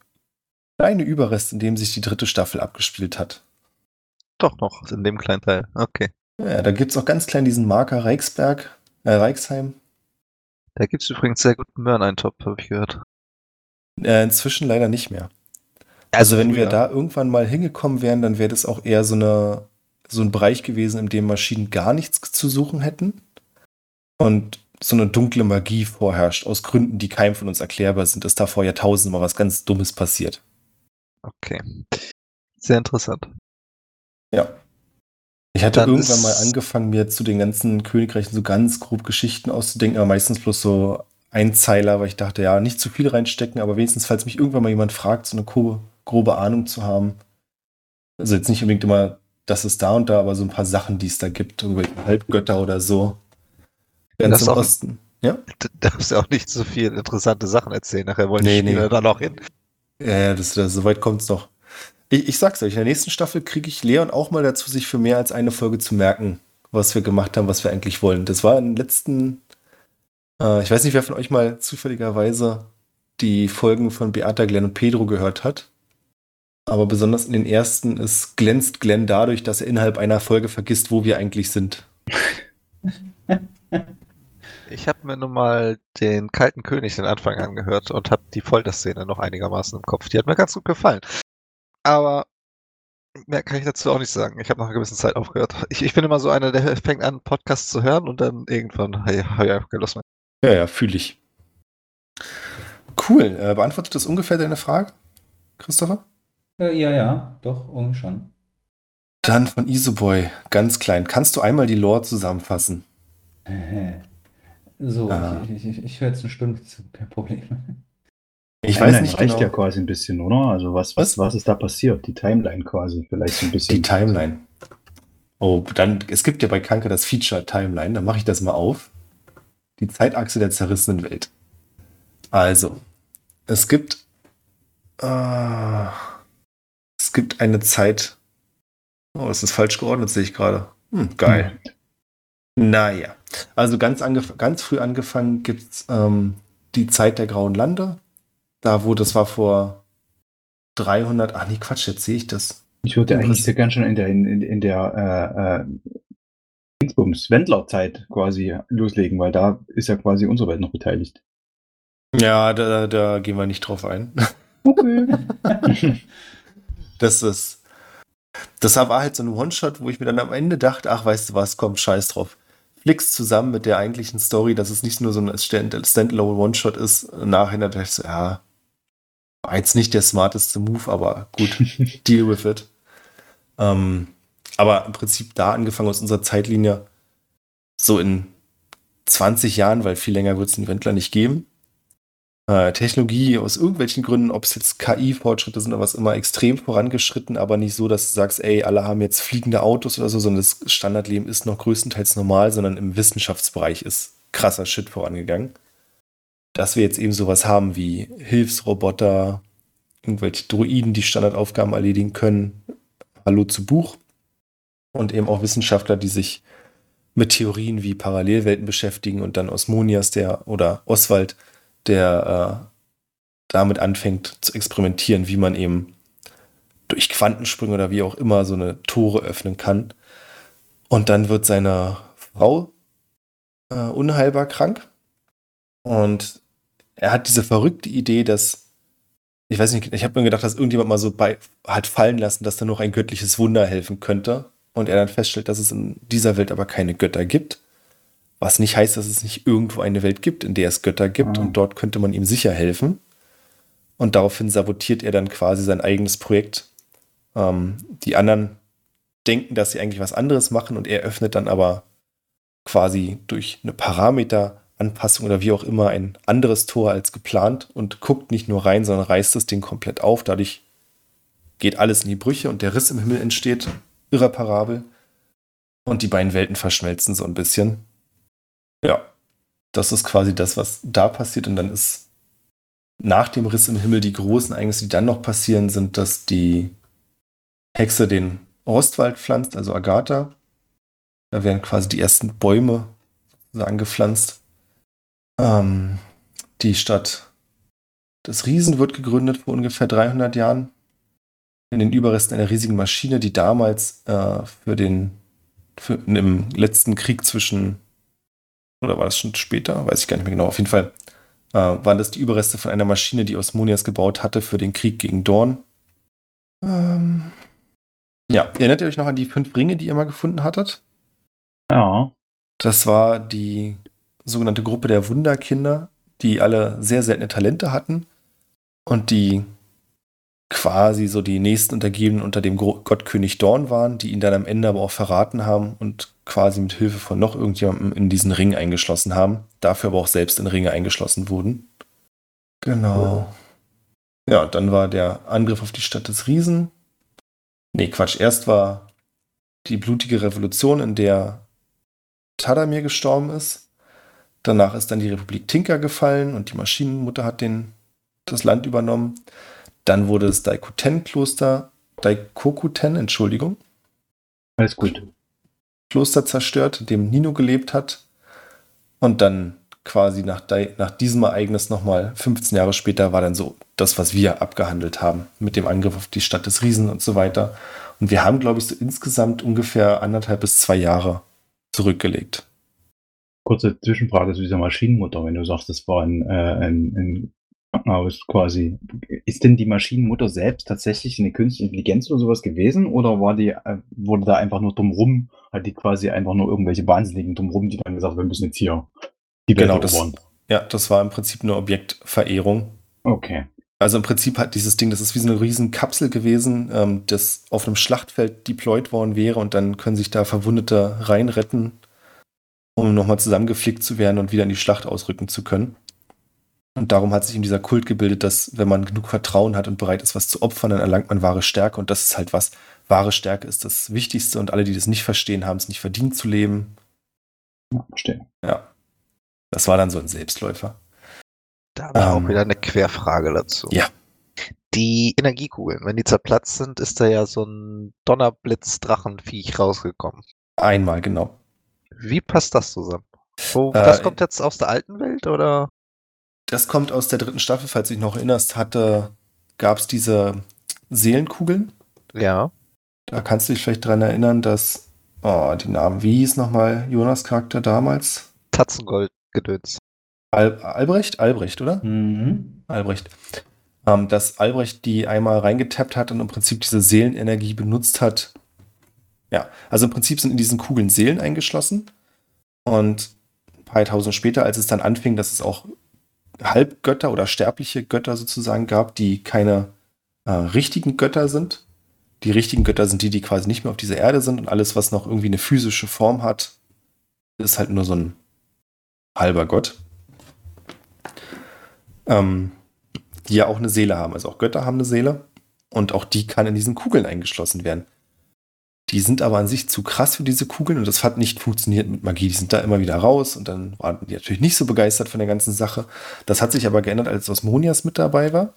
kleine Überrest, in dem sich die dritte Staffel abgespielt hat. Doch noch, in dem kleinen Teil. Okay. Ja, da gibt es auch ganz klein diesen Marker Reichsberg, äh, Reichsheim. Da gibt es übrigens sehr guten Möhreneintopf, habe ich gehört. Äh, inzwischen leider nicht mehr. Also wenn wir da irgendwann mal hingekommen wären, dann wäre das auch eher so, eine, so ein Bereich gewesen, in dem Maschinen gar nichts zu suchen hätten. Und so eine dunkle Magie vorherrscht, aus Gründen, die keinem von uns erklärbar sind, ist da vor Jahrtausenden mal was ganz Dummes passiert. Okay. Sehr interessant. Ja. Ich hatte Dann irgendwann mal angefangen, mir zu den ganzen Königreichen so ganz grob Geschichten auszudenken, aber meistens bloß so Einzeiler, weil ich dachte, ja, nicht zu viel reinstecken, aber wenigstens, falls mich irgendwann mal jemand fragt, so eine grobe, grobe Ahnung zu haben. Also jetzt nicht unbedingt immer, das ist da und da, aber so ein paar Sachen, die es da gibt, irgendwelche Halbgötter oder so. Ganz Das im auch- Osten. Ja? Du darfst ja auch nicht so viel interessante Sachen erzählen. Nachher wollen Nee, die Spieler nee. da noch hin. Ja, ja, das, das, so weit kommt es noch. Ich, ich sag's euch, in der nächsten Staffel kriege ich Leon auch mal dazu, sich für mehr als eine Folge zu merken, was wir gemacht haben, was wir eigentlich wollen. Das war in den letzten, äh, ich weiß nicht, wer von euch mal zufälligerweise die Folgen von Beata, Glenn und Pedro gehört hat. Aber besonders in den ersten ist, glänzt Glenn dadurch, dass er innerhalb einer Folge vergisst, wo wir eigentlich sind. Ich habe mir nun mal den Kalten König den Anfang angehört und habe die Folterszene noch einigermaßen im Kopf. Die hat mir ganz gut gefallen. Aber mehr kann ich dazu auch nicht sagen. Ich habe nach einer gewissen Zeit aufgehört. Ich, ich bin immer so einer, der fängt an, Podcasts zu hören und dann irgendwann habe ich einfach keine Lust mehr. Ja, ja, fühle ich. Cool. Äh, beantwortet das ungefähr deine Frage, Christopher? Äh, ja, ja, doch, irgendwie schon. Dann von Isoboy, ganz klein. Kannst du einmal die Lore zusammenfassen? So, Ah. ich, ich, ich höre jetzt eine Stunde zu, kein Problem. Ich weiß nicht reicht genau. ja quasi ein bisschen, oder? Also was, was, was ist da passiert? Die Timeline quasi, vielleicht so ein bisschen. Die Timeline. Oh, dann, es gibt ja bei Kanker das Feature Timeline, dann mache ich das mal auf. Die Zeitachse der zerrissenen Welt. Also, es gibt, äh, es gibt eine Zeit. Oh, das ist falsch geordnet, sehe ich gerade. Hm, geil. Naja, also ganz, ganz früh angefangen gibt es ähm, die Zeit der Grauen Lande. Da, wo das war vor 300, ach nee, Quatsch, jetzt sehe ich das. Ich würde Was- eigentlich gern schon in der, in, in, der äh, äh, Wendler-Zeit quasi loslegen, weil da ist ja quasi unsere Welt noch beteiligt. Ja, da, da gehen wir nicht drauf ein. Okay. Das ist. Das war halt so ein One-Shot, wo ich mir dann am Ende dachte, ach, weißt du was, komm, scheiß drauf. Flick's zusammen mit der eigentlichen Story, dass es nicht nur so ein Stand- Standalone One-Shot ist. Im Nachhinein dachte ich so, ja, war jetzt nicht der smarteste Move, aber gut, deal with it. Ähm, aber im Prinzip da angefangen aus unserer Zeitlinie, so in 20 Jahren, weil viel länger wird es den Wendler nicht geben. äh, Technologie aus irgendwelchen Gründen, ob es jetzt KI-Fortschritte sind oder was immer, extrem vorangeschritten, aber nicht so, dass du sagst, ey, alle haben jetzt fliegende Autos oder so, sondern das Standardleben ist noch größtenteils normal, sondern im Wissenschaftsbereich ist krasser Shit vorangegangen. Dass wir jetzt eben sowas haben wie Hilfsroboter, irgendwelche Droiden, die Standardaufgaben erledigen können. Hallo zu Buch. Und eben auch Wissenschaftler, die sich mit Theorien wie Parallelwelten beschäftigen und dann Osmonias, der oder Oswald, der äh, damit anfängt zu experimentieren, wie man eben durch Quantensprünge oder wie auch immer so eine Tore öffnen kann. Und dann wird seine Frau äh, unheilbar krank. Und er hat diese verrückte Idee, dass, ich weiß nicht, ich habe mir gedacht, dass irgendjemand mal so bei, hat fallen lassen, dass da noch ein göttliches Wunder helfen könnte. Und er dann feststellt, dass es in dieser Welt aber keine Götter gibt. Was nicht heißt, dass es nicht irgendwo eine Welt gibt, in der es Götter gibt Ah. und dort könnte man ihm sicher helfen. Und daraufhin sabotiert er dann quasi sein eigenes Projekt. Ähm, die anderen denken, dass sie eigentlich was anderes machen und er öffnet dann aber quasi durch eine Parameteranpassung oder wie auch immer ein anderes Tor als geplant und guckt nicht nur rein, sondern reißt das Ding komplett auf. Dadurch geht alles in die Brüche und der Riss im Himmel entsteht irreparabel und die beiden Welten verschmelzen so ein bisschen. Ja, das ist quasi das, was da passiert und dann ist nach dem Riss im Himmel die großen Ereignisse, die dann noch passieren, sind, dass die Hexe den Ostwald pflanzt, also Agatha. Da werden quasi die ersten Bäume sozusagen gepflanzt. Ähm, die Stadt des Riesen wird gegründet vor ungefähr 300 Jahren. In den Überresten einer riesigen Maschine, die damals äh, für den für, im letzten Krieg zwischen oder war das schon später? Weiß ich gar nicht mehr genau. Auf jeden Fall äh, waren das die Überreste von einer Maschine, die Osmonias gebaut hatte für den Krieg gegen Dorn. Ähm, ja, erinnert ihr euch noch an die fünf Ringe, die ihr mal gefunden hattet? Ja. Das war die sogenannte Gruppe der Wunderkinder, die alle sehr seltene Talente hatten und die quasi so die nächsten Untergebenen unter dem Gottkönig Dorn waren, die ihn dann am Ende aber auch verraten haben und quasi mit Hilfe von noch irgendjemandem in diesen Ring eingeschlossen haben, dafür aber auch selbst in Ringe eingeschlossen wurden. Genau. Ja, dann war der Angriff auf die Stadt des Riesen. Nee, Quatsch, erst war die blutige Revolution, in der Tadamir gestorben ist. Danach ist dann die Republik Tinker gefallen und die Maschinenmutter hat den, das Land übernommen. Dann wurde das Daikuten-Kloster, Daikokuten, Entschuldigung, Alles gut. Kloster zerstört, in dem Nino gelebt hat. Und dann quasi nach, Dai- nach diesem Ereignis nochmal 15 Jahre später war dann so das, was wir abgehandelt haben, mit dem Angriff auf die Stadt des Riesen und so weiter. Und wir haben, glaube ich, so insgesamt ungefähr anderthalb bis zwei Jahre zurückgelegt. Kurze Zwischenfrage zu dieser Maschinenmutter, wenn du sagst, das war ein, äh, ein, ein Krankenhaus quasi. Ist denn die Maschinenmutter selbst tatsächlich eine künstliche Intelligenz oder sowas gewesen? Oder war die, äh, wurde da einfach nur drumrum, hat die quasi einfach nur irgendwelche Wahnsinnigen drumrum, die dann gesagt haben, wir müssen jetzt hier die Welt Genau, das, erobern? ja, das war im Prinzip eine Objektverehrung. Okay. Also im Prinzip hat dieses Ding, das ist wie so eine riesen Kapsel gewesen, ähm, das auf einem Schlachtfeld deployed worden wäre und dann können sich da Verwundete reinretten, um nochmal zusammengeflickt zu werden und wieder in die Schlacht ausrücken zu können. Und darum hat sich in dieser Kult gebildet, dass wenn man genug Vertrauen hat und bereit ist, was zu opfern, dann erlangt man wahre Stärke. Und das ist halt was. Wahre Stärke ist das Wichtigste und alle, die das nicht verstehen, haben es nicht verdient zu leben. Ja, verstehe. Ja. Das war dann so ein Selbstläufer. Da habe ich Ähm, auch wieder eine Querfrage dazu. ja. Die Energiekugeln, wenn die zerplatzt sind, ist da ja so ein Donnerblitz-Drachenviech rausgekommen. Einmal, genau. Wie passt das zusammen? Wo, Äh, das kommt jetzt aus der alten Welt oder? Das kommt aus der dritten Staffel, falls du dich noch erinnerst, hatte, gab es diese Seelenkugeln. Ja. Da kannst du dich vielleicht dran erinnern, dass, oh, die Namen, wie hieß nochmal Jonas Charakter damals? Tatzengold-Gedöns. Al Albrecht? Albrecht, oder? Mhm. Albrecht. Ähm, dass Albrecht die einmal reingetappt hat und im Prinzip diese Seelenenergie benutzt hat. Ja, also im Prinzip sind in diesen Kugeln Seelen eingeschlossen. Und ein paar Jahrtausend später, als es dann anfing, dass es auch Halbgötter oder sterbliche Götter sozusagen gab, die keine äh, richtigen Götter sind. Die richtigen Götter sind die, die quasi nicht mehr auf dieser Erde sind und alles, was noch irgendwie eine physische Form hat, ist halt nur so ein halber Gott. ähm, die ja auch eine Seele haben. Also auch Götter haben eine Seele und auch die kann in diesen Kugeln eingeschlossen werden. Die sind aber an sich zu krass für diese Kugeln und das hat nicht funktioniert mit Magie. Die sind da immer wieder raus und dann waren die natürlich nicht so begeistert von der ganzen Sache. Das hat sich aber geändert, als Osmonias mit dabei war.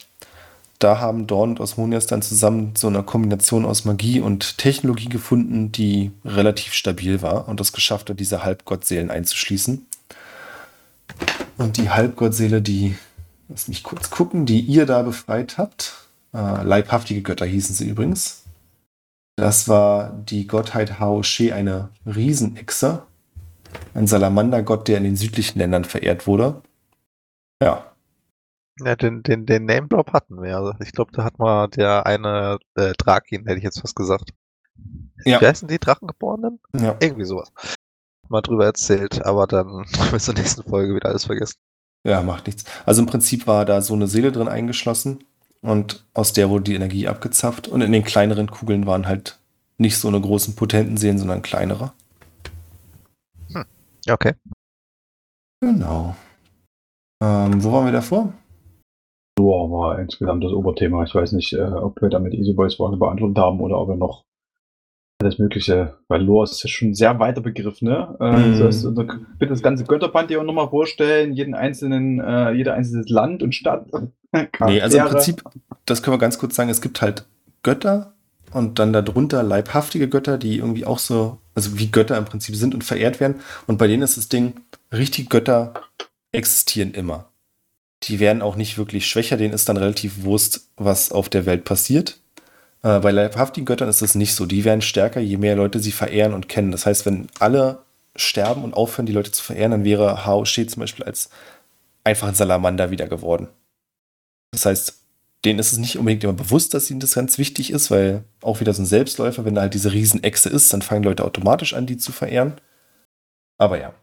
Da haben Dorn und Osmonias dann zusammen so eine Kombination aus Magie und Technologie gefunden, die relativ stabil war und das geschafft hat, diese Halbgottseelen einzuschließen. Und die Halbgottseele, die, lass mich kurz gucken, die ihr da befreit habt, äh, leibhaftige Götter hießen sie übrigens, das war die Gottheit Haoshe, eine Riesenechse. Ein Salamandergott, der in den südlichen Ländern verehrt wurde. Ja. Ja, den, den, den Name-Drop hatten wir. Also ich glaube, da hat mal der eine äh, Drakin, hätte ich jetzt fast gesagt. Ja. Wer sind die Drachengeborenen? ja. Irgendwie sowas. Mal drüber erzählt, aber dann bis zur nächsten Folge wieder alles vergessen. Ja, macht nichts. Also im Prinzip war da so eine Seele drin eingeschlossen und aus der wurde die Energie abgezapft und in den kleineren Kugeln waren halt nicht so eine großen potenten Seelen, sondern kleinere. Okay. Genau. Ähm, wo waren wir davor? So war insgesamt das Oberthema. Ich weiß nicht, äh, ob wir damit Easy Boys Frage beantwortet haben oder ob wir noch alles Mögliche, weil Lore ist ja schon ein sehr weiter Begriff, ne? Äh, Mhm. da- bitte das ganze Götterpantheon nochmal vorstellen, jeden einzelnen, äh, jeder einzelnes Land und Stadt. Nee, also im. Prinzip, das können wir ganz kurz sagen, es gibt halt Götter und dann darunter leibhaftige Götter, die irgendwie auch so, also wie Götter im Prinzip sind und verehrt werden. Und bei denen ist das Ding, richtige Götter existieren immer. Die werden auch nicht wirklich schwächer, denen ist dann relativ Wurst, was auf der Welt passiert. Äh, bei leibhaftigen Göttern ist das nicht so. Die werden stärker, je mehr Leute sie verehren und kennen. Das heißt, wenn alle sterben und aufhören, die Leute zu verehren, dann wäre Hao She zum Beispiel als einfach ein Salamander wieder geworden. Das heißt, denen ist es nicht unbedingt immer bewusst, dass ihnen das ganz wichtig ist, weil auch wieder so ein Selbstläufer, wenn da halt diese Riesenechse ist, dann fangen Leute automatisch an, die zu verehren. Aber ja.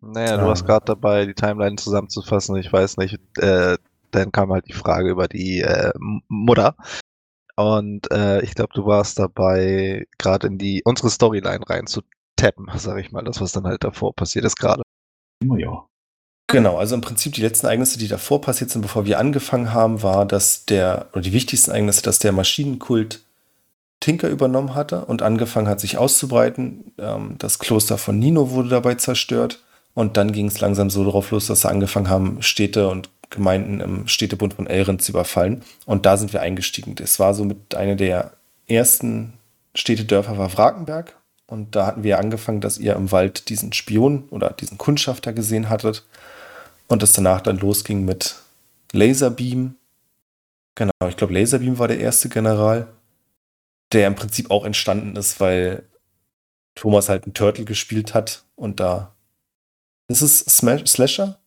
Naja, du warst gerade dabei, die Timeline zusammenzufassen. Ich weiß nicht. Äh, dann kam halt die Frage über die äh, Mutter. Und äh, ich glaube, du warst dabei, gerade in die unsere Storyline rein zu tappen, sag ich mal. Das, was dann halt davor passiert ist gerade. Immer ja. Genau, also im Prinzip die letzten Ereignisse, die davor passiert sind, bevor wir angefangen haben, war, dass der, oder die wichtigsten Ereignisse, dass der Maschinenkult Tinker übernommen hatte und angefangen hat, sich auszubreiten. Ähm, das Kloster von Nino wurde dabei zerstört und dann ging es langsam so darauf los, dass sie angefangen haben, Städte und Gemeinden im Städtebund von Elrond zu überfallen. Und da sind wir eingestiegen. Das war somit eine der ersten Städtedörfer war Wrakenberg. Und da hatten wir angefangen, dass ihr im Wald diesen Spion oder diesen Kundschafter gesehen hattet. Und es danach dann losging mit Laserbeam. Genau, ich glaube, Laserbeam war der erste General, der im Prinzip auch entstanden ist, weil Thomas halt einen Turtle gespielt hat und da. Ist es Smash Slasher?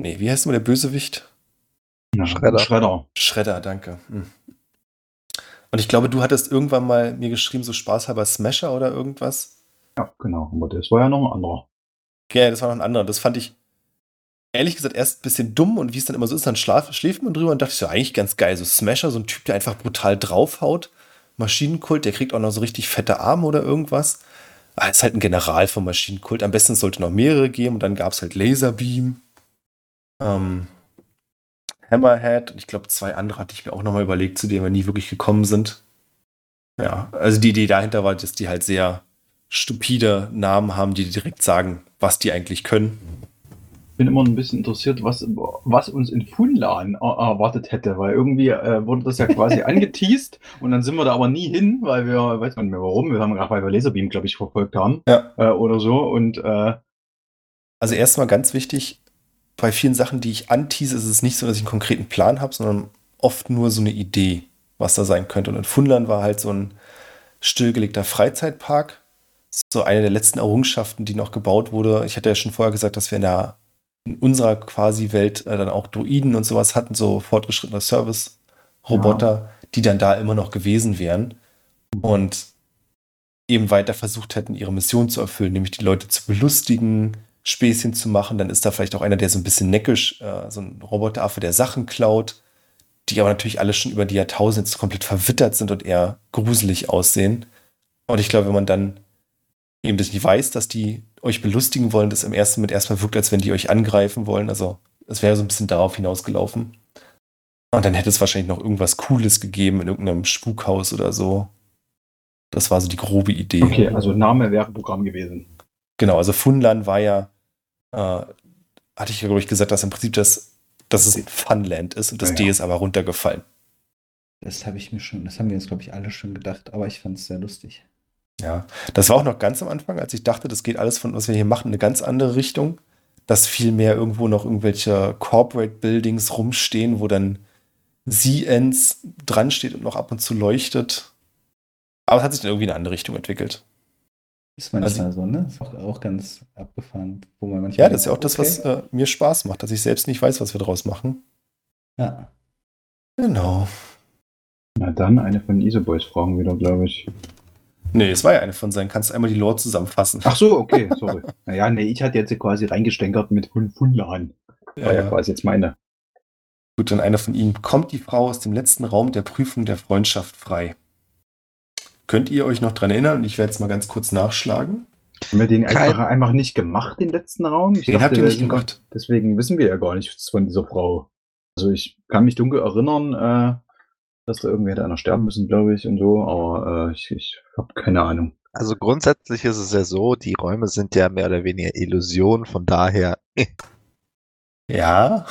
Nee, wie heißt immer der Bösewicht? ja. Schredder. Schredder. Schredder, danke. Hm. Und ich glaube, du hattest irgendwann mal mir geschrieben, so spaßhalber Smasher oder irgendwas. Ja, genau. Aber das war ja noch ein anderer. Ja, das war noch ein anderer. Das fand ich ehrlich gesagt erst ein bisschen dumm und wie es dann immer so ist, dann schlaf, schläft man drüber und dachte ich so, eigentlich ganz geil. So Smasher, so ein Typ, der einfach brutal draufhaut. Maschinenkult, der kriegt auch noch so richtig fette Arme oder irgendwas. Ah, ist halt ein General vom Maschinenkult. Am besten es sollte noch mehrere geben und dann gab es halt Laserbeam. Ähm, Hammerhead und ich glaube, zwei andere hatte ich mir auch nochmal überlegt, zu denen wir nie wirklich gekommen sind. Ja, also die Idee dahinter war, dass die halt sehr stupide Namen haben, die direkt sagen, was die eigentlich können. bin immer ein bisschen interessiert, was, was uns in Funlan er- erwartet hätte, weil irgendwie äh, wurde das ja quasi angeteased und dann sind wir da aber nie hin, weil wir, weiß man nicht mehr warum, wir haben gerade weil wir Laserbeam, glaube ich, verfolgt haben Ja. äh, oder so und äh, Also erstmal ganz wichtig, bei vielen Sachen, die ich antease, ist es nicht so, dass ich einen konkreten Plan habe, sondern oft nur so eine Idee, was da sein könnte. Und in Fundland war halt so ein stillgelegter Freizeitpark. So eine der letzten Errungenschaften, die noch gebaut wurde. Ich hatte ja schon vorher gesagt, dass wir in, der, in unserer quasi Welt äh, dann auch Druiden und sowas hatten, so fortgeschrittene Service-Roboter, die dann da immer noch gewesen wären. Und eben weiter versucht hätten, ihre Mission zu erfüllen, nämlich die Leute zu belustigen, Späßchen zu machen. Dann ist da vielleicht auch einer, der so ein bisschen neckisch, äh, so ein Roboteraffe, der Sachen klaut, die aber natürlich alle schon über die Jahrtausende komplett verwittert sind und eher gruselig aussehen. Und ich glaube, wenn man dann eben das nicht weiß, dass die euch belustigen wollen, das im ersten Moment erstmal wirkt, als wenn die euch angreifen wollen. Also Es wäre so ein bisschen darauf hinausgelaufen. Und dann hätte es wahrscheinlich noch irgendwas Cooles gegeben in irgendeinem Spukhaus oder so. Das war so die grobe Idee. Okay, also Name wäre Programm gewesen. Genau, also Funland war ja, äh, hatte ich ja, glaube ich, gesagt, dass im Prinzip das, dass es ein Funland ist und das Ja, D ist aber runtergefallen. Das habe ich mir schon, das haben wir jetzt, glaube ich, alle schon gedacht, aber ich fand es sehr lustig. Ja, das war auch noch ganz am Anfang, als ich dachte, das geht alles von, was wir hier machen, in eine ganz andere Richtung. Dass viel mehr irgendwo noch irgendwelche Corporate Buildings rumstehen, wo dann Siemens dran steht und noch ab und zu leuchtet. Aber es hat sich dann irgendwie in eine andere Richtung entwickelt. Ist manchmal Also- so, ne? Ist auch, auch ganz abgefahren, wo man manchmal. Ja, das ist ja auch denkt, das, was okay. äh, mir Spaß macht, dass ich selbst nicht weiß, was wir draus machen. Ja. Genau. Na dann eine von Isoboys Fragen wieder, glaube ich. Nee, es war ja eine von seinen. Kannst du einmal die Lore zusammenfassen? Ach so, okay, sorry. naja, nee, ich hatte jetzt quasi reingestänkert mit Fun Funlan. War ja ja, quasi jetzt meine. gut, dann einer von Ihnen. Kommt die Frau aus dem letzten Raum der Prüfung der Freundschaft frei? Könnt ihr euch noch dran erinnern? Und ich werde jetzt mal ganz kurz nachschlagen. Haben wir den Kein- einfach, einfach nicht gemacht, den letzten Raum? Ich Den habt ihr nicht gemacht. Deswegen wissen wir ja gar nichts von dieser Frau. Also ich kann mich dunkel erinnern, äh, dass da irgendwie hätte einer sterben müssen, glaube ich, und so, aber äh, ich, ich habe keine Ahnung. Also grundsätzlich ist es ja so, die Räume sind ja mehr oder weniger Illusion, von daher, Ja.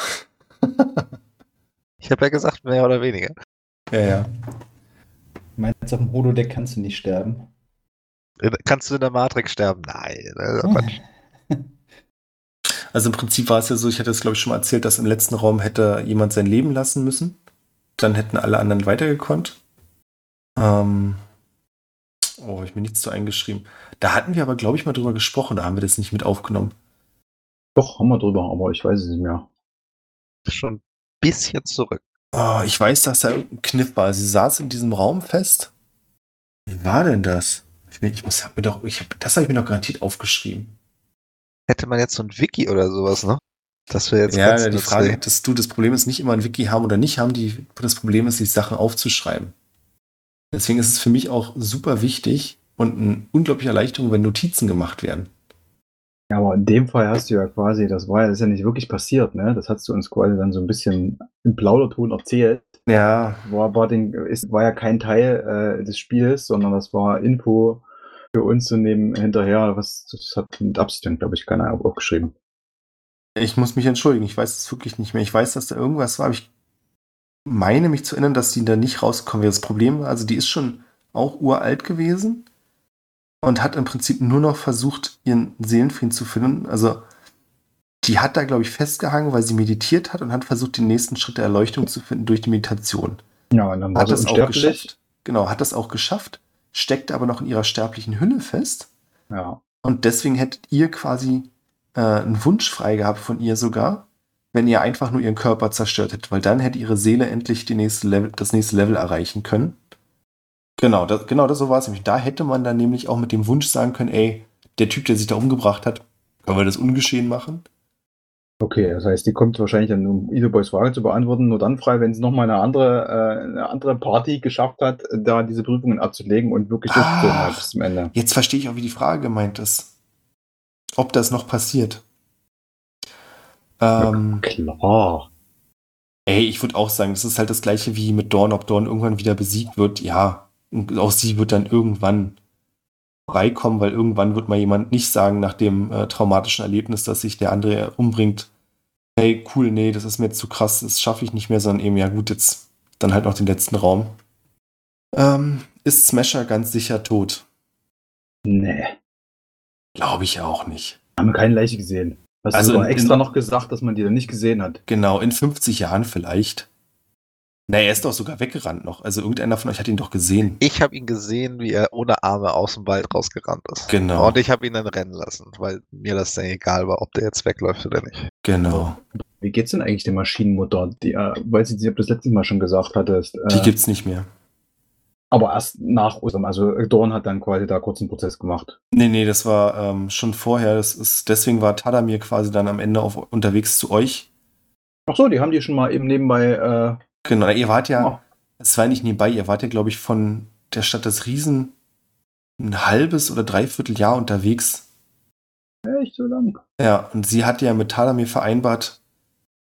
ich habe ja gesagt, mehr oder weniger. Ja, ja. Meinst du, auf dem Holodeck kannst du nicht sterben? Äh, Kannst du in der Matrix sterben? Nein. äh, Quatsch. Also im Prinzip war es ja so, ich hatte es glaube ich schon mal erzählt, dass im letzten Raum hätte jemand sein Leben lassen müssen. Dann hätten alle anderen weitergekonnt. Ähm oh, ich mir nichts zu eingeschrieben. Da hatten wir aber glaube ich mal drüber gesprochen, da haben wir das nicht mit aufgenommen. Doch, haben wir drüber, aber ich weiß es nicht mehr. Schon ein bisschen zurück. Oh, ich weiß, dass da irgendein Kniff war. Sie saß in diesem Raum fest. Wie war denn das? Ich, ich muss hab mir doch, ich hab, das habe ich mir doch garantiert aufgeschrieben. Hätte man jetzt so ein Wiki oder sowas, ne? Das wäre jetzt ja, die. Frage hättest du, das Problem ist nicht immer ein Wiki haben oder nicht haben, die, das Problem ist, die Sachen aufzuschreiben. Deswegen ist es für mich auch super wichtig und eine unglaubliche Erleichterung, wenn Notizen gemacht werden. Aber in dem Fall hast du ja quasi, das war ja, das ist ja nicht wirklich passiert, ne? Das hast du uns quasi dann so ein bisschen im Plauderton erzählt. Ja, War, war, den, ist, war ja kein Teil äh, des Spiels, sondern das war Info für uns zu nehmen hinterher. Was, das hat mit Absicht, glaube ich, keiner auf- aufgeschrieben. ich muss mich entschuldigen, ich weiß es wirklich nicht mehr. Ich weiß, dass da irgendwas war, aber ich meine mich zu erinnern, dass die da nicht rausgekommen wäre. Das Problem war, also die ist schon auch uralt gewesen und hat im Prinzip nur noch versucht, ihren Seelenfrieden zu finden. Also die hat da, glaube ich, festgehangen, weil sie meditiert hat und hat versucht, den nächsten Schritt der Erleuchtung zu finden durch die Meditation. Ja, und dann war Hat das auch geschafft. Genau, hat das auch geschafft, steckte aber noch in ihrer sterblichen Hülle fest. Ja. Und deswegen hättet ihr quasi äh, einen Wunsch frei gehabt von ihr sogar, wenn ihr einfach nur ihren Körper zerstört hättet, weil dann hätte ihre Seele endlich die nächste Level, das nächste Level erreichen können. Genau, das, genau das so war es nämlich. Da hätte man dann nämlich auch mit dem Wunsch sagen können, ey, der Typ, der sich da umgebracht hat, können wir das ungeschehen machen? Okay, das heißt, die kommt wahrscheinlich dann, um Isoboys Frage zu beantworten, nur dann frei, wenn sie nochmal eine andere, äh, eine andere Party geschafft hat, da diese Prüfungen abzulegen und wirklich durchzuführen Ach. hat bis zum Ende. Jetzt verstehe ich auch, wie die Frage gemeint ist. Ob das noch passiert. Ähm, Klar. Ey, ich würde auch sagen, das ist halt das gleiche wie mit Dorn, ob Dorn irgendwann wieder besiegt wird. Ja, und auch sie wird dann irgendwann freikommen, weil irgendwann wird mal jemand nicht sagen, nach dem äh, traumatischen Erlebnis, dass sich der andere umbringt, hey, cool, nee, das ist mir jetzt zu krass, das schaffe ich nicht mehr, sondern eben, ja gut, jetzt dann halt noch den letzten Raum. Ähm, ist Smasher ganz sicher tot? Nee. Glaube ich auch nicht. Haben wir keine Leiche gesehen. Hast Also du in- extra in- noch gesagt, dass man die dann nicht gesehen hat. Genau, in 50 Jahren vielleicht. Na, er ist doch sogar weggerannt noch. Also irgendeiner von euch hat ihn doch gesehen. Ich habe ihn gesehen, wie er ohne Arme aus dem Wald rausgerannt ist. Genau. Und ich habe ihn dann rennen lassen, weil mir das dann egal war, ob der jetzt wegläuft oder nicht. Genau. Wie geht's denn eigentlich der Maschinenmutter? Die, äh, weiß ich nicht, ob du das letztes Mal schon gesagt hattest. Die Äh, gibt's nicht mehr. aber erst nach Ostern. Also äh, Dorn hat dann quasi da kurz einen Prozess gemacht. Nee, nee, das war ähm, schon vorher. Das ist, deswegen war Tadamir quasi dann am Ende auf, unterwegs zu euch. Ach so, die haben die schon mal eben nebenbei. Äh, Genau, ihr wart ja, oh, es war nicht nebenbei, ihr wart ja, glaube ich, von der Stadt des Riesen ein halbes oder dreiviertel Jahr unterwegs. echt so lang. Ja, und sie hat ja mit Tadamir vereinbart,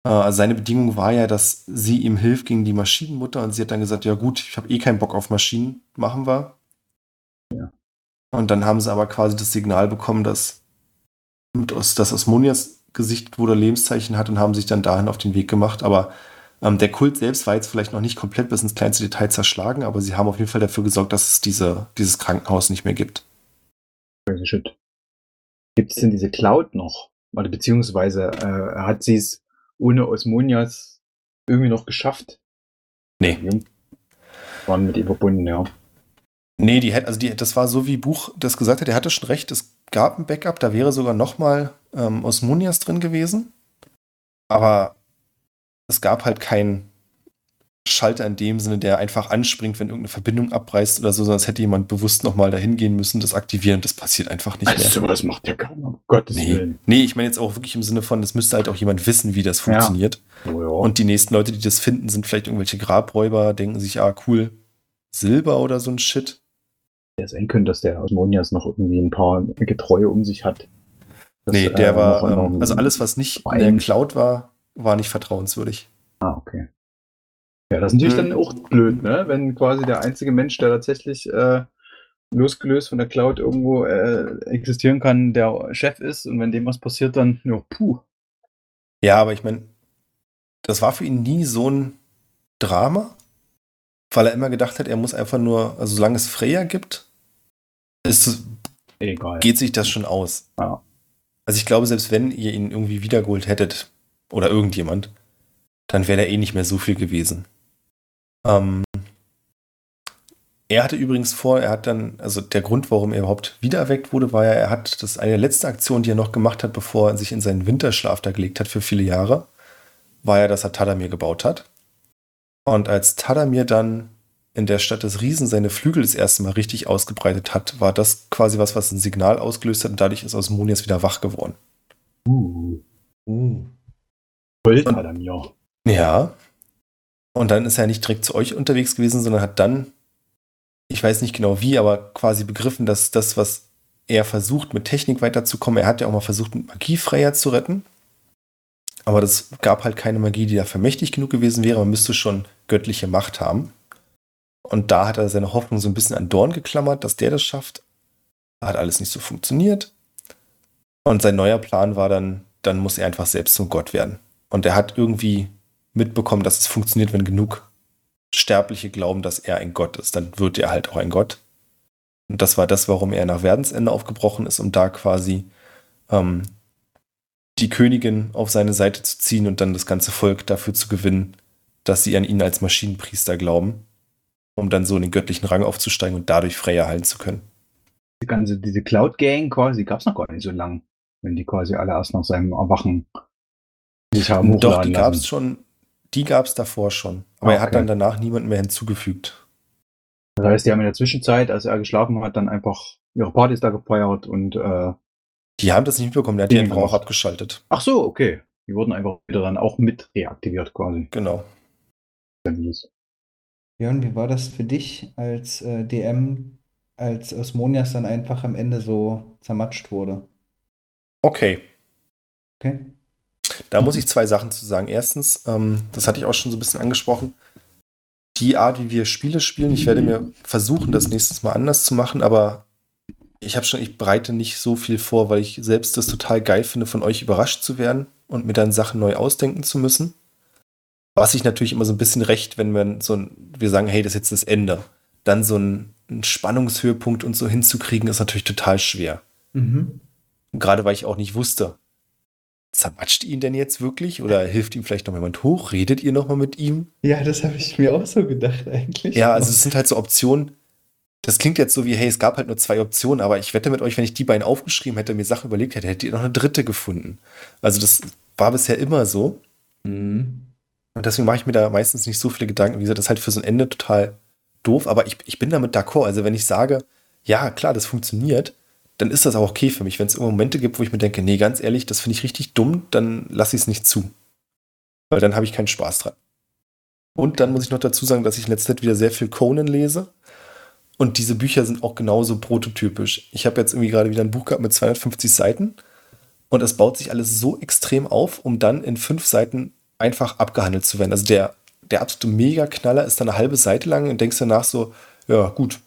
Äh, also seine Bedingung war ja, dass sie ihm hilft gegen die Maschinenmutter und sie hat dann gesagt, ja gut, ich habe eh keinen Bock auf Maschinen, machen wir. Ja. Und dann haben sie aber quasi das Signal bekommen, dass dass Osmonias Gesicht wohl Lebenszeichen hat und haben sich dann dahin auf den Weg gemacht. Aber ähm, der Kult selbst war jetzt vielleicht noch nicht komplett bis ins kleinste Detail zerschlagen, aber sie haben auf jeden Fall dafür gesorgt, dass es diese, dieses Krankenhaus nicht mehr gibt. Crazy shit. Gibt es denn diese Cloud noch? Oder beziehungsweise äh, hat sie es ohne Osmonias irgendwie noch geschafft? Nee. Ja. Waren mit ihr verbunden, ja. Nee, die hätte, also die, das war so wie Buch das gesagt hat, er hatte schon recht, es gab ein Backup, da wäre sogar nochmal ähm, Osmonias drin gewesen. Aber es gab halt keinen Schalter in dem Sinne, der einfach anspringt, wenn irgendeine Verbindung abreißt oder so, sondern es hätte jemand bewusst nochmal dahin gehen müssen, das aktivieren. Das passiert einfach nicht Also, mehr. das macht ja keiner. Um Gottes Nee. Willen. nee, ich meine jetzt auch wirklich im Sinne von, es müsste halt auch jemand wissen, wie das Ja. funktioniert. Oh, ja. Und die nächsten Leute, die das finden, sind vielleicht irgendwelche Grabräuber, denken sich, ah, cool, Silber oder so ein Shit. der sein könnte, dass der Osmonias noch irgendwie ein paar Getreue um sich hat. Das, nee, der äh, war, ähm, also alles, was nicht in der Cloud war, war nicht vertrauenswürdig. Ah, okay. Ja, das ist natürlich Hm. dann auch blöd, ne? Wenn quasi der einzige Mensch, der tatsächlich äh, losgelöst von der Cloud irgendwo äh, existieren kann, der Chef ist und wenn dem was passiert, dann, ja, puh. Ja, aber ich meine, das war für ihn nie so ein Drama, weil er immer gedacht hat, er muss einfach nur, also solange es Freya gibt, ist, es- Egal. geht sich das schon aus. Ja. Also ich glaube, selbst wenn ihr ihn irgendwie wiedergeholt hättet, oder irgendjemand, dann wäre er eh nicht mehr so viel gewesen. Ähm, er hatte übrigens vor, er hat dann, also der Grund, warum er überhaupt wiedererweckt wurde, war ja, er hat, das eine der letzten Aktionen, die er noch gemacht hat, bevor er sich in seinen Winterschlaf da gelegt hat für viele Jahre, war ja, dass er Tadamir gebaut hat. Und als Tadamir dann in der Stadt des Riesen seine Flügel das erste Mal richtig ausgebreitet hat, war das quasi was, was ein Signal ausgelöst hat und dadurch ist Osmonias wieder wach geworden. Uh, Uh. Gold Und- hat er mir. Ja. Und dann ist er nicht direkt zu euch unterwegs gewesen, sondern hat dann, ich weiß nicht genau wie, aber quasi begriffen, dass das, was er versucht, mit Technik weiterzukommen, er hat ja auch mal versucht, mit Magie Freya zu retten. Aber das gab halt keine Magie, die da vermächtig genug gewesen wäre. Man müsste schon göttliche Macht haben. Und da hat er seine Hoffnung so ein bisschen an Dorn geklammert, dass der das schafft. Hat alles nicht so funktioniert. Und sein neuer Plan war dann, dann muss er einfach selbst zum Gott werden. Und er hat irgendwie mitbekommen, dass es funktioniert, wenn genug Sterbliche glauben, dass er ein Gott ist. Dann wird er halt auch ein Gott. Und das war das, warum er nach Werdensende aufgebrochen ist, um da quasi ähm, die Königin auf seine Seite zu ziehen und dann das ganze Volk dafür zu gewinnen, dass sie an ihn als Maschinenpriester glauben, um dann so in den göttlichen Rang aufzusteigen und dadurch Freya heilen zu können. Die ganze, diese Cloud Gang quasi gab es noch gar nicht so lang, wenn die quasi alle erst nach seinem Erwachen sich haben Doch, hochladen die gab es schon, die gab es davor schon. Aber Ah, er hat okay. dann danach niemanden mehr hinzugefügt. Das heißt, die haben in der Zwischenzeit, als er geschlafen hat, dann einfach ihre Partys da gefeiert und äh, Die haben das nicht mitbekommen, der hat die Den einfach auch abgeschaltet. ach so, okay. Die wurden einfach wieder dann auch mit reaktiviert quasi. Genau. Björn, wie war das für dich als äh, DM, als Osmonias dann einfach am Ende so zermatscht wurde? Okay, Okay? Da muss ich zwei Sachen zu sagen. Erstens, ähm, das hatte ich auch schon so ein bisschen angesprochen, die Art, wie wir Spiele spielen, ich werde mir versuchen, das nächstes Mal anders zu machen, aber ich habe schon, ich bereite nicht so viel vor, weil ich selbst das total geil finde, von euch überrascht zu werden und mir dann Sachen neu ausdenken zu müssen. Was ich natürlich immer so ein bisschen recht, wenn wir so ein, wir sagen, hey, das ist jetzt das Ende. Dann so ein, ein Spannungshöhepunkt und so hinzukriegen, ist natürlich total schwer. Mhm. Gerade weil ich auch nicht wusste, zermatscht ihn denn jetzt wirklich? Oder hilft ihm vielleicht noch jemand hoch? Redet ihr noch mal mit ihm? Ja, das habe ich mir auch so gedacht eigentlich. Ja, also es sind halt so Optionen. Das klingt jetzt so wie, hey, es gab halt nur zwei Optionen, aber ich wette mit euch, wenn ich die beiden aufgeschrieben hätte, mir Sachen überlegt hätte, hättet ihr noch eine dritte gefunden. Also das war bisher immer so. Mhm. Und deswegen mache ich mir da meistens nicht so viele Gedanken. Wie gesagt, das ist halt für so ein Ende total doof, aber ich, ich bin damit d'accord. Also wenn ich sage, ja, klar, das funktioniert, dann ist das auch okay für mich. Wenn es immer Momente gibt, wo ich mir denke, nee, ganz ehrlich, das finde ich richtig dumm, dann lasse ich es nicht zu. Weil dann habe ich keinen Spaß dran. Und dann muss ich noch dazu sagen, dass ich in letzter Zeit wieder sehr viel Conan lese. Und diese Bücher sind auch genauso prototypisch. Ich habe jetzt irgendwie gerade wieder ein Buch gehabt mit 250 Seiten. Und es baut sich alles so extrem auf, um dann in fünf Seiten einfach abgehandelt zu werden. Also der, der absolute Mega-Knaller ist dann eine halbe Seite lang und denkst danach so, ja, gut.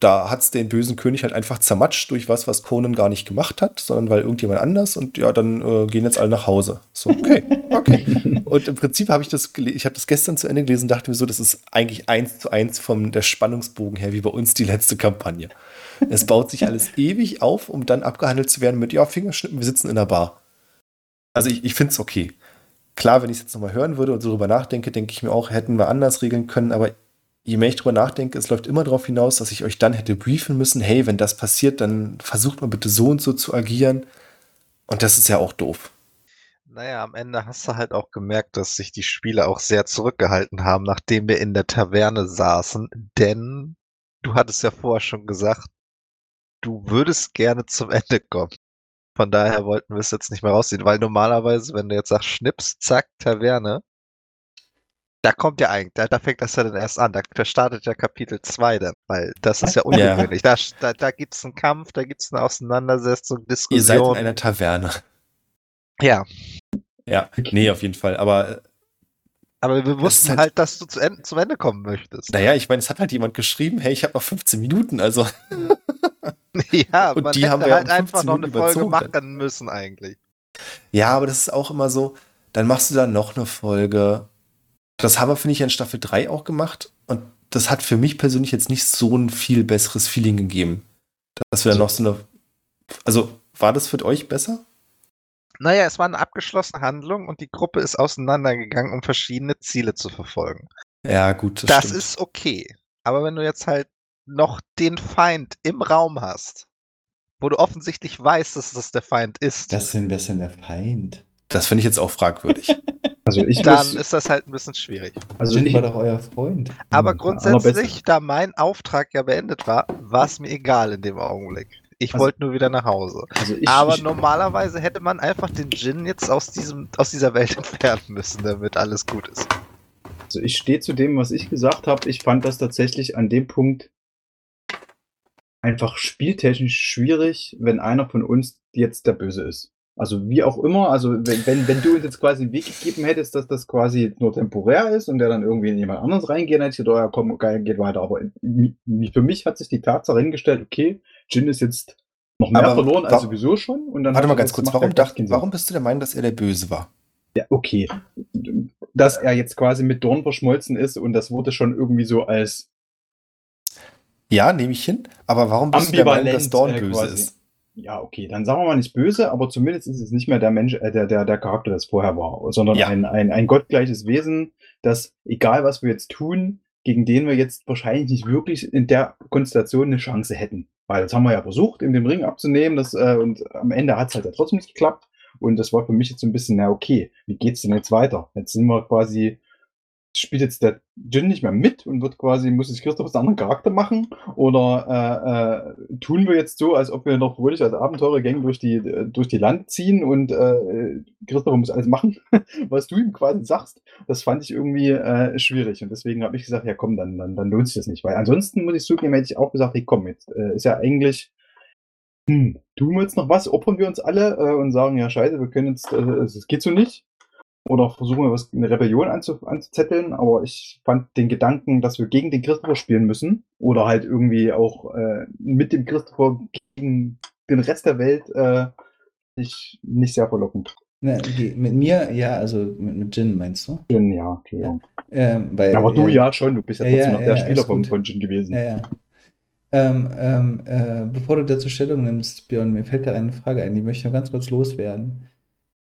Da hat es den bösen König halt einfach zermatscht durch was, was Conan gar nicht gemacht hat, sondern weil irgendjemand anders und ja, dann äh, gehen jetzt alle nach Hause. So, okay, okay. und im Prinzip habe ich das, ich habe das gestern zu Ende gelesen und dachte mir so, das ist eigentlich eins zu eins vom der Spannungsbogen her, wie bei uns die letzte Kampagne. Es baut sich alles ewig auf, um dann abgehandelt zu werden mit, ja, Fingerschnippen, wir sitzen in der Bar. Also ich, ich finde es okay. Klar, wenn ich es jetzt nochmal hören würde und so drüber nachdenke, denke ich mir auch, hätten wir anders regeln können, aber je mehr ich drüber nachdenke, es läuft immer darauf hinaus, dass ich euch dann hätte briefen müssen, hey, wenn das passiert, dann versucht mal bitte so und so zu agieren. Und das ist ja auch doof. Naja, am Ende hast du halt auch gemerkt, dass sich die Spieler auch sehr zurückgehalten haben, nachdem wir in der Taverne saßen, denn du hattest ja vorher schon gesagt, du würdest gerne zum Ende kommen. Von daher wollten wir es jetzt nicht mehr rausziehen, weil normalerweise, wenn du jetzt sagst, Schnips, zack, Taverne, da kommt ja eigentlich, da, da fängt das ja dann erst an, da startet ja Kapitel 2 dann, weil das ist ja ungewöhnlich. Da, da, da gibt es einen Kampf, da gibt es eine Auseinandersetzung, Ihr seid in Diskussion. einer Taverne. Ja, Ja, nee, auf jeden Fall. Aber äh, aber wir wussten halt- halt, dass du zu Ende, zum Ende kommen möchtest. naja, ich meine, es hat halt jemand geschrieben, hey, ich habe noch 15 Minuten, also Ja, Und man die haben wir halt um einfach 15 noch eine Minuten Folge überzogen machen müssen eigentlich. Ja, aber das ist auch immer so, dann machst du dann noch eine Folge. Das haben wir, finde ich, in Staffel 3 auch gemacht. Und das hat für mich persönlich jetzt nicht so ein viel besseres Feeling gegeben. Dass wir dann noch so eine. Also, war das für euch besser? Naja, es war eine abgeschlossene Handlung und die Gruppe ist auseinandergegangen, um verschiedene Ziele zu verfolgen. Ja, gut, das, Das, stimmt. ist okay. Aber wenn du jetzt halt noch den Feind im Raum hast, wo du offensichtlich weißt, dass das der Feind ist, Das sind, das sind der Feind. Das finde ich jetzt auch fragwürdig. Also ich dann muss, ist das halt ein bisschen schwierig. also ich, war doch euer Freund. Aber Ja, grundsätzlich, da mein Auftrag ja beendet war, war es mir egal in dem Augenblick. Ich Also- wollte nur wieder nach Hause. also ich, Aber ich, normalerweise hätte man einfach den Djinn jetzt aus, diesem, aus dieser Welt entfernen müssen, damit alles gut ist. Also ich stehe zu dem, was ich gesagt habe. Ich fand das tatsächlich an dem Punkt einfach spieltechnisch schwierig, wenn einer von uns jetzt der Böse ist. Also wie auch immer, also wenn, wenn, wenn du uns jetzt quasi einen Weg gegeben hättest, dass das quasi nur temporär ist und der dann irgendwie in jemand anderes reingeht, dann hätte ich gedacht, ja komm, geil, geht weiter. Aber für mich hat sich die Tatsache hingestellt, okay, Jin ist jetzt noch mehr Aber verloren als sowieso schon. Und dann Warte mal ganz kurz, gemacht, warum, dacht, warum bist du der Meinung, dass er der Böse war? Ja, okay. Dass er jetzt quasi mit Dorn verschmolzen ist und das wurde schon irgendwie so als Ja, nehme ich hin. Aber warum bist du der Meinung, dass Dorn äh, böse quasi. ist? Ja, okay, dann sagen wir mal nicht böse, aber zumindest ist es nicht mehr der Mensch, äh, der, der, der Charakter, das vorher war, sondern Ja. ein, ein, ein gottgleiches Wesen, das, egal was wir jetzt tun, gegen den wir jetzt wahrscheinlich nicht wirklich in der Konstellation eine Chance hätten. Weil das haben wir ja versucht, in dem Ring abzunehmen, das, äh, und am Ende hat es halt ja trotzdem nicht geklappt. Und das war für mich jetzt so ein bisschen, na okay, wie geht's denn jetzt weiter? Jetzt sind wir quasi, spielt jetzt der Jin nicht mehr mit und wird quasi, muss sich Christoph einen anderen Charakter machen? Oder äh, äh, tun wir jetzt so, als ob wir noch fröhlich als Abenteurergang durch die, durch die Land ziehen und äh, Christoph muss alles machen, was du ihm quasi sagst? Das fand ich irgendwie äh, schwierig. Und deswegen habe ich gesagt, ja komm, dann, dann, dann lohnt sich das nicht. Weil ansonsten muss ich zugeben, hätte ich auch gesagt, hey komm, jetzt äh, ist ja eigentlich hm, tun wir jetzt noch was? Opfern wir uns alle äh, und sagen, ja, scheiße, wir können jetzt, äh, es geht so nicht. Oder versuchen wir was, eine Rebellion anzu, anzuzetteln. Aber ich fand den Gedanken, dass wir gegen den Christopher spielen müssen oder halt irgendwie auch äh, mit dem Christopher gegen den Rest der Welt äh, nicht, nicht sehr verlockend. Na, okay. Mit mir, ja, also mit, mit Jin meinst du? Jin, ja, Entschuldigung. Ähm, weil, Aber du äh, ja schon, du bist ja ja, trotzdem ja, noch der ja, Spieler von, von Jin gewesen. Ja, ja. Ähm, ähm, äh, bevor du dazu Stellung nimmst, Björn, mir fällt gerade eine Frage ein, die möchte ich noch ganz kurz loswerden.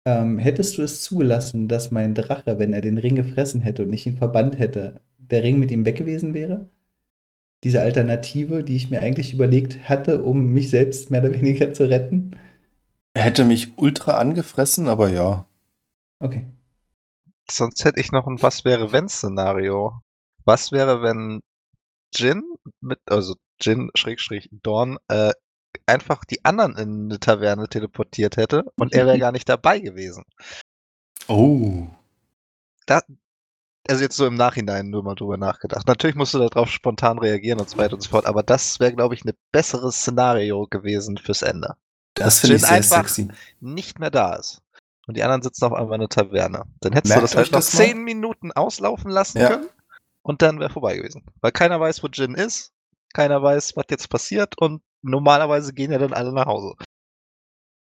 Ähm, hättest du es zugelassen, dass mein Drache, wenn er den Ring gefressen hätte und ich ihn verbannt hätte, der Ring mit ihm weg gewesen wäre? Diese Alternative, die ich mir eigentlich überlegt hatte, um mich selbst mehr oder weniger zu retten? Er hätte mich ultra angefressen, aber ja. Okay. Sonst hätte ich noch ein Was wäre wenn Szenario. Was wäre, wenn Jin mit, also Jin Schrägstrich Dorn, äh, einfach die anderen in eine Taverne teleportiert hätte und er wäre gar nicht dabei gewesen. Oh. Da, also jetzt so im Nachhinein nur mal drüber nachgedacht. Natürlich musst du darauf spontan reagieren und so weiter und so fort, aber das wäre, glaube ich, ein besseres Szenario gewesen fürs Ende. Das finde ich Jin sehr einfach sexy. nicht mehr da ist. und die anderen sitzen auf einmal in der Taverne. Dann hättest Merkt du das halt noch zehn Minuten auslaufen lassen Ja. können und dann wäre vorbei gewesen. Weil keiner weiß, wo Jin ist, keiner weiß, was jetzt passiert und normalerweise gehen ja dann alle nach Hause.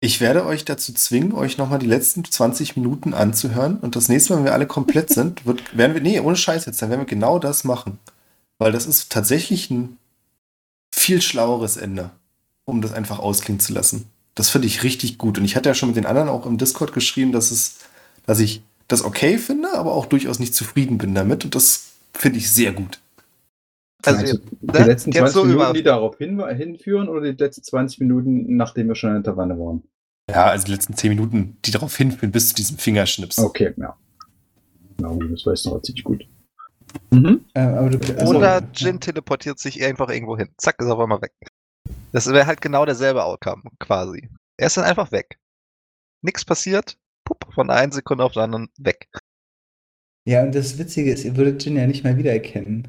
Ich werde euch dazu zwingen, euch nochmal die letzten 20 Minuten anzuhören. Und das nächste Mal, wenn wir alle komplett sind, wird, werden wir, nee, ohne Scheiß jetzt, dann werden wir genau das machen. Weil das ist tatsächlich ein viel schlaueres Ende, um das einfach ausklingen zu lassen. Das finde ich richtig gut. Und ich hatte ja schon mit den anderen auch im Discord geschrieben, dass es, dass ich das okay finde, aber auch durchaus nicht zufrieden bin damit. Und das finde ich sehr gut. Also, Also, die ne, letzten jetzt 20 so Minuten, die darauf hin, hinführen oder die letzten 20 Minuten, nachdem wir schon in der Tavanne waren? Ja, also die letzten 10 Minuten, die darauf hinführen, bis zu diesem Fingerschnips. Okay, ja. Na, das weiß noch ziemlich gut. Mhm. Äh, aber du, also, Oder Jin teleportiert sich einfach irgendwo hin. Zack, ist auf einmal weg. Das wäre halt genau derselbe Outcome, quasi. Er ist dann einfach weg. Nix passiert, pup, von einer Sekunde auf die anderen weg. Ja, und das Witzige ist, ihr würdet Jin ja nicht mal wiedererkennen.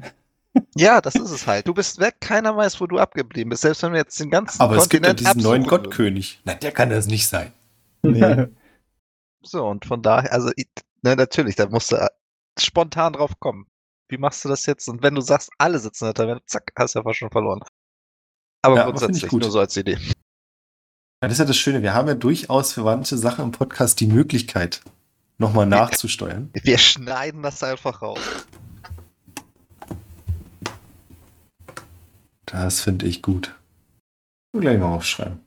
Ja, das ist es halt. Du bist weg, keiner weiß, wo du abgeblieben bist. Selbst wenn wir jetzt den ganzen Aber es gibt ja Kontinent diesen neuen. Gottkönig. Na, der kann das nicht sein. Nee. So, und von daher, also, ich- ne, natürlich, da musst du äh, spontan drauf kommen. Wie machst du das jetzt? Und wenn du sagst, alle sitzen in der Taverne, zack, hast du ja fast schon verloren. Aber Ja, grundsätzlich, gut. nur so als Idee. Ja, das ist ja das Schöne. Wir haben ja durchaus für manche Sachen im Podcast die Möglichkeit, nochmal nachzusteuern. Wir schneiden das einfach raus. Das finde ich gut. Ich will gleich mal aufschreiben.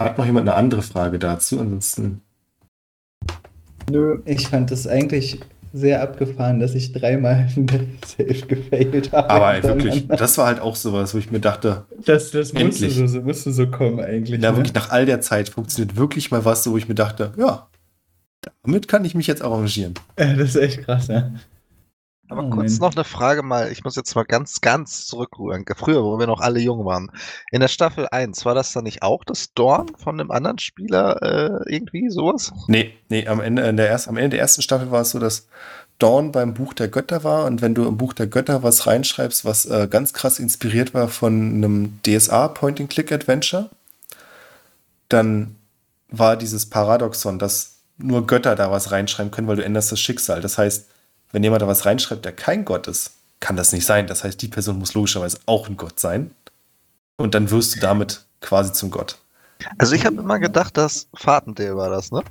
Hat noch jemand eine andere Frage dazu? Ansonsten. Nö. Ich fand das eigentlich sehr abgefahren, dass ich dreimal safe gefailt habe. Aber ey, wirklich, das war halt auch sowas, wo ich mir dachte, Das, das musste, Endlich. so, so, musste so kommen eigentlich. na ne? wirklich nach all der Zeit funktioniert wirklich mal was, wo ich mir dachte, ja, damit kann ich mich jetzt arrangieren. Das ist echt krass, ja. Aber Oh, kurz noch eine Frage mal, ich muss jetzt mal ganz, ganz zurückrühren. Früher, wo wir noch alle jung waren. In der Staffel 1, war das dann nicht auch das Dorn von einem anderen Spieler äh, irgendwie sowas? Nee, nee, am Ende, in der erst, am Ende der ersten Staffel war es so, dass Dawn beim Buch der Götter war und wenn du im Buch der Götter was reinschreibst, was äh, ganz krass inspiriert war von einem DSA Point-and-Click-Adventure, dann war dieses Paradoxon, dass nur Götter da was reinschreiben können, weil du änderst das Schicksal. Das heißt, wenn jemand da was reinschreibt, der kein Gott ist, kann das nicht sein. Das heißt, die Person muss logischerweise auch ein Gott sein. Und dann wirst du damit quasi zum Gott. Also ich habe immer gedacht, dass Fatendale war das, ne?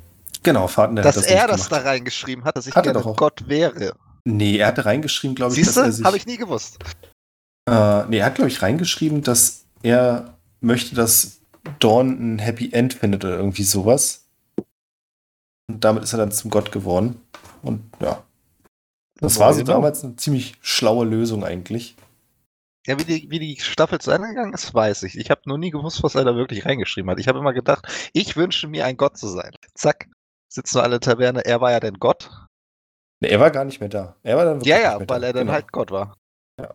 Genau, der dass hat das er nicht das da reingeschrieben hat, dass ich Hat er gerne. Gott wäre. Nee, er hatte reingeschrieben, glaube ich, Siehst dass er du? sich. Habe ich nie gewusst. Äh, nee, er hat, glaube ich, reingeschrieben, dass er möchte, dass Dawn ein Happy End findet oder irgendwie sowas. Und damit ist er dann zum Gott geworden. Und ja. Das war so Genau. damals eine ziemlich schlaue Lösung eigentlich. Ja, wie die, wie die Staffel zu Ende gegangen ist, weiß ich. Ich habe nur nie gewusst, was er da wirklich reingeschrieben hat. Ich habe immer gedacht, ich wünsche mir, ein Gott zu sein. Zack, sitzen nur alle in der Taverne. Er war ja denn Gott. Nee, er war gar nicht mehr da. Er war dann wirklich Ja, nicht ja, mehr weil da. er dann Genau. halt Gott war. Ja.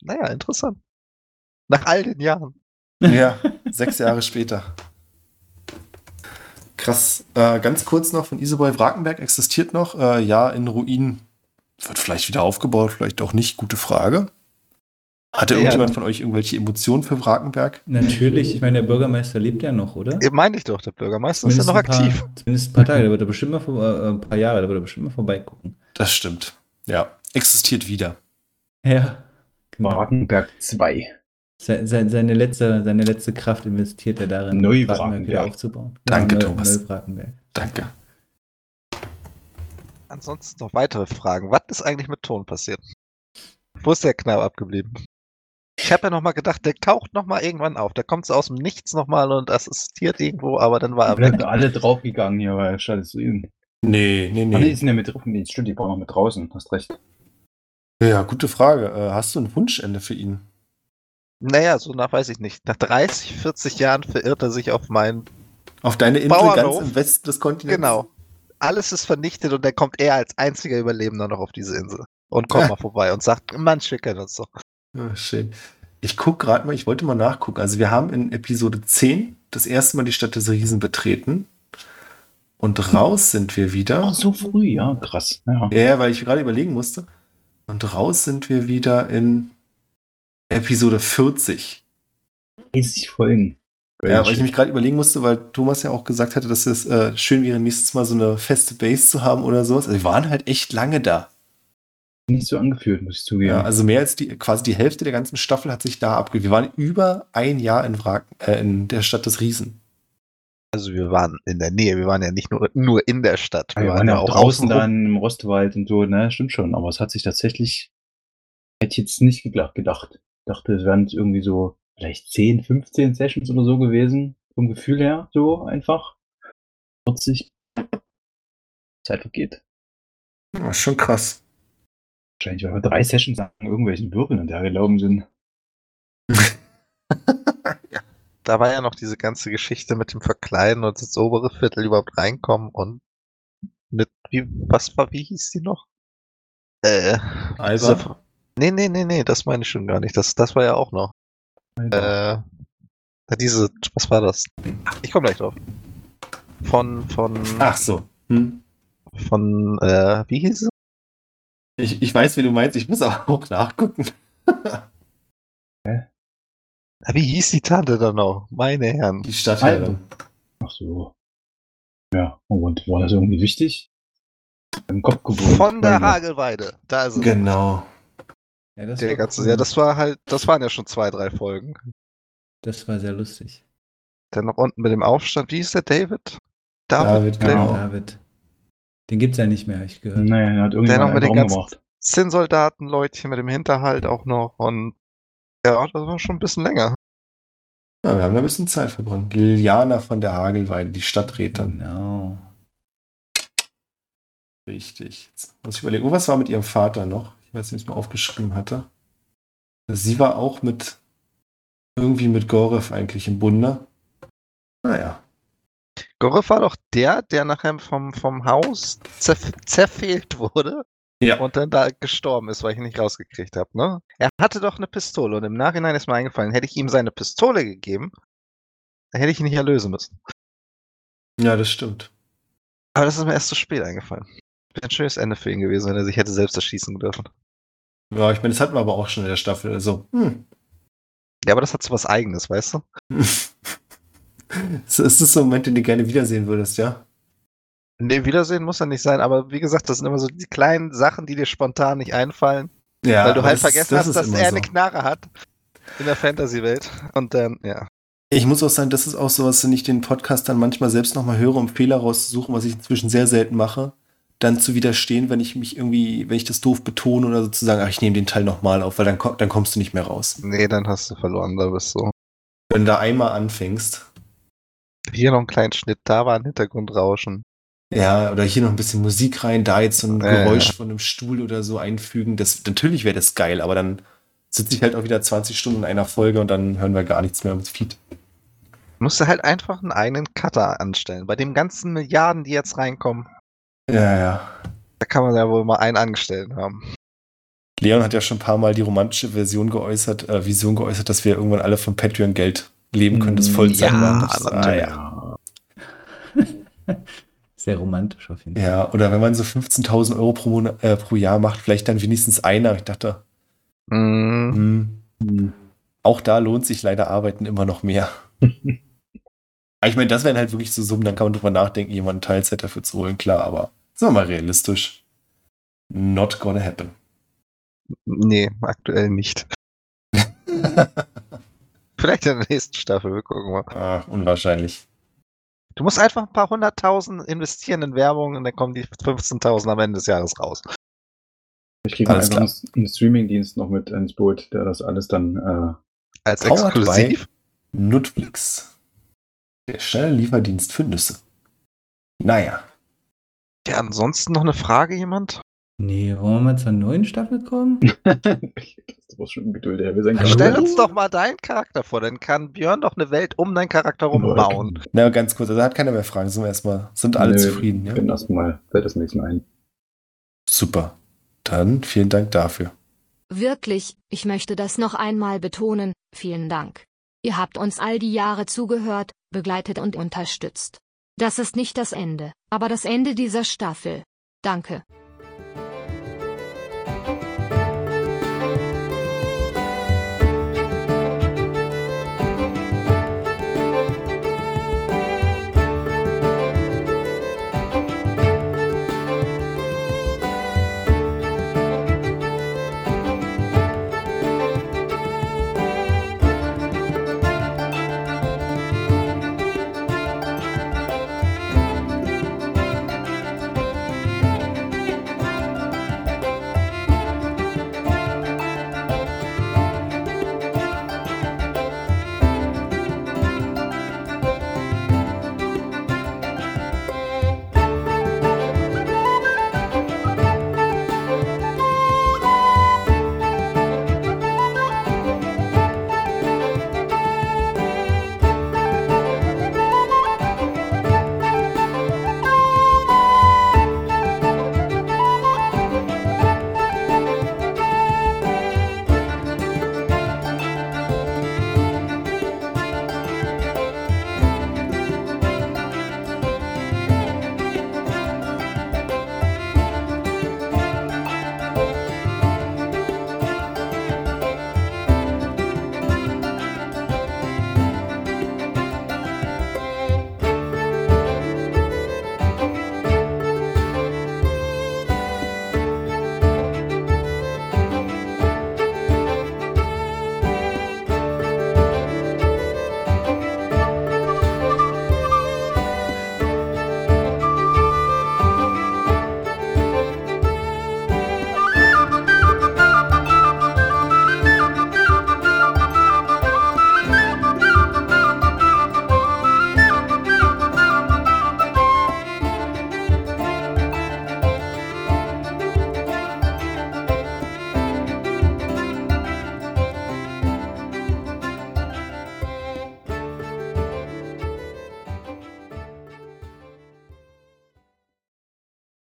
Naja, interessant. Nach all den Jahren. Ja, sechs Jahre später. Krass. Äh, ganz kurz noch von Iseboy Wrakenberg existiert noch. Äh, ja, in Ruinen. Wird vielleicht wieder aufgebaut, vielleicht auch nicht. Gute Frage. Hatte Ja. irgendjemand von euch irgendwelche Emotionen für Wrakenberg? Natürlich, ich meine, der Bürgermeister lebt ja noch, oder? Ja, Meine ich doch, der Bürgermeister ist ja noch paar, aktiv. Zumindest ein paar Tage, der wird er bestimmt mal vor, äh, ein paar Jahre, der wird er bestimmt mal vorbeigucken. Das stimmt. Ja, existiert wieder. Ja. Genau. Bratenberg 2. Se, se, seine, letzte, seine letzte Kraft investiert er darin, Neu Bratenberg wieder aufzubauen. Danke, Neu- Thomas. Neu-Bratenberg. Danke. Ansonsten noch weitere Fragen. Was ist eigentlich mit Ton passiert? Wo ist der Knall abgeblieben? Ich habe ja noch mal gedacht, der taucht noch mal irgendwann auf. Der kommt so aus dem Nichts noch mal und assistiert irgendwo, aber dann war er sind alle draufgegangen hier, weil statt zu ihnen. Nee, nee, nee, die nee. sind ja mit drauf. Nee, stimmt, die waren noch mit draußen. Hast recht. Ja, gute Frage. Äh, hast du ein Wunschende für ihn? Naja, so nach weiß ich nicht. Nach 30, 40 Jahren verirrt er sich auf meinen. Auf deine Insel Bauernhof? ganz im Westen des Kontinents? Genau. Alles ist vernichtet und dann kommt er als einziger Überlebender noch auf diese Insel. Und kommt Ja. mal vorbei und sagt, Mann, schicken uns doch. Ja, schön. Ich gucke gerade mal, ich wollte mal nachgucken. Also wir haben in Episode 10 das erste Mal die Stadt des Riesen betreten. Und raus sind wir wieder. Ach, so früh, ja, krass. Ja. Ja, weil ich gerade überlegen musste. Und raus sind wir wieder in Episode 40. 30 Folgen. Ja, weil ich mich gerade überlegen musste, weil Thomas ja auch gesagt hatte, dass es äh, schön wäre, nächstes Mal so eine feste Base zu haben oder sowas. Also wir waren halt echt lange da. nicht so angefühlt, muss ich zugeben. Ja, also mehr als die, quasi die Hälfte der ganzen Staffel hat sich da abgespielt. Wir waren über ein Jahr in, Wrack, äh, in der Stadt des Riesen. Also wir waren in der Nähe, wir waren ja nicht nur, nur in der Stadt. wir waren ja auch draußen dann im Rostwald und so, ne, stimmt schon. Aber es hat sich tatsächlich, hätte ich jetzt nicht gedacht. Dachte, es wären irgendwie so vielleicht 10, 15 Sessions oder so gewesen. Vom Gefühl her, so einfach. 40. Zeit vergeht. Ja, schon krass. Wahrscheinlich, weil wir drei Sessions an irgendwelchen Wirbeln hinterhergelaufen sind. Da war ja noch diese ganze Geschichte mit dem Verkleiden und ins obere Viertel überhaupt reinkommen und mit, wie, was war, wie hieß die noch? Äh, Alba? Nee, nee, nee, nee, das meine ich schon gar nicht. Das, das war ja auch noch. Äh, diese, was war das? Ich komme gleich drauf. Von, von, Ach so. Hm. von, äh, wie hieß es? Ich, ich weiß, wie du meinst, ich muss aber auch nachgucken. Ah, Wie hieß die Tante dann noch? Meine Herren. Die Stadtherrin. Ach so. Ja, und war das irgendwie wichtig? Im Kopf geboren. Von der Hagelweide. Da ist es. Genau. Ja, das, Der war ganze, cool. ja, das war halt, das waren ja schon zwei, drei Folgen. das war sehr lustig. Dann noch unten mit dem Aufstand, wie hieß der David? David, der, genau. David. Den gibt's ja nicht mehr, hab ich gehört. Nee, er hat der irgendwann noch mit den ganzen. Zinnsoldaten-Leutchen mit dem Hinterhalt auch noch und ja, das war schon ein bisschen länger. Ja, wir haben da ein bisschen Zeit verbracht. Liliana von der Hagelweide, die Stadträtin. Genau. Richtig. Jetzt muss ich überlegen. Oh, was war mit ihrem Vater noch? Ich weiß nicht, was ich mal aufgeschrieben hatte. Sie war auch mit irgendwie mit Gorev eigentlich im Bunde. Naja. Gorif war doch der, der nachher vom, vom Haus zerf zerfehlt wurde Ja. und dann da gestorben ist, weil ich ihn nicht rausgekriegt habe, ne? Er hatte doch eine Pistole und im Nachhinein ist mir eingefallen, hätte ich ihm seine Pistole gegeben, dann hätte ich ihn nicht erlösen müssen. Ja, das stimmt. Aber das ist mir erst zu spät eingefallen. Wäre ein schönes Ende für ihn gewesen, wenn er sich hätte selbst erschießen dürfen. Ja, ich meine, das hatten wir aber auch schon in der Staffel. Also, hm. Ja, aber das hat so was Eigenes, weißt du? Es ist das so ein Moment, den du gerne wiedersehen würdest, ja? Nee, Wiedersehen muss ja nicht sein, aber wie gesagt, das sind immer so die kleinen Sachen, die dir spontan nicht einfallen, Ja, weil du halt vergessen das hast, dass er so. eine Knarre hat in der Fantasy-Welt. Und dann, ja. Ich muss auch sagen, das ist auch so, was wenn ich den Podcast dann manchmal selbst nochmal höre, um Fehler rauszusuchen, was ich inzwischen sehr selten mache, dann zu widerstehen, wenn ich mich irgendwie, wenn ich das doof betone oder sozusagen, ach, ich nehme den Teil nochmal auf, weil dann, dann kommst du nicht mehr raus. Nee, dann hast du verloren, da bist du. Wenn du da einmal anfängst, Hier noch einen kleinen Schnitt, da war ein Hintergrundrauschen. ja, oder hier noch ein bisschen Musik rein, da jetzt so ein ja, Geräusch von einem Stuhl oder so einfügen, das, natürlich wäre das geil, aber dann sitze ich halt auch wieder 20 Stunden in einer Folge und dann hören wir gar nichts mehr ums Feed. Musst du halt einfach einen eigenen Cutter anstellen. Bei den ganzen Milliarden, die jetzt reinkommen, Ja, ja. da kann man ja wohl mal einen Angestellten haben. Leon hat ja schon ein paar Mal die romantische Version geäußert, äh, Vision geäußert, dass wir irgendwann alle von Patreon Geld leben können, das Mm, Vollzeit ja, machen. Das- natürlich. ja. Sehr romantisch auf jeden Fall. ja, oder wenn man so 15.000 Euro pro, Monat, äh, pro Jahr macht, vielleicht dann wenigstens einer. Ich dachte, Mhm. hm, auch da lohnt sich leider Arbeiten immer noch mehr. Aber ich meine, das wären halt wirklich so Summen, dann kann man drüber nachdenken, jemanden Teilzeit dafür zu holen, klar, aber sind wir mal realistisch. Not gonna happen. Nee, aktuell nicht. Vielleicht in der nächsten Staffel, wir gucken mal. ah, unwahrscheinlich. Du musst einfach ein paar hunderttausend investieren in Werbung und dann kommen die 15.000 am Ende des Jahres raus. Ich kriege einen, einen Streamingdienst noch mit ins Boot, der das alles dann äh, Als exklusiv. Nutflix. Der schnelle Lieferdienst für Nüsse. Naja. Ja, ansonsten noch eine Frage, jemand? Nee, wollen wir mal zur neuen Staffel kommen? du brauchst schon Geduld, der wir Hallo? Stell uns doch mal deinen Charakter vor, dann kann Björn doch eine Welt um deinen Charakter rumbauen. Na, ganz kurz, also hat keiner mehr Fragen. Sind wir erstmal, sind alle Nö, zufrieden, Ich ja? bin erstmal, fällt das nichts mehr ein. Super. Dann vielen Dank dafür. Wirklich, ich möchte das noch einmal betonen, vielen Dank. Ihr habt uns all die Jahre zugehört, begleitet und unterstützt. Das ist nicht das Ende, aber das Ende dieser Staffel. Danke.